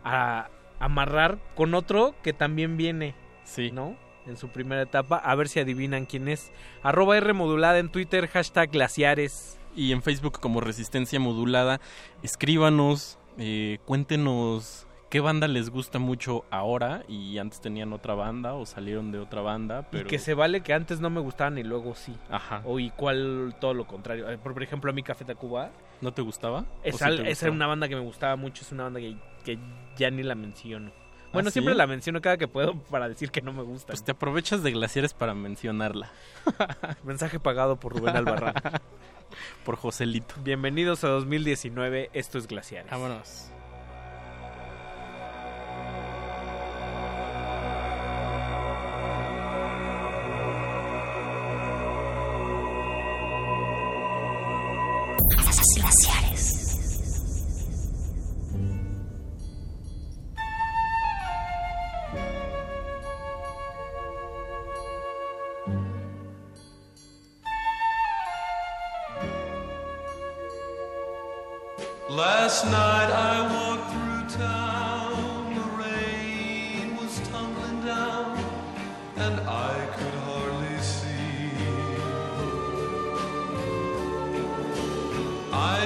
a amarrar con otro que también viene, sí. ¿no? En su primera etapa, a ver si adivinan quién es. Arroba R modulada en Twitter, hashtag glaciares. Y en Facebook como Resistencia Modulada, escríbanos, eh, cuéntenos qué banda les gusta mucho ahora y antes tenían otra banda o salieron de otra banda, pero Y que se vale que antes no me gustaban y luego sí. Ajá. O y cuál todo lo contrario. Eh, Por, por ejemplo, a mí Café Tacuba. ¿No te gustaba? ¿O Es sí te esa gustaba? era una banda que me gustaba mucho. Es una banda que, que ya ni la menciono. Bueno, ¿Ah, siempre sí? la menciono cada que puedo para decir que no me gusta. Pues te aprovechas de Glaciares para mencionarla. *laughs* Mensaje pagado por Rubén Albarrán. *laughs* Por Joselito. Bienvenidos a 2019. Esto es Glaciares. Vámonos.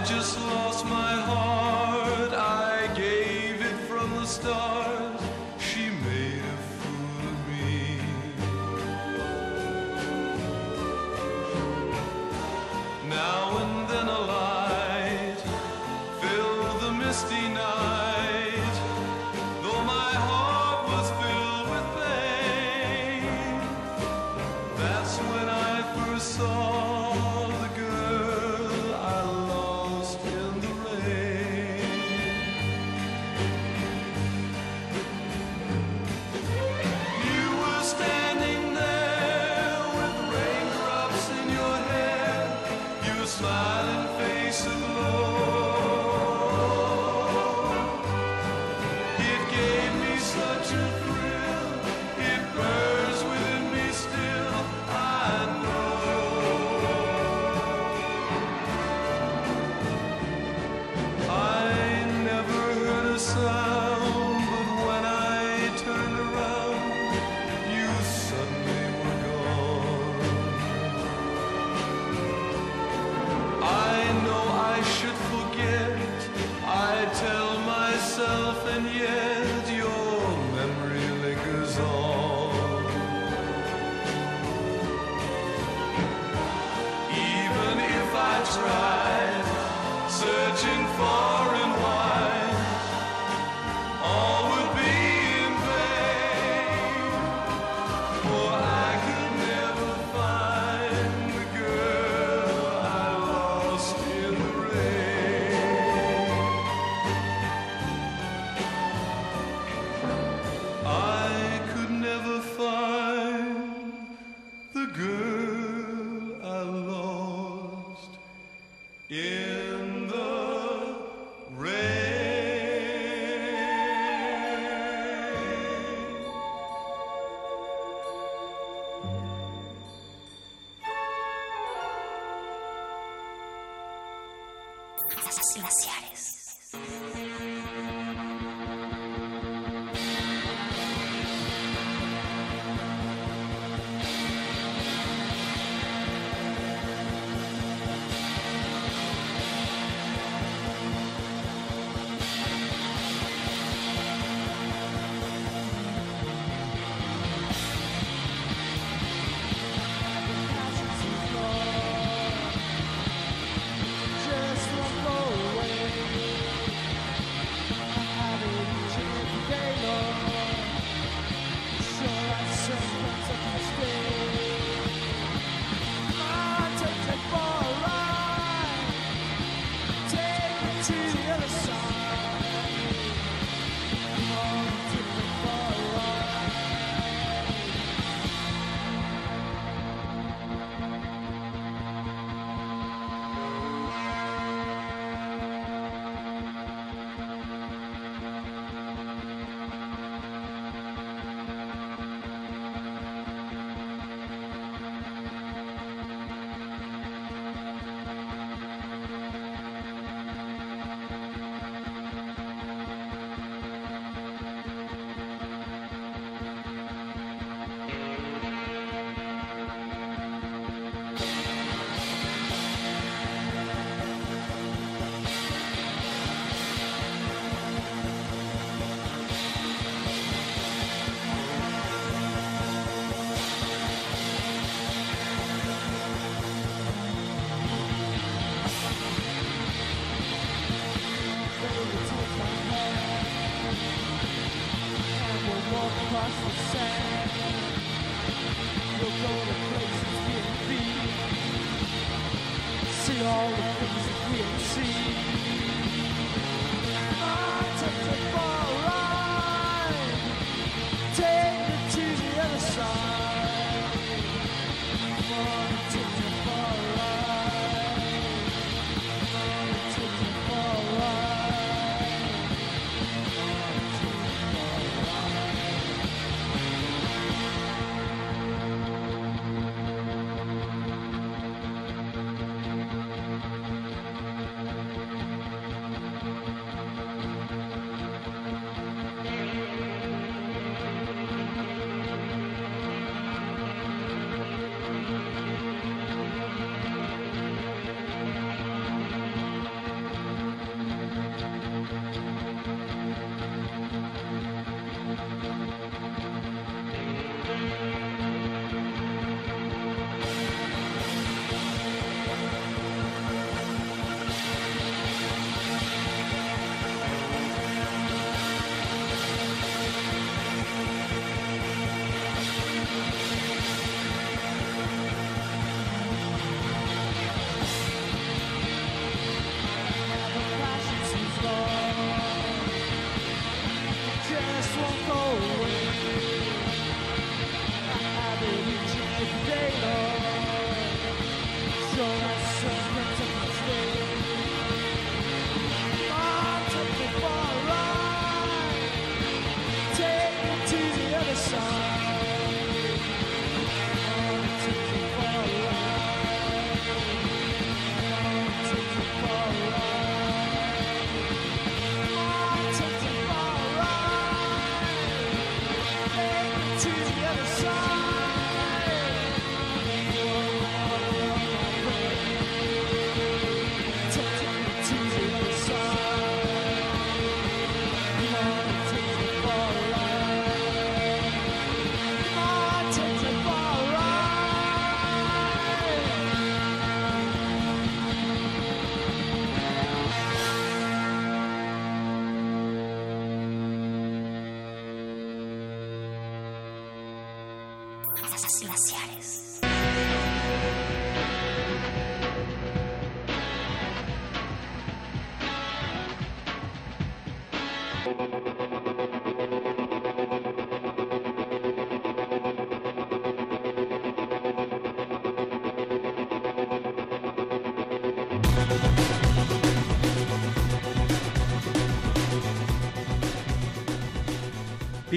Just lost my heart, I gave it from the start.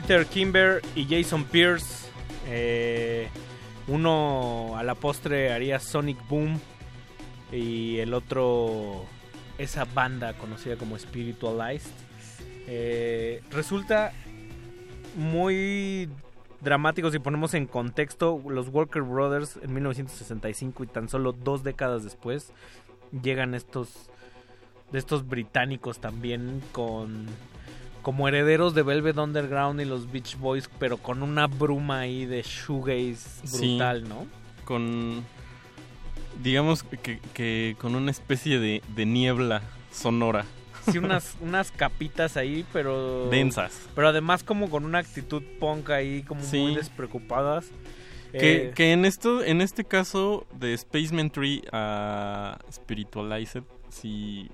Peter Kimber y Jason Pierce. eh, uno a la postre haría Sonic Boom y el otro esa banda conocida como Spiritualized. Eh, resulta muy dramático si ponemos en contexto los Walker Brothers en 1965 y tan solo dos décadas después llegan estos de estos británicos también con como herederos de Velvet Underground y los Beach Boys, pero con una bruma ahí de shoegaze Sí. brutal, ¿no? Con. Digamos que, que con una especie de, de niebla sonora. Sí, unas, *laughs* unas capitas ahí, pero... Densas. Pero además como con una actitud punk ahí, como Sí. muy despreocupadas. Que, Eh, que en esto, en este caso de Spaceman Tree a Spiritualized, sí,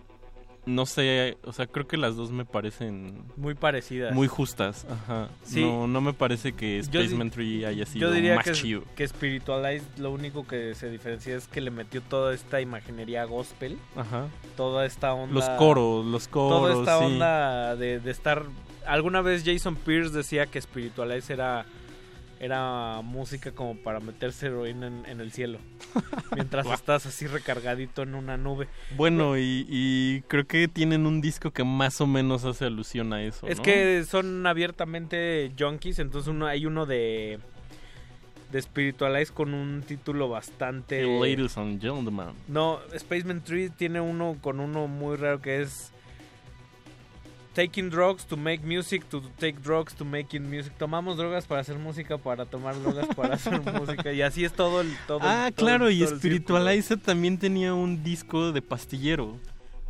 no sé, o sea, creo que las dos me parecen Muy parecidas. muy justas, ajá. Sí. No, no me parece que Spaceman Tree haya sido Yo diría más que, chido. que Spiritualized lo único que se diferencia es que le metió toda esta imaginería gospel. Ajá. Toda esta onda... Los coros, los Toda coros, esta sí. onda de, de estar... Alguna vez Jason Pierce decía que Spiritualized era, era música como para meterse heroína en, en el cielo. *laughs* Mientras estás así recargadito en una nube. Bueno, y, y creo que tienen un disco que más o menos hace alusión a eso. Es ¿no? que son abiertamente junkies, entonces uno hay uno de de Spiritualize con un título bastante Ladies and gentlemen. No, Spaceman 3 tiene uno con uno muy raro que es Taking drugs to make music, to take drugs to making music. Tomamos drogas para hacer música, para tomar drogas para hacer *laughs* música. Y así es todo el... Todo el- Ah, todo claro, el- y todo Spiritualized también tenía un disco de pastillero.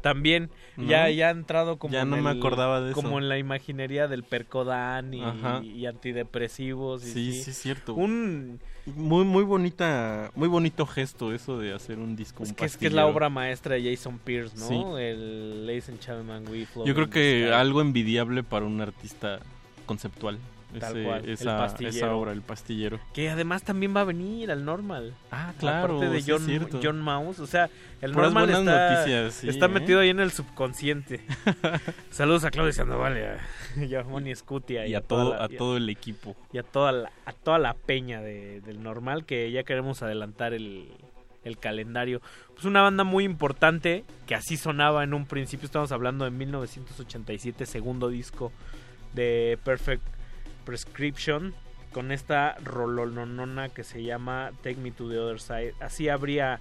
También, ¿No? ya, ya ha entrado como Ya en no me el- acordaba de eso. Como en la imaginería del percodan y, y antidepresivos. Y Sí, sí, es cierto. Un, Muy, muy bonita, muy bonito gesto eso de hacer un disco. es, un que, es que es la obra maestra de Jason Pierce, ¿no? Sí. El Ladies and Gentlemen, We Yo creo que algo envidiable para un artista conceptual. Tal Ese- cual, el esa, pastillero. esa obra, el pastillero. Que además también va a venir al normal. Ah, claro, Aparte de sí es John. John Mouse. O sea, el Puras normal está, noticias, sí, está ¿eh? metido ahí en el subconsciente. *laughs* Saludos a Claudia Sandoval y a, Moni *laughs* Scutia. Y a todo, la- a todo el equipo. y a toda la, a toda la peña de- del normal que ya queremos adelantar el, el calendario. Pues una banda muy importante que así sonaba en un principio. Estamos hablando de 1987, segundo disco de Perfect Prescription con esta rolononona que se llama Take Me to the Other Side. Así habría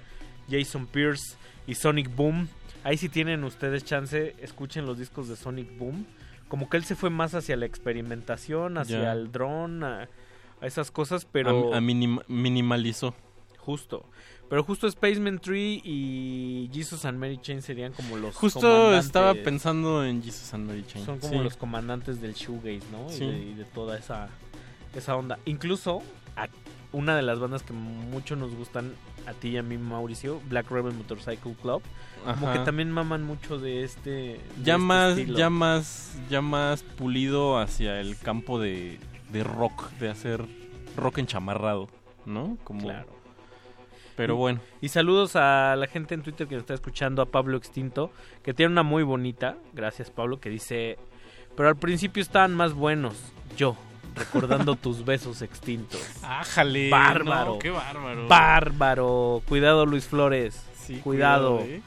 Jason Pierce y Sonic Boom. Ahí si tienen ustedes chance, escuchen los discos de Sonic Boom. Como que él se fue más hacia la experimentación, hacia el dron, a, a esas cosas, pero A, a minim- minimalizó. justo. Pero justo Spaceman 3 y Jesus and Mary Chain serían como los Justo comandantes. estaba pensando en Jesus and Mary Chain. Son como sí. los comandantes del shoegaze, ¿no? Y Sí. de, y de toda esa, esa onda. Incluso a- una de las bandas que mucho nos gustan a ti y a mí, Mauricio, Black Rebel Motorcycle Club, como que también maman mucho de este. de ya este más estilo. ya más ya más pulido hacia el campo de, de rock de hacer rock enchamarrado no como Claro. Pero bueno. Y saludos a la gente en Twitter que nos está escuchando, a Pablo Extinto, que tiene una muy bonita, gracias Pablo, que dice, pero al principio estaban más buenos, yo, recordando *laughs* tus besos extintos. Ájale, Bárbaro. no, qué bárbaro. Bárbaro. Cuidado Luis Flores. Sí, cuidado. cuidado, ¿eh?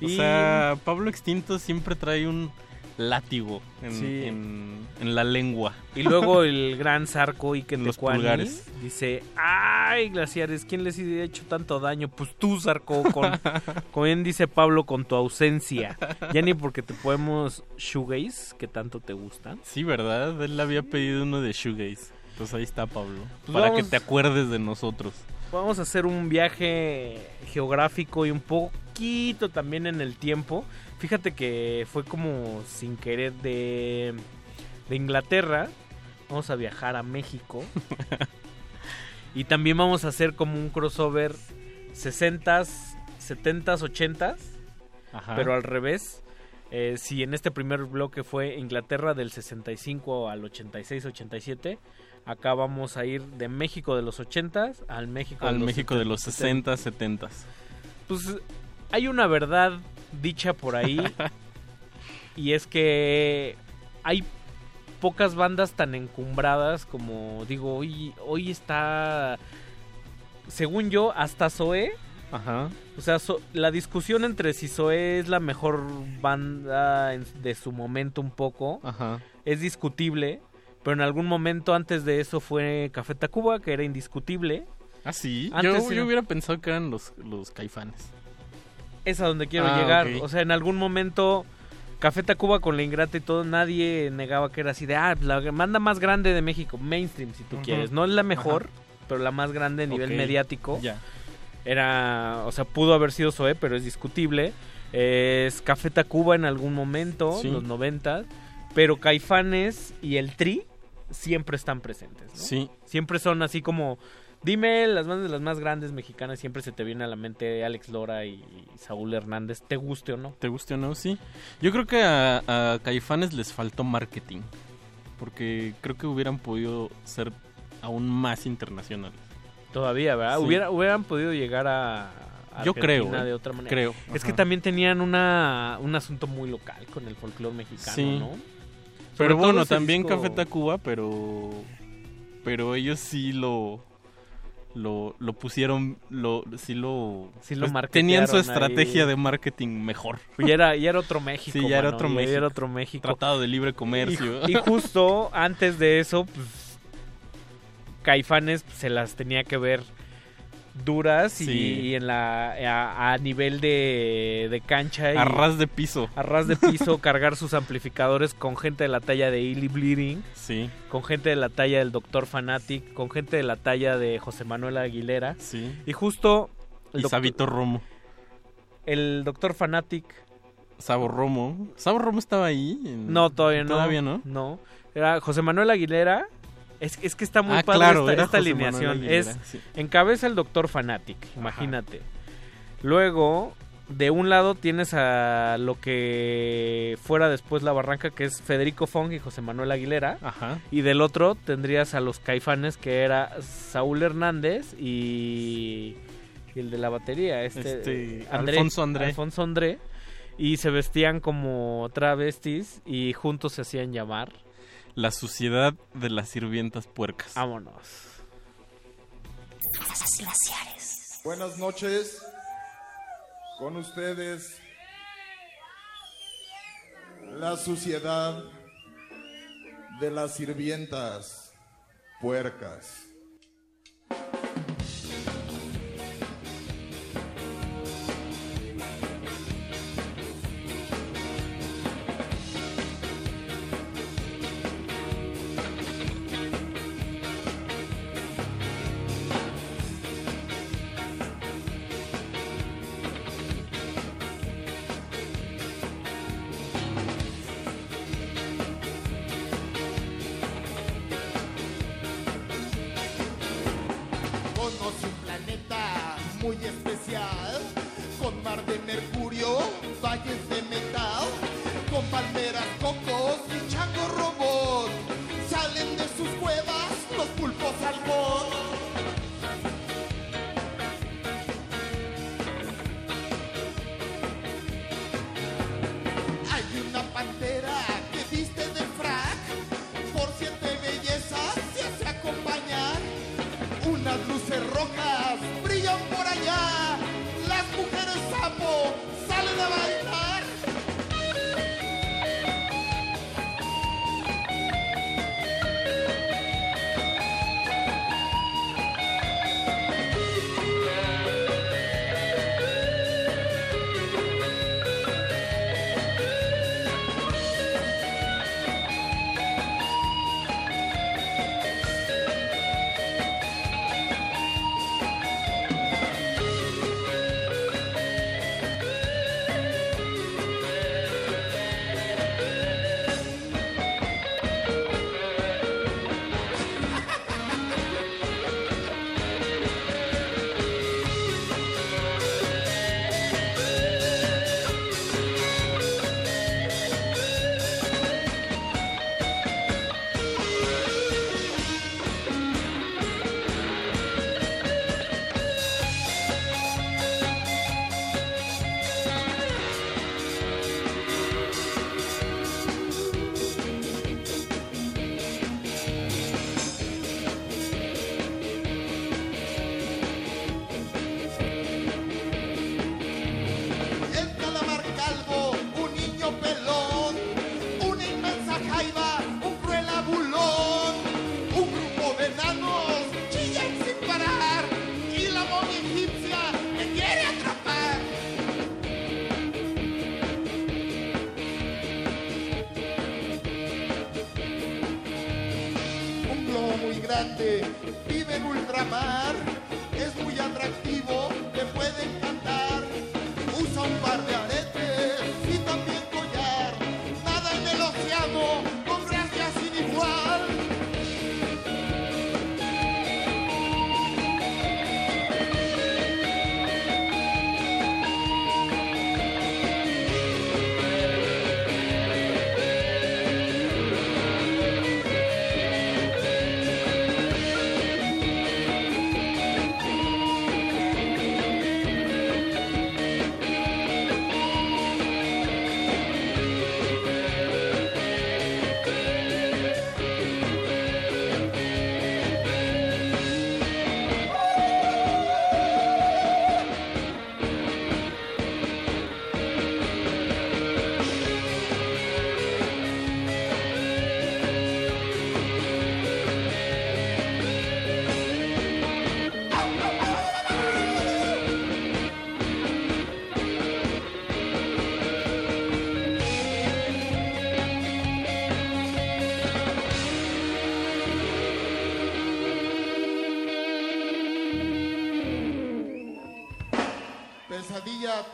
O Y- sea, Pablo Extinto siempre trae un látigo en, Sí. en- en la lengua. Y luego el gran Zarco y que Los pulgares. dice, ay, glaciares, ¿quién les ha hecho tanto daño? Pues tú, Zarco, con, *laughs* bien dice Pablo, con tu ausencia. Ya ni porque te podemos shoegaze, que tanto te gustan. Sí, ¿verdad? Él había pedido uno de Shoegaze. Pues ahí está, Pablo. Pues para vamos- que te acuerdes de nosotros. Vamos a hacer un viaje geográfico y un poquito también en el tiempo. Fíjate que fue como sin querer de, de Inglaterra. Vamos a viajar a México. *laughs* y también vamos a hacer como un crossover 60s, 70s, 80s. Ajá. Pero al revés. Eh, si en este primer bloque fue Inglaterra del 65 al 86-87, acá vamos a ir de México de los 80s al México Al de los México de los 70s. 60, 70. Pues hay una verdad dicha por ahí *laughs* y es que hay pocas bandas tan encumbradas como digo, hoy hoy está según yo hasta Zoe Ajá. o sea, so- la discusión entre si Zoe es la mejor banda en- de su momento un poco Ajá. es discutible, pero en algún momento antes de eso fue Café Tacuba, que era indiscutible. Ah, sí. Antes yo, era- yo hubiera pensado que eran los, los caifanes. Es a donde quiero Ah, llegar. O sea, en algún momento Café Tacuba con la ingrata y todo, nadie negaba que era así de, ah, la banda más grande de México, mainstream si tú quieres. No es la mejor, Ajá. pero la más grande a nivel mediático. Ya. Era, o sea, pudo haber sido Zoé, pero es discutible. Es Café Tacuba en algún momento, Sí. los 90, pero Caifanes y el Tri siempre están presentes. ¿no? Sí. Siempre son así como, dime las bandas de las más grandes mexicanas, siempre se te viene a la mente Alex Lora y Saúl Hernández, te guste o no. ¿Te guste o no? Sí. Yo creo que a, a Caifanes les faltó marketing. Porque creo que hubieran podido ser aún más internacionales. Todavía, ¿verdad? Sí. Hubiera, hubieran podido llegar a... Yo creo, ¿eh? de otra manera. Creo, Es ajá. que también tenían una, un asunto muy local con el folclore mexicano, Sí. ¿no? Pero Sobre bueno, también disco- Café Tacuba, pero. Pero ellos sí lo. Lo, lo pusieron. Lo, sí lo. Sí lo pues, tenían su estrategia ahí. de marketing mejor. Ya era, ya era otro México. Sí, ya era otro ya México. era otro México. Tratado de libre comercio. Y, y *laughs* justo antes de eso, pues, Caifanes pues, se las tenía que ver duras y, en la a, a nivel de, de cancha y A ras de piso. a ras de piso *laughs* cargar sus amplificadores con gente de la talla de Illy Bleeding, Sí. con gente de la talla del Doctor Fanatic, con gente de la talla de José Manuel Aguilera Sí. y justo el Y doctor- Sabito Romo. el Doctor Fanatic Sabo Romo. ¿Sabo Romo estaba ahí? En- No, todavía no. ¿Todavía no? No. Era José Manuel Aguilera. Es, es que está muy Ah, padre claro, esta, alineación. Aguilera, es sí. encabeza el Doctor Fanatic, imagínate. Luego, de un lado tienes a lo que fuera después la barranca, que es Federico Fong y José Manuel Aguilera. Ajá. Y del otro tendrías a los caifanes, que era Saúl Hernández y, y el de la batería, este, Este, Alfonso André. Alfonso André. Y se vestían como travestis y juntos se hacían llamar. La suciedad de las sirvientas puercas. Vámonos. Buenas noches. Con ustedes. La suciedad de las sirvientas puercas.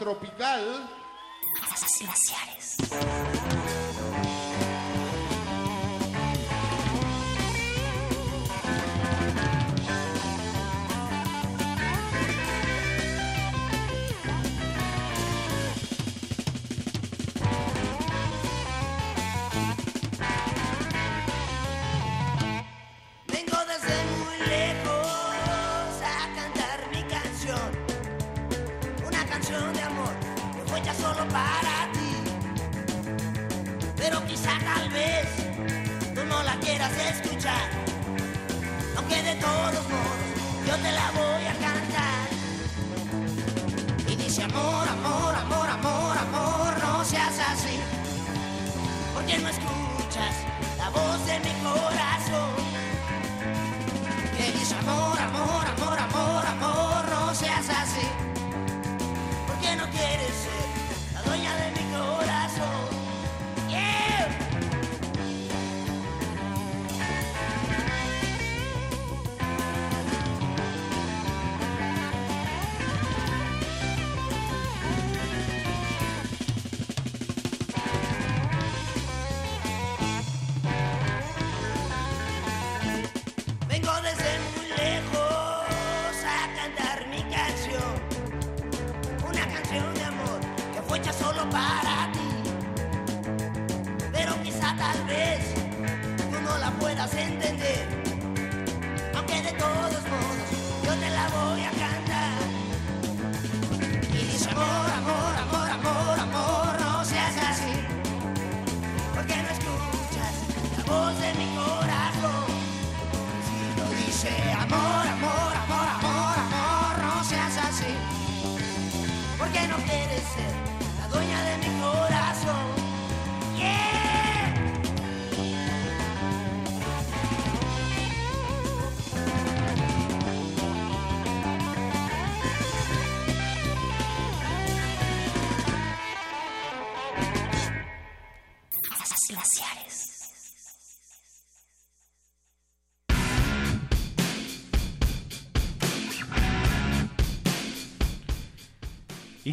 Tropical.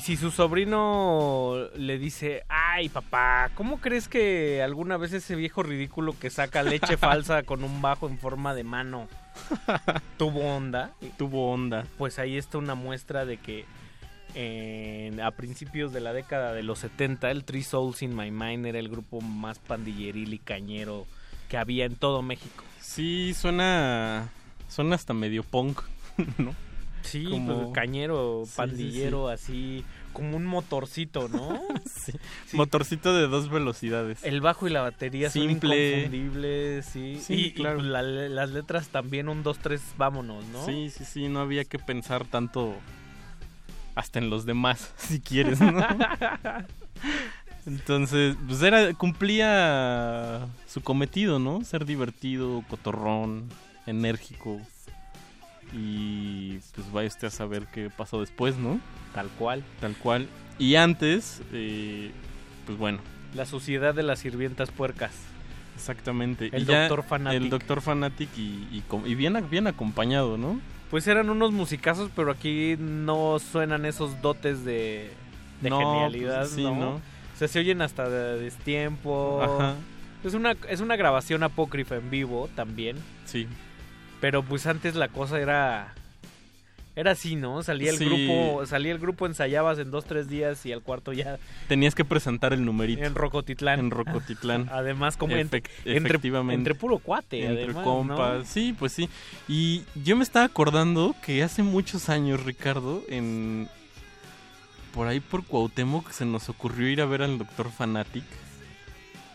Si su sobrino le dice, ay papá, ¿cómo crees que alguna vez ese viejo ridículo que saca leche *laughs* falsa con un bajo en forma de mano tuvo onda? Tuvo onda. Pues ahí está una muestra de que en- a principios de la década de los 70 el Three Souls in My Mind era el grupo más pandilleril y cañero que había en todo México. Sí, suena. Suena hasta medio punk, *laughs* ¿no? Sí, Como- pues, cañero, Sí, sí, pandillero, así como un motorcito, ¿no? *laughs* sí. Motorcito de dos velocidades. El bajo y la batería Simple. son inconfundibles, sí. Sí, y, claro. pues, la- las letras también, un, dos, tres, vámonos, ¿no? Sí, sí, sí, no había que pensar tanto hasta en los demás, *laughs* si quieres, ¿no? *laughs* Entonces, pues era, cumplía su cometido, ¿no? Ser divertido, cotorrón, enérgico. Y pues vaya usted a saber qué pasó después, ¿no? Tal cual. Tal cual. Y antes, eh, pues bueno. La sociedad de las sirvientas puercas. Exactamente. El Y Doctor Fanatic. El Doctor Fanatic y, y, y bien, bien acompañado, ¿no? Pues eran unos musicazos, pero aquí no suenan esos dotes de, de No, genialidad, pues sí, ¿no? ¿no? O sea, se oyen hasta de destiempo. Ajá. Es una, es una grabación apócrifa en vivo también. Sí. Pero pues antes la cosa era... Era así, ¿no? Salía el Sí. grupo, salía el grupo, ensayabas en dos, tres días y al cuarto ya Tenías que presentar el numerito. en Rocotitlán. En Rocotitlán. *laughs* Además, como en- Efect- entre, efectivamente. entre puro cuate, Entre además, compas, ¿no? sí, pues sí. Y yo me estaba acordando que hace muchos años, Ricardo, en por ahí por Cuauhtémoc se nos ocurrió ir a ver al Doctor Fanatic.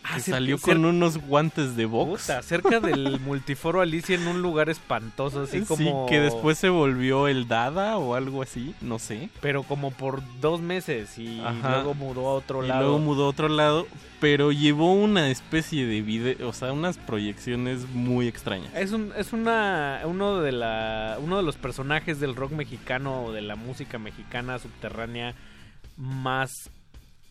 Ah, que salió con unos guantes de box. Puta, cerca del multiforo Alicia en un lugar espantoso, así Sí, como... que después se volvió el Dada o algo así, no sé. Pero como por dos meses y Ajá. luego mudó a otro y lado. luego mudó a otro lado, pero llevó una especie de video, o sea, unas proyecciones muy extrañas. Es un es una uno de la uno de los personajes del rock mexicano o de la música mexicana subterránea más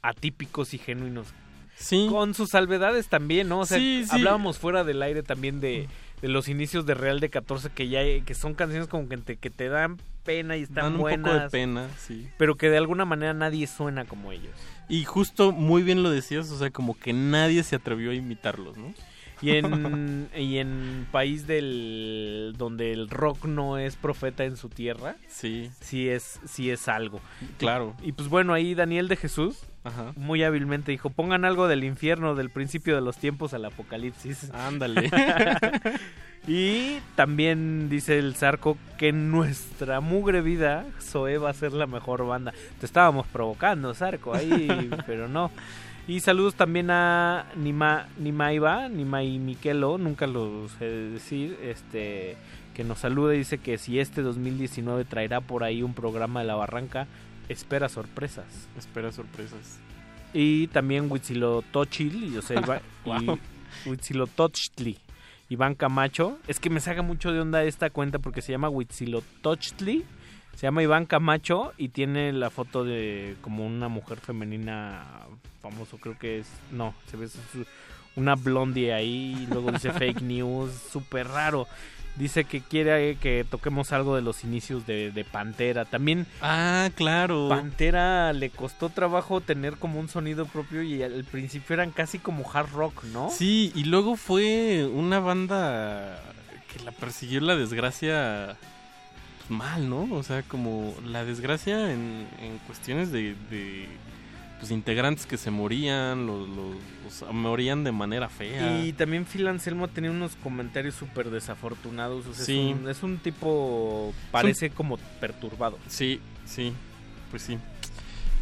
atípicos y genuinos. Sí. Con sus salvedades también, ¿no? O sea, Sí, sí. hablábamos fuera del aire también de, de los inicios de Real de 14 que ya que son canciones como que te, que te dan pena y están Dan un buenas. poco de pena, sí. Pero que de alguna manera nadie suena como ellos. Y justo muy bien lo decías, o sea, como que nadie se atrevió a imitarlos, ¿no? Y en, *laughs* y en país del donde el rock no es profeta en su tierra, sí, sí es, sí es algo. Claro. Y pues bueno, ahí Daniel de Jesús Ajá. muy hábilmente dijo, pongan algo del infierno, del principio de los tiempos al apocalipsis. Ándale. *laughs* y también dice el Zarco que nuestra mugre vida Zoe va a ser la mejor banda. Te estábamos provocando, Zarco, ahí, *laughs* pero no. Y saludos también a Nima, Nimaiba, Nimai Miquelo, nunca lo sé decir, este que nos saluda y dice que si este 2019 traerá por ahí un programa de la barranca, espera sorpresas. Espera sorpresas. Y también Huitzilotochil, o sea, Iba- Wow. *laughs* y Huitzilotochtli, Iván Camacho. Es que me saca mucho de onda esta cuenta porque se llama Huitzilotochtli, se llama Iván Camacho y tiene la foto de como una mujer femenina famoso, creo que es, no, se ve su- una blondie ahí, y luego dice *laughs* fake news, súper raro. Dice que quiere que toquemos algo de los inicios de, de Pantera. También Ah, claro. Pantera le costó trabajo tener como un sonido propio y al principio eran casi como hard rock, ¿no? Sí, y luego fue una banda que la persiguió la desgracia pues, mal, ¿no? O sea, como la desgracia en, en cuestiones de, de, pues, integrantes que se morían, los, los- morían de manera fea. Y también Phil Anselmo tenía unos comentarios súper desafortunados. O sea, Sí. es, un, es un tipo, parece como perturbado. Sí, sí, pues sí.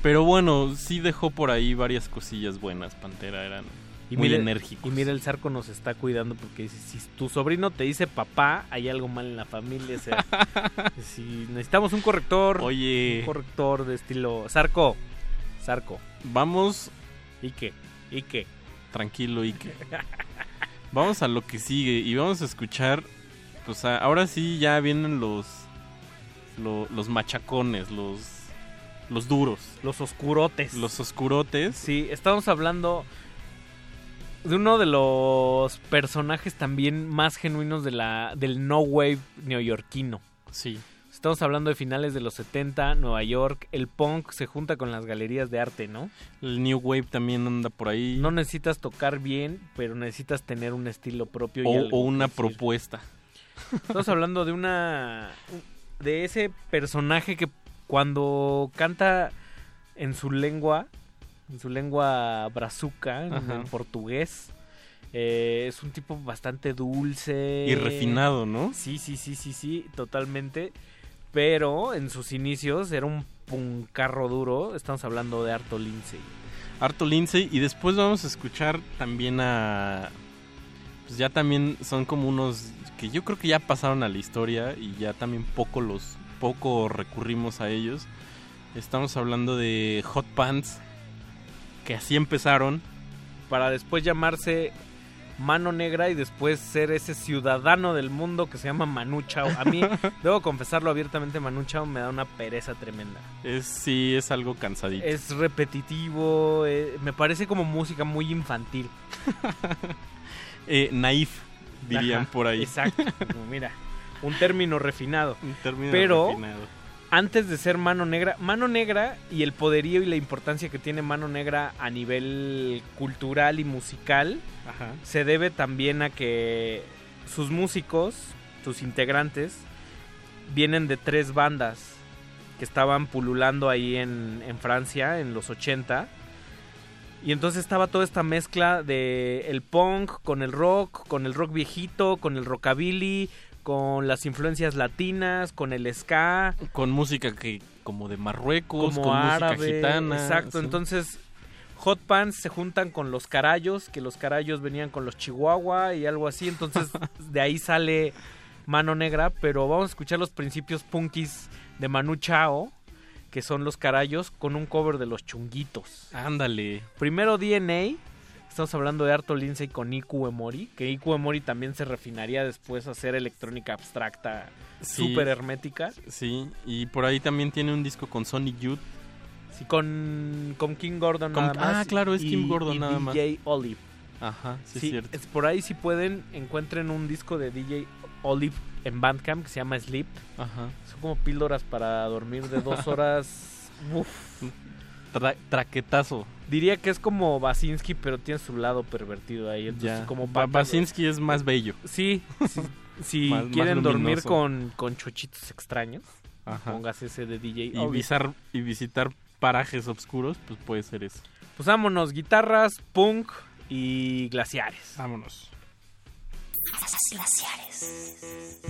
Pero bueno, sí dejó por ahí varias cosillas buenas, Pantera, eran Y muy mira, enérgicos. Y mira, el Zarco nos está cuidando porque dice, si tu sobrino te dice papá, hay algo mal en la familia. O sea, *laughs* si necesitamos un corrector. Oye. Un corrector de estilo... Zarco, Zarco. Vamos... ¿Y qué? Tranquilo, Ike. *laughs* Vamos a lo que sigue y vamos a escuchar, pues a- ahora sí ya vienen los lo- los machacones, los los duros, los oscurotes. Los oscurotes. Sí, estamos hablando de uno de los personajes también más genuinos de la del no wave neoyorquino. Sí. Estamos hablando de finales de los 70, Nueva York, el punk se junta con las galerías de arte, ¿no? El New Wave también anda por ahí. No necesitas tocar bien, pero necesitas tener un estilo propio o, una propuesta. Estamos hablando de una de ese personaje que cuando canta en su lengua, en su lengua brazuca, en portugués, eh, es un tipo bastante dulce Y refinado, ¿no? Sí, sí, sí, sí, sí, totalmente. Pero en sus inicios era un puncarro duro. Estamos hablando de Arto Lindsay. Arto Lindsay y después vamos a escuchar también a pues ya también son como unos que yo creo que ya pasaron a la historia y ya también poco los poco recurrimos a ellos. Estamos hablando de Hot Pants que así empezaron Para después llamarse Mano Negra y después ser ese ciudadano del mundo que se llama Manu Chao. A mí, *laughs* debo confesarlo abiertamente, Manu Chao me da una pereza tremenda. es sí es algo cansadito. Es repetitivo, eh, me parece como música muy infantil. *laughs* eh, naif, dirían Ajá, por ahí. Exacto. *laughs* Mira, un término refinado. Un término Pero refinado. Antes de ser Mano Negra, Mano Negra y el poderío y la importancia que tiene Mano Negra a nivel cultural y musical Ajá. se debe también a que sus músicos, sus integrantes, vienen de tres bandas que estaban pululando ahí en, en Francia en los 80. Y entonces estaba toda esta mezcla de el punk con el rock, con el rock viejito, con el rockabilly, con las influencias latinas, con el ska, Con música que como de Marruecos, como con árabe, música gitana. Exacto, sí. entonces Hot Pants se juntan con los carayos, que los carayos venían con los chihuahua y algo así, entonces *laughs* de ahí sale Mano Negra, pero vamos a escuchar los principios punkis de Manu Chao, que son los carayos, con un cover de los chunguitos. Ándale. Primero DNA, estamos hablando de Arto Lindsay con Iku Emori, que Iku Emori también se refinaría después a hacer electrónica abstracta, Sí. súper hermética. Sí, y por ahí también tiene un disco con Sonic Youth. Sí, con, con King Gordon Con- nada más. ah, claro, es y- Kim Gordon y nada más. DJ Olive. Ajá, sí, Sí, es cierto. es por ahí si pueden, encuentren un disco de DJ Olive en Bandcamp que se llama Sleep. Ajá. Son como píldoras para dormir de dos *laughs* horas. Uf. Tra- traquetazo. Diría que es como Basinski, pero tiene su lado pervertido ahí. Entonces, Ya. como Basinski es más bello. Sí, sí, *laughs* si Más- más quieren dormir con, con chochitos extraños, Ajá. póngase ese de DJ Y, visar- y visitar parajes oscuros, pues puede ser eso. Pues vámonos, guitarras, punk y glaciares. Vámonos. Glaciares.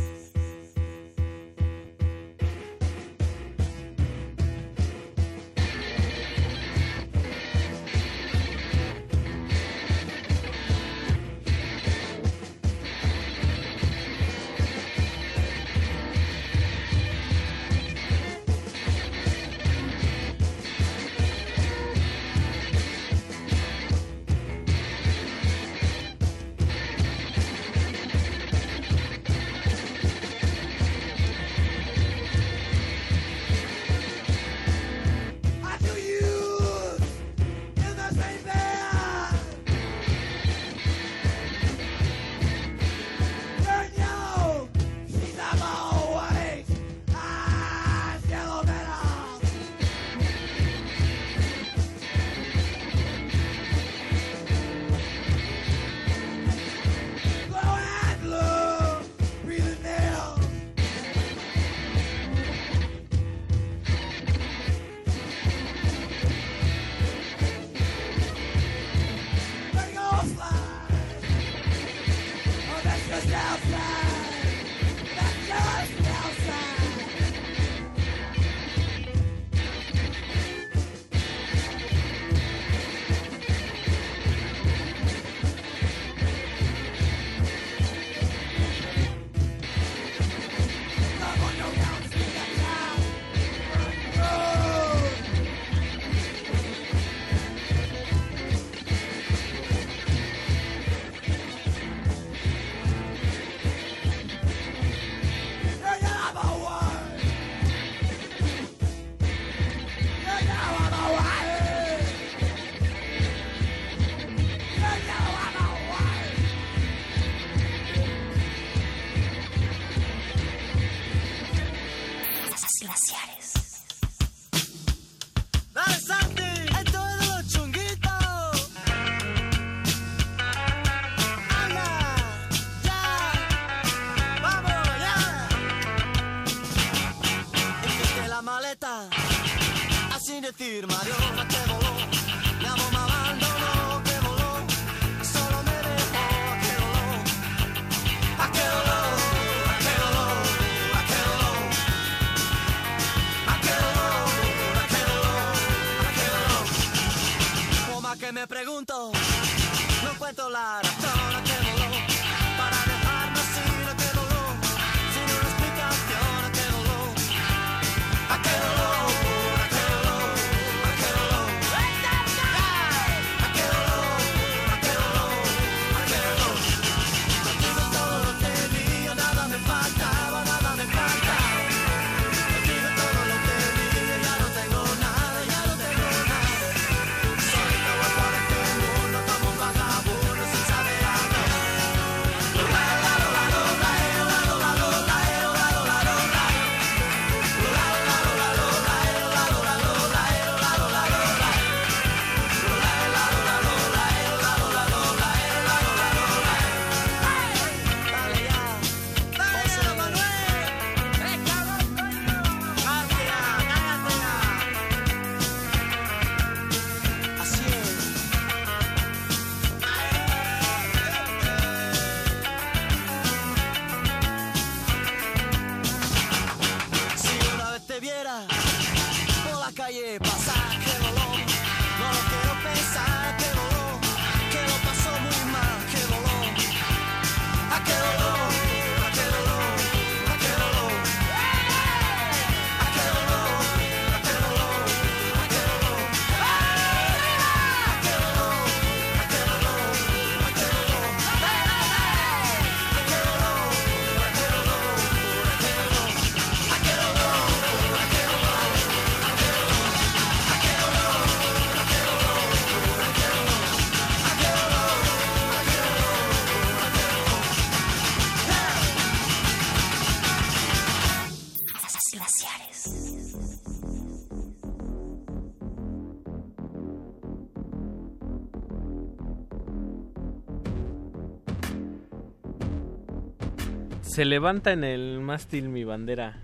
Se levanta en el mástil mi bandera.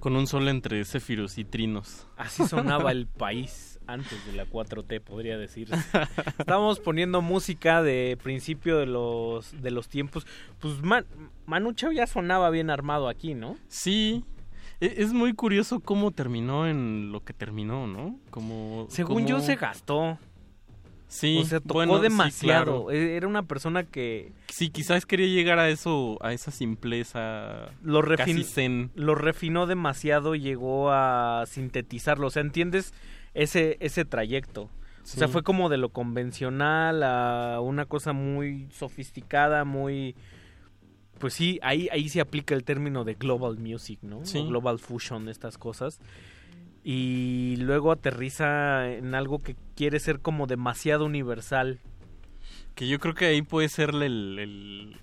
Con un sol entre céfiros y trinos. Así sonaba el país antes de la 4T, podría decirse. *laughs* Estábamos poniendo música de principio de los de los tiempos. Pues Man- Manu Chao ya sonaba bien armado aquí, ¿no? Sí. E- Es muy curioso cómo terminó en lo que terminó, ¿no? Como, Según yo se gastó. Sí, o sea, tocó bueno, sí, demasiado. claro. E- Era una persona que Sí, quizás quería llegar a eso, a esa simpleza lo, casi refin- zen. lo refinó demasiado y llegó a sintetizarlo. O sea, ¿entiendes ese, ese trayecto? O sea, fue como de lo convencional a una cosa muy sofisticada, muy... Pues sí, ahí, ahí se aplica el término de global music, ¿no? Sí. O global fusion, estas cosas. Y luego aterriza en algo que quiere ser como demasiado universal. Que yo creo que ahí puede ser el, el-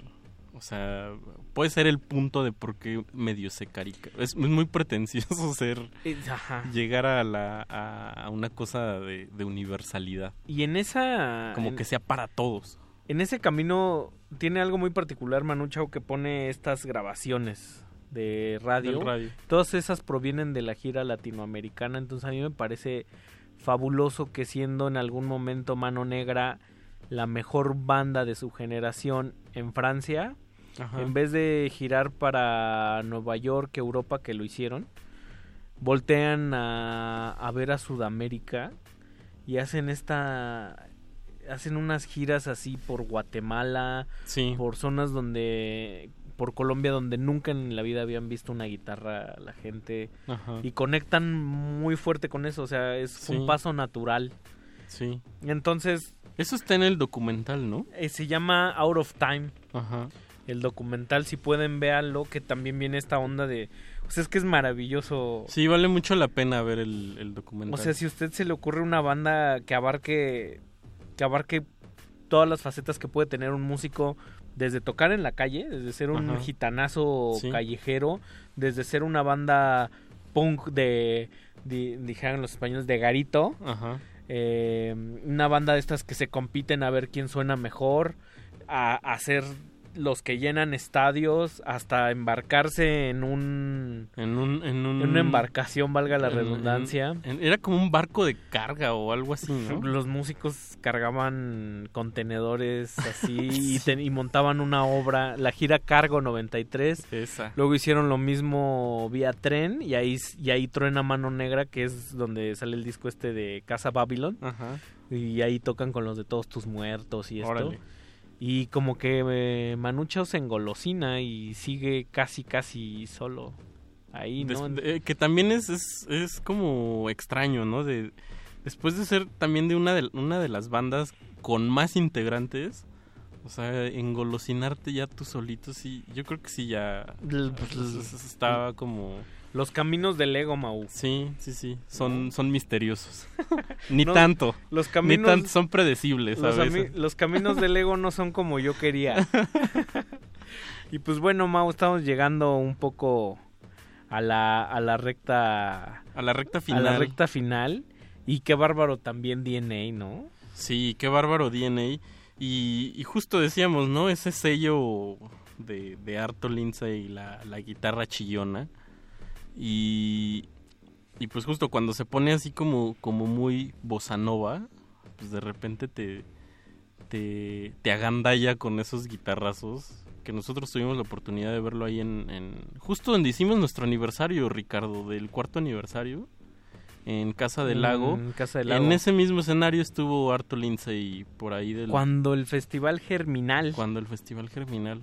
o sea, puede ser el punto de por qué medio se carica. Es, es muy pretencioso *laughs* ser, Eh, ajá. llegar a, la, a, a una cosa de, de universalidad. Y en esa... Como en- que sea para todos. En ese camino tiene algo muy particular Manu Chao que pone estas grabaciones de radio. Todas esas provienen de la gira latinoamericana, entonces a mí me parece fabuloso que siendo en algún momento Mano Negra la mejor banda de su generación en Francia, Ajá. en vez de girar para Nueva York, Europa, que lo hicieron, voltean a, a ver a Sudamérica y hacen esta hacen unas giras así por Guatemala, Sí. por zonas donde por Colombia donde nunca en la vida habían visto una guitarra la gente Ajá. y conectan muy fuerte con eso, o sea, es Sí. un paso natural. Sí. Entonces, Eso está en el documental, ¿no? eh, se llama Out of Time. Ajá. El documental, si pueden véanlo, que también viene esta onda de... O sea, es que es maravilloso. Sí, vale mucho la pena ver el, el documental. O sea, si a usted se le ocurre una banda que abarque que abarque todas las facetas que puede tener un músico, desde tocar en la calle, desde ser un Ajá. gitanazo Sí. callejero, desde ser una banda punk de, de dijeran los españoles de garito, Ajá. eh, una banda de estas que se compiten a ver quién suena mejor, a, a ser los que llenan estadios, hasta embarcarse en un En un... En, un, en una embarcación, valga la en- redundancia. era como un barco de carga o algo así, ¿no? *laughs* Los músicos cargaban contenedores así *laughs* y, y montaban una obra, la gira Cargo 93. Esa. Luego hicieron lo mismo vía tren y ahí, y ahí truena Mano Negra, que es donde sale el disco este de Casa Babylon. Ajá. Y ahí tocan con los de Todos Tus Muertos y esto. Órale. Y como que eh, Manu Chao se engolosina y sigue casi, casi solo ahí, ¿no? Des- de- que también es, es, es como extraño, ¿no? De, después de ser también de una, de una de las bandas con más integrantes, o sea, engolosinarte ya tú solito, sí, yo creo que sí ya pues, es- es- es- estaba como... Los caminos del ego, Mau. Sí, sí, sí, son, son misteriosos. *laughs* Ni No, tanto. los Ni caminos- tanto, son predecibles a Los, ami- veces. los caminos del ego no son como yo quería. *laughs* y pues bueno, Mau, estamos llegando un poco a la, a la recta... A la recta A final. la recta final. Y qué bárbaro también DNA, ¿no? Sí, qué bárbaro DNA. Y, y justo decíamos, ¿no? Ese sello de, de Arto Lindsay y la, la guitarra chillona. Y, y pues justo cuando se pone así como, como muy bossa nova, pues de repente te, te, te agandalla con esos guitarrazos. Que nosotros tuvimos la oportunidad de verlo ahí en, en- Justo donde hicimos nuestro aniversario, Ricardo, del cuarto aniversario. en Casa del Mm, Lago. Casa del Lago. En ese mismo escenario estuvo Arto Lindsay por ahí del... Cuando el Festival Germinal. Cuando el Festival Germinal.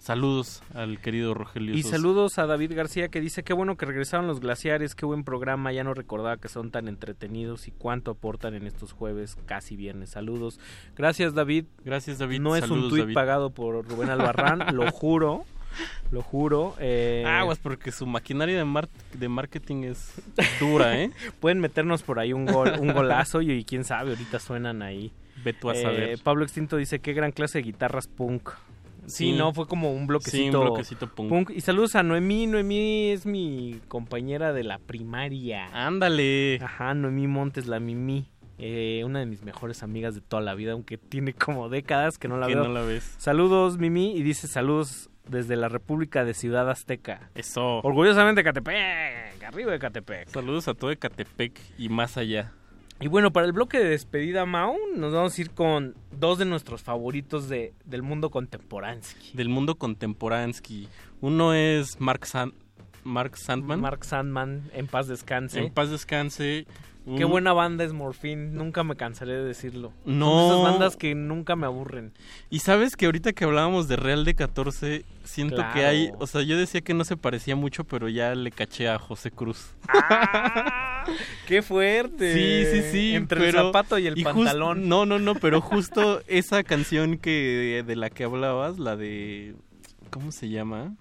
Saludos al querido Rogelio. Y Sosa. saludos a David García que dice qué bueno que regresaron los glaciares, qué buen programa, ya no recordaba que son tan entretenidos y cuánto aportan en estos jueves, casi viernes. Saludos. Gracias David. Gracias David. No es un tuit David. pagado por Rubén Albarrán, *laughs* lo juro. Lo juro. Eh, Aguas, porque su maquinaria de, mar- de marketing es dura, ¿eh? *laughs* Pueden meternos por ahí un gol, un golazo y, y quién sabe, ahorita suenan ahí. Ve tú a Eh, saber. Pablo Extinto dice qué gran clase de guitarras punk. Sí, Sí. no, fue como un bloquecito, Sí, un bloquecito punk. Y saludos a Noemí. Noemí es mi compañera de la primaria. Ándale. Ajá, Noemí Montes, la Mimi. Eh, una de mis mejores amigas de toda la vida, aunque tiene como décadas que no la Que veo. no la ves. Saludos, Mimi. Y dice saludos desde la República de Ciudad Azteca. Eso. Orgullosamente Catepec, arriba de Catepec. Saludos a todo Ecatepec y más allá. Y bueno, para el bloque de despedida, Mau, nos vamos a ir con dos de nuestros favoritos de, del mundo contemporáneo. Del mundo contemporánsky. Uno es Mark, San- Mark Sandman. Mark Sandman, en paz descanse. En paz descanse. Qué buena banda es Morphine, nunca me cansaré de decirlo. No. Son esas bandas que nunca me aburren. Y sabes que ahorita que hablábamos de Real de 14, siento Claro. que hay, o sea, yo decía que no se parecía mucho, pero ya le caché a José Cruz. *laughs* ¡Qué fuerte! Sí, sí, sí. Entre el zapato y el pantalón. no, no, no, pero *laughs* justo esa canción que de la que hablabas, la de ¿cómo se llama?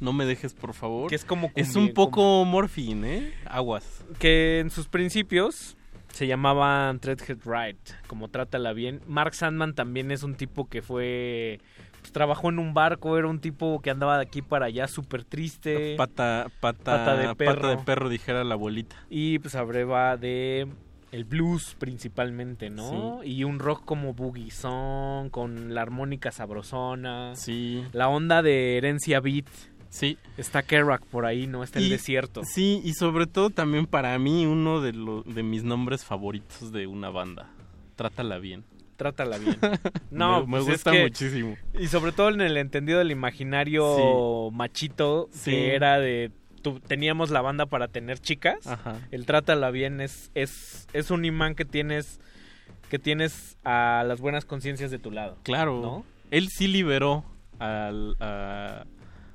No me dejes, por favor. Que es como Es un poco morphine, ¿eh? Aguas. Que en sus principios se llamaban Threadhead Right, como Trátala Bien. Mark Sandman también es un tipo que fue... pues, trabajó en un barco, era un tipo que andaba de aquí para allá súper triste. Pata, pata, Pata de perro. pata de perro, dijera la abuelita. Y pues abreva de el blues principalmente, ¿no? Y un rock como Boogie Song, con la armónica sabrosona. Sí. La onda de herencia beat. Sí. Está Kerouac por ahí, ¿no? Está el Y- desierto. Sí, y sobre todo también para mí uno de, lo- de mis nombres favoritos de una banda. Trátala bien. Trátala bien. *laughs* No, me, me pues es gusta que- muchísimo. Y sobre todo en el entendido del imaginario machito, Sí. que era de... tu- teníamos la banda para tener chicas. Ajá. El Trátala bien es, es, es un imán que tienes que tienes a las buenas conciencias de tu lado. Claro. ¿No? Él sí liberó al... a-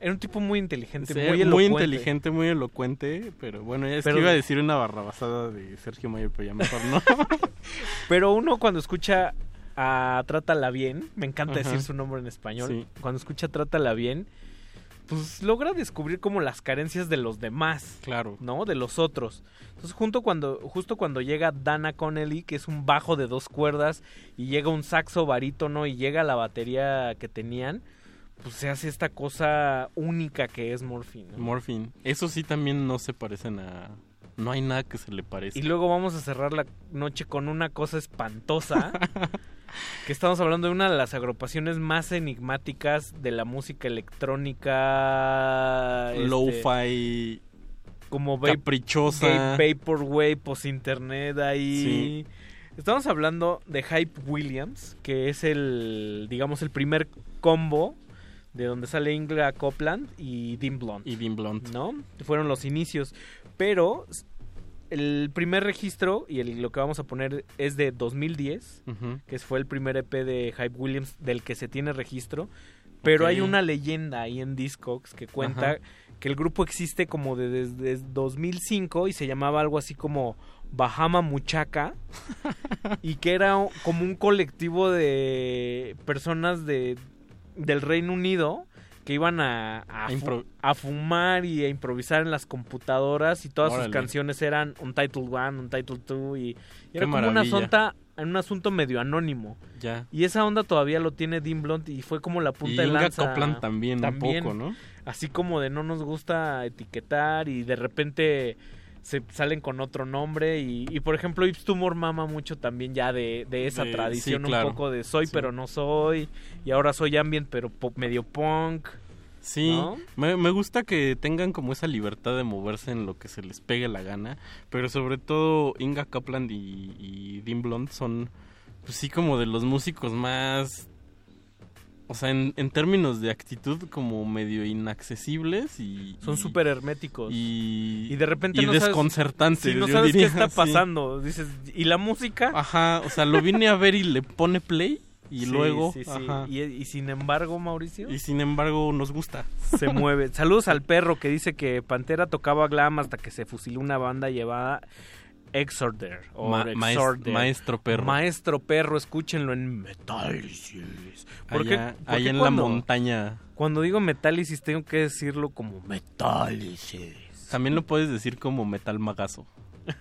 Era un tipo muy inteligente, Sí, muy elocuente. inteligente, muy elocuente, pero bueno, es Pero- que iba a decir una barrabasada de Sergio Mayer, pero ya mejor no. *laughs* Pero uno cuando escucha a Trátala bien, me encanta Ajá. decir su nombre en español, Sí. cuando escucha Trátala bien, pues logra descubrir como las carencias de los demás. Claro. ¿No? De los otros. Entonces, junto cuando, justo cuando llega Dana Connelly, que es un bajo de dos cuerdas, y llega un saxo barítono y llega la batería que tenían, pues se hace esta cosa única que es Morphine. ¿no? Morphine. Eso sí también no se parecen a... No hay nada que se le parezca. Y luego vamos a cerrar la noche con una cosa espantosa. *laughs* que estamos hablando de una de las agrupaciones más enigmáticas de la música electrónica. este, Lo-fi... como vape- caprichosa. Vaporwave, post-internet ahí. Estamos hablando de Hype Williams, que es el, digamos, el primer combo de donde sale Ingla Copland y Dean Blunt. Y Dean Blunt. ¿No? Fueron los inicios. Pero el primer registro, y el- lo que vamos a poner es de 2010, Ujú. que fue el primer EP de Hype Williams del que se tiene registro. Pero hay una leyenda ahí en Discogs que cuenta Ajá. que el grupo existe como de- desde 2005 y se llamaba algo así como Bahama Muchaca *laughs* y que era como un colectivo de personas de del Reino Unido que iban a, a, fu- fumar y a improvisar en las computadoras y todas sus canciones eran un title one, un title two y, era como una asunta, un asunto medio anónimo. Ya. Y esa onda todavía lo tiene Dean Blunt y fue como la punta Y de lanza. Copland también, un poco, ¿no? Así como de no nos gusta etiquetar y de repente se salen con otro nombre y, y, por ejemplo Ips Tumor mama mucho también ya de, de esa De- tradición sí, claro. un poco de soy Sí. pero no soy y ahora soy ambient pero pop- medio punk Sí, ¿no? me, me gusta que tengan como esa libertad de moverse en lo que se les pegue la gana, pero sobre todo Inga Copland y, y Dean Blond son, pues sí, como de los músicos más o sea, en, en términos de actitud como medio inaccesibles y... Son súper herméticos. Y, Y de repente y no sabes- desconcertantes. Sí, no yo sabes diría, qué está sí. pasando. Dices, ¿y la música? Ajá, o sea, lo vine a ver y le pone play y *laughs* Sí, luego... sí, sí. ajá. Y, y sin embargo, Mauricio, Y sin embargo nos gusta. se mueve. *laughs* Saludos al perro que dice que Pantera tocaba glam hasta que se fusiló una banda llevada Exorder. O Ma- maes- Exorder. maestro perro. Maestro perro, escúchenlo en Metálisis. ¿Por qué- Allá, en cuando- la montaña. Cuando digo Metálisis tengo que decirlo como Metálisis. También lo puedes decir como metal magazo. *laughs*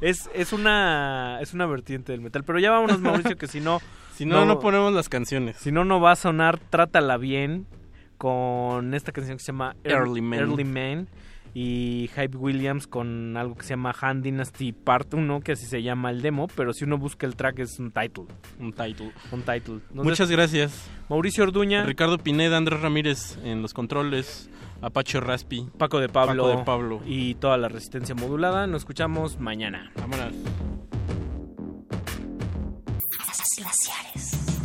Es, es una es una vertiente del metal. Pero ya vámonos, Mauricio, que si no... *laughs* Si no, no ponemos las canciones. Si no, no va a sonar Trátala Bien con esta canción que se llama Early Man. Early Man y Hype Williams con algo que se llama Han Dynasty Part 1, que así se llama el demo, pero si uno busca el track es un title. Un title. Un title. Muchas gracias. Mauricio Orduña. Ricardo Pineda, Andrés Ramírez en los controles. Apache Raspi. Paco de Pablo, Paco de Pablo. y toda la resistencia modulada. Nos escuchamos mañana. Vámonos. Glaciares.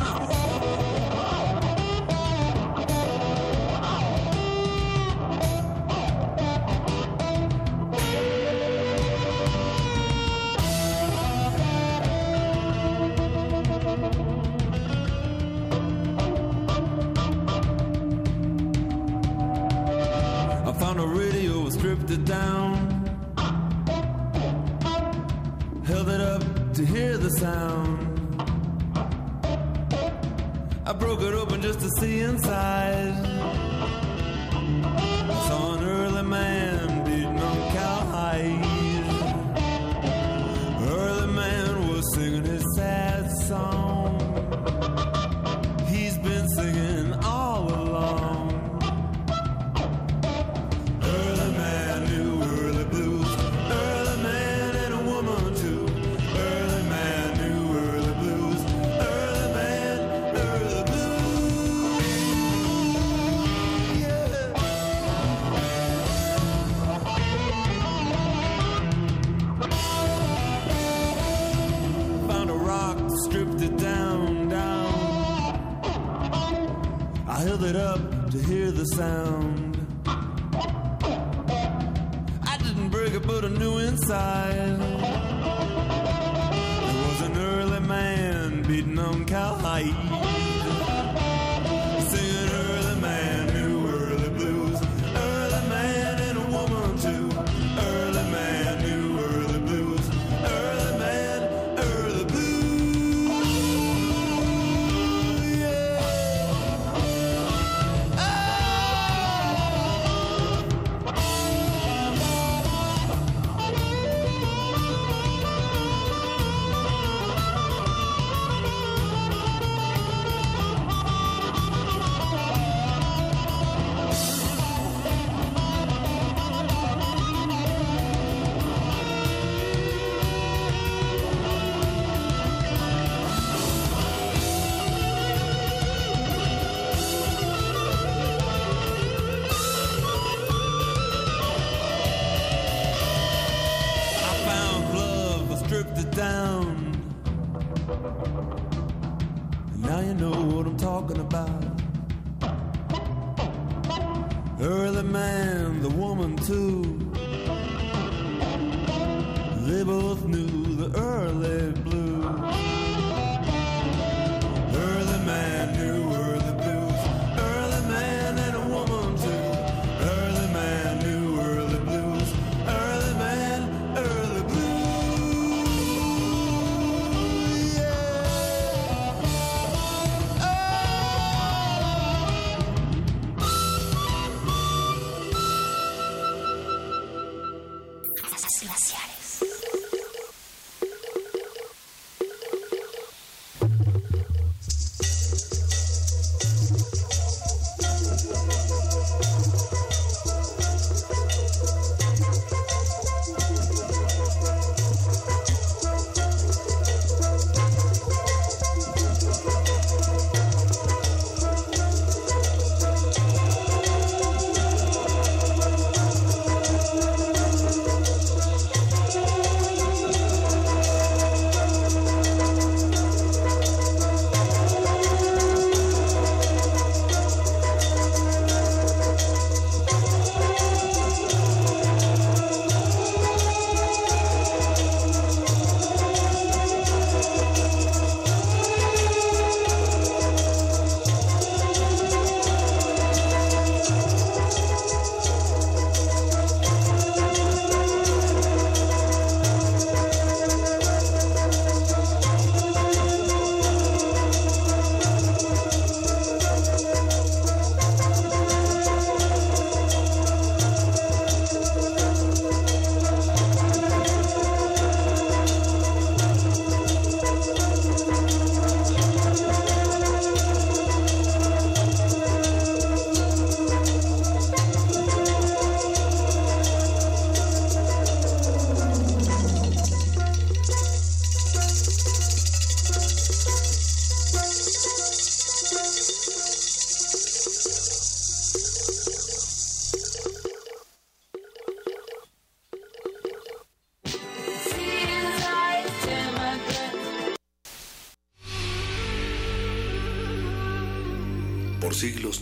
Down. Held it up to hear the sound. I broke it open just to see inside.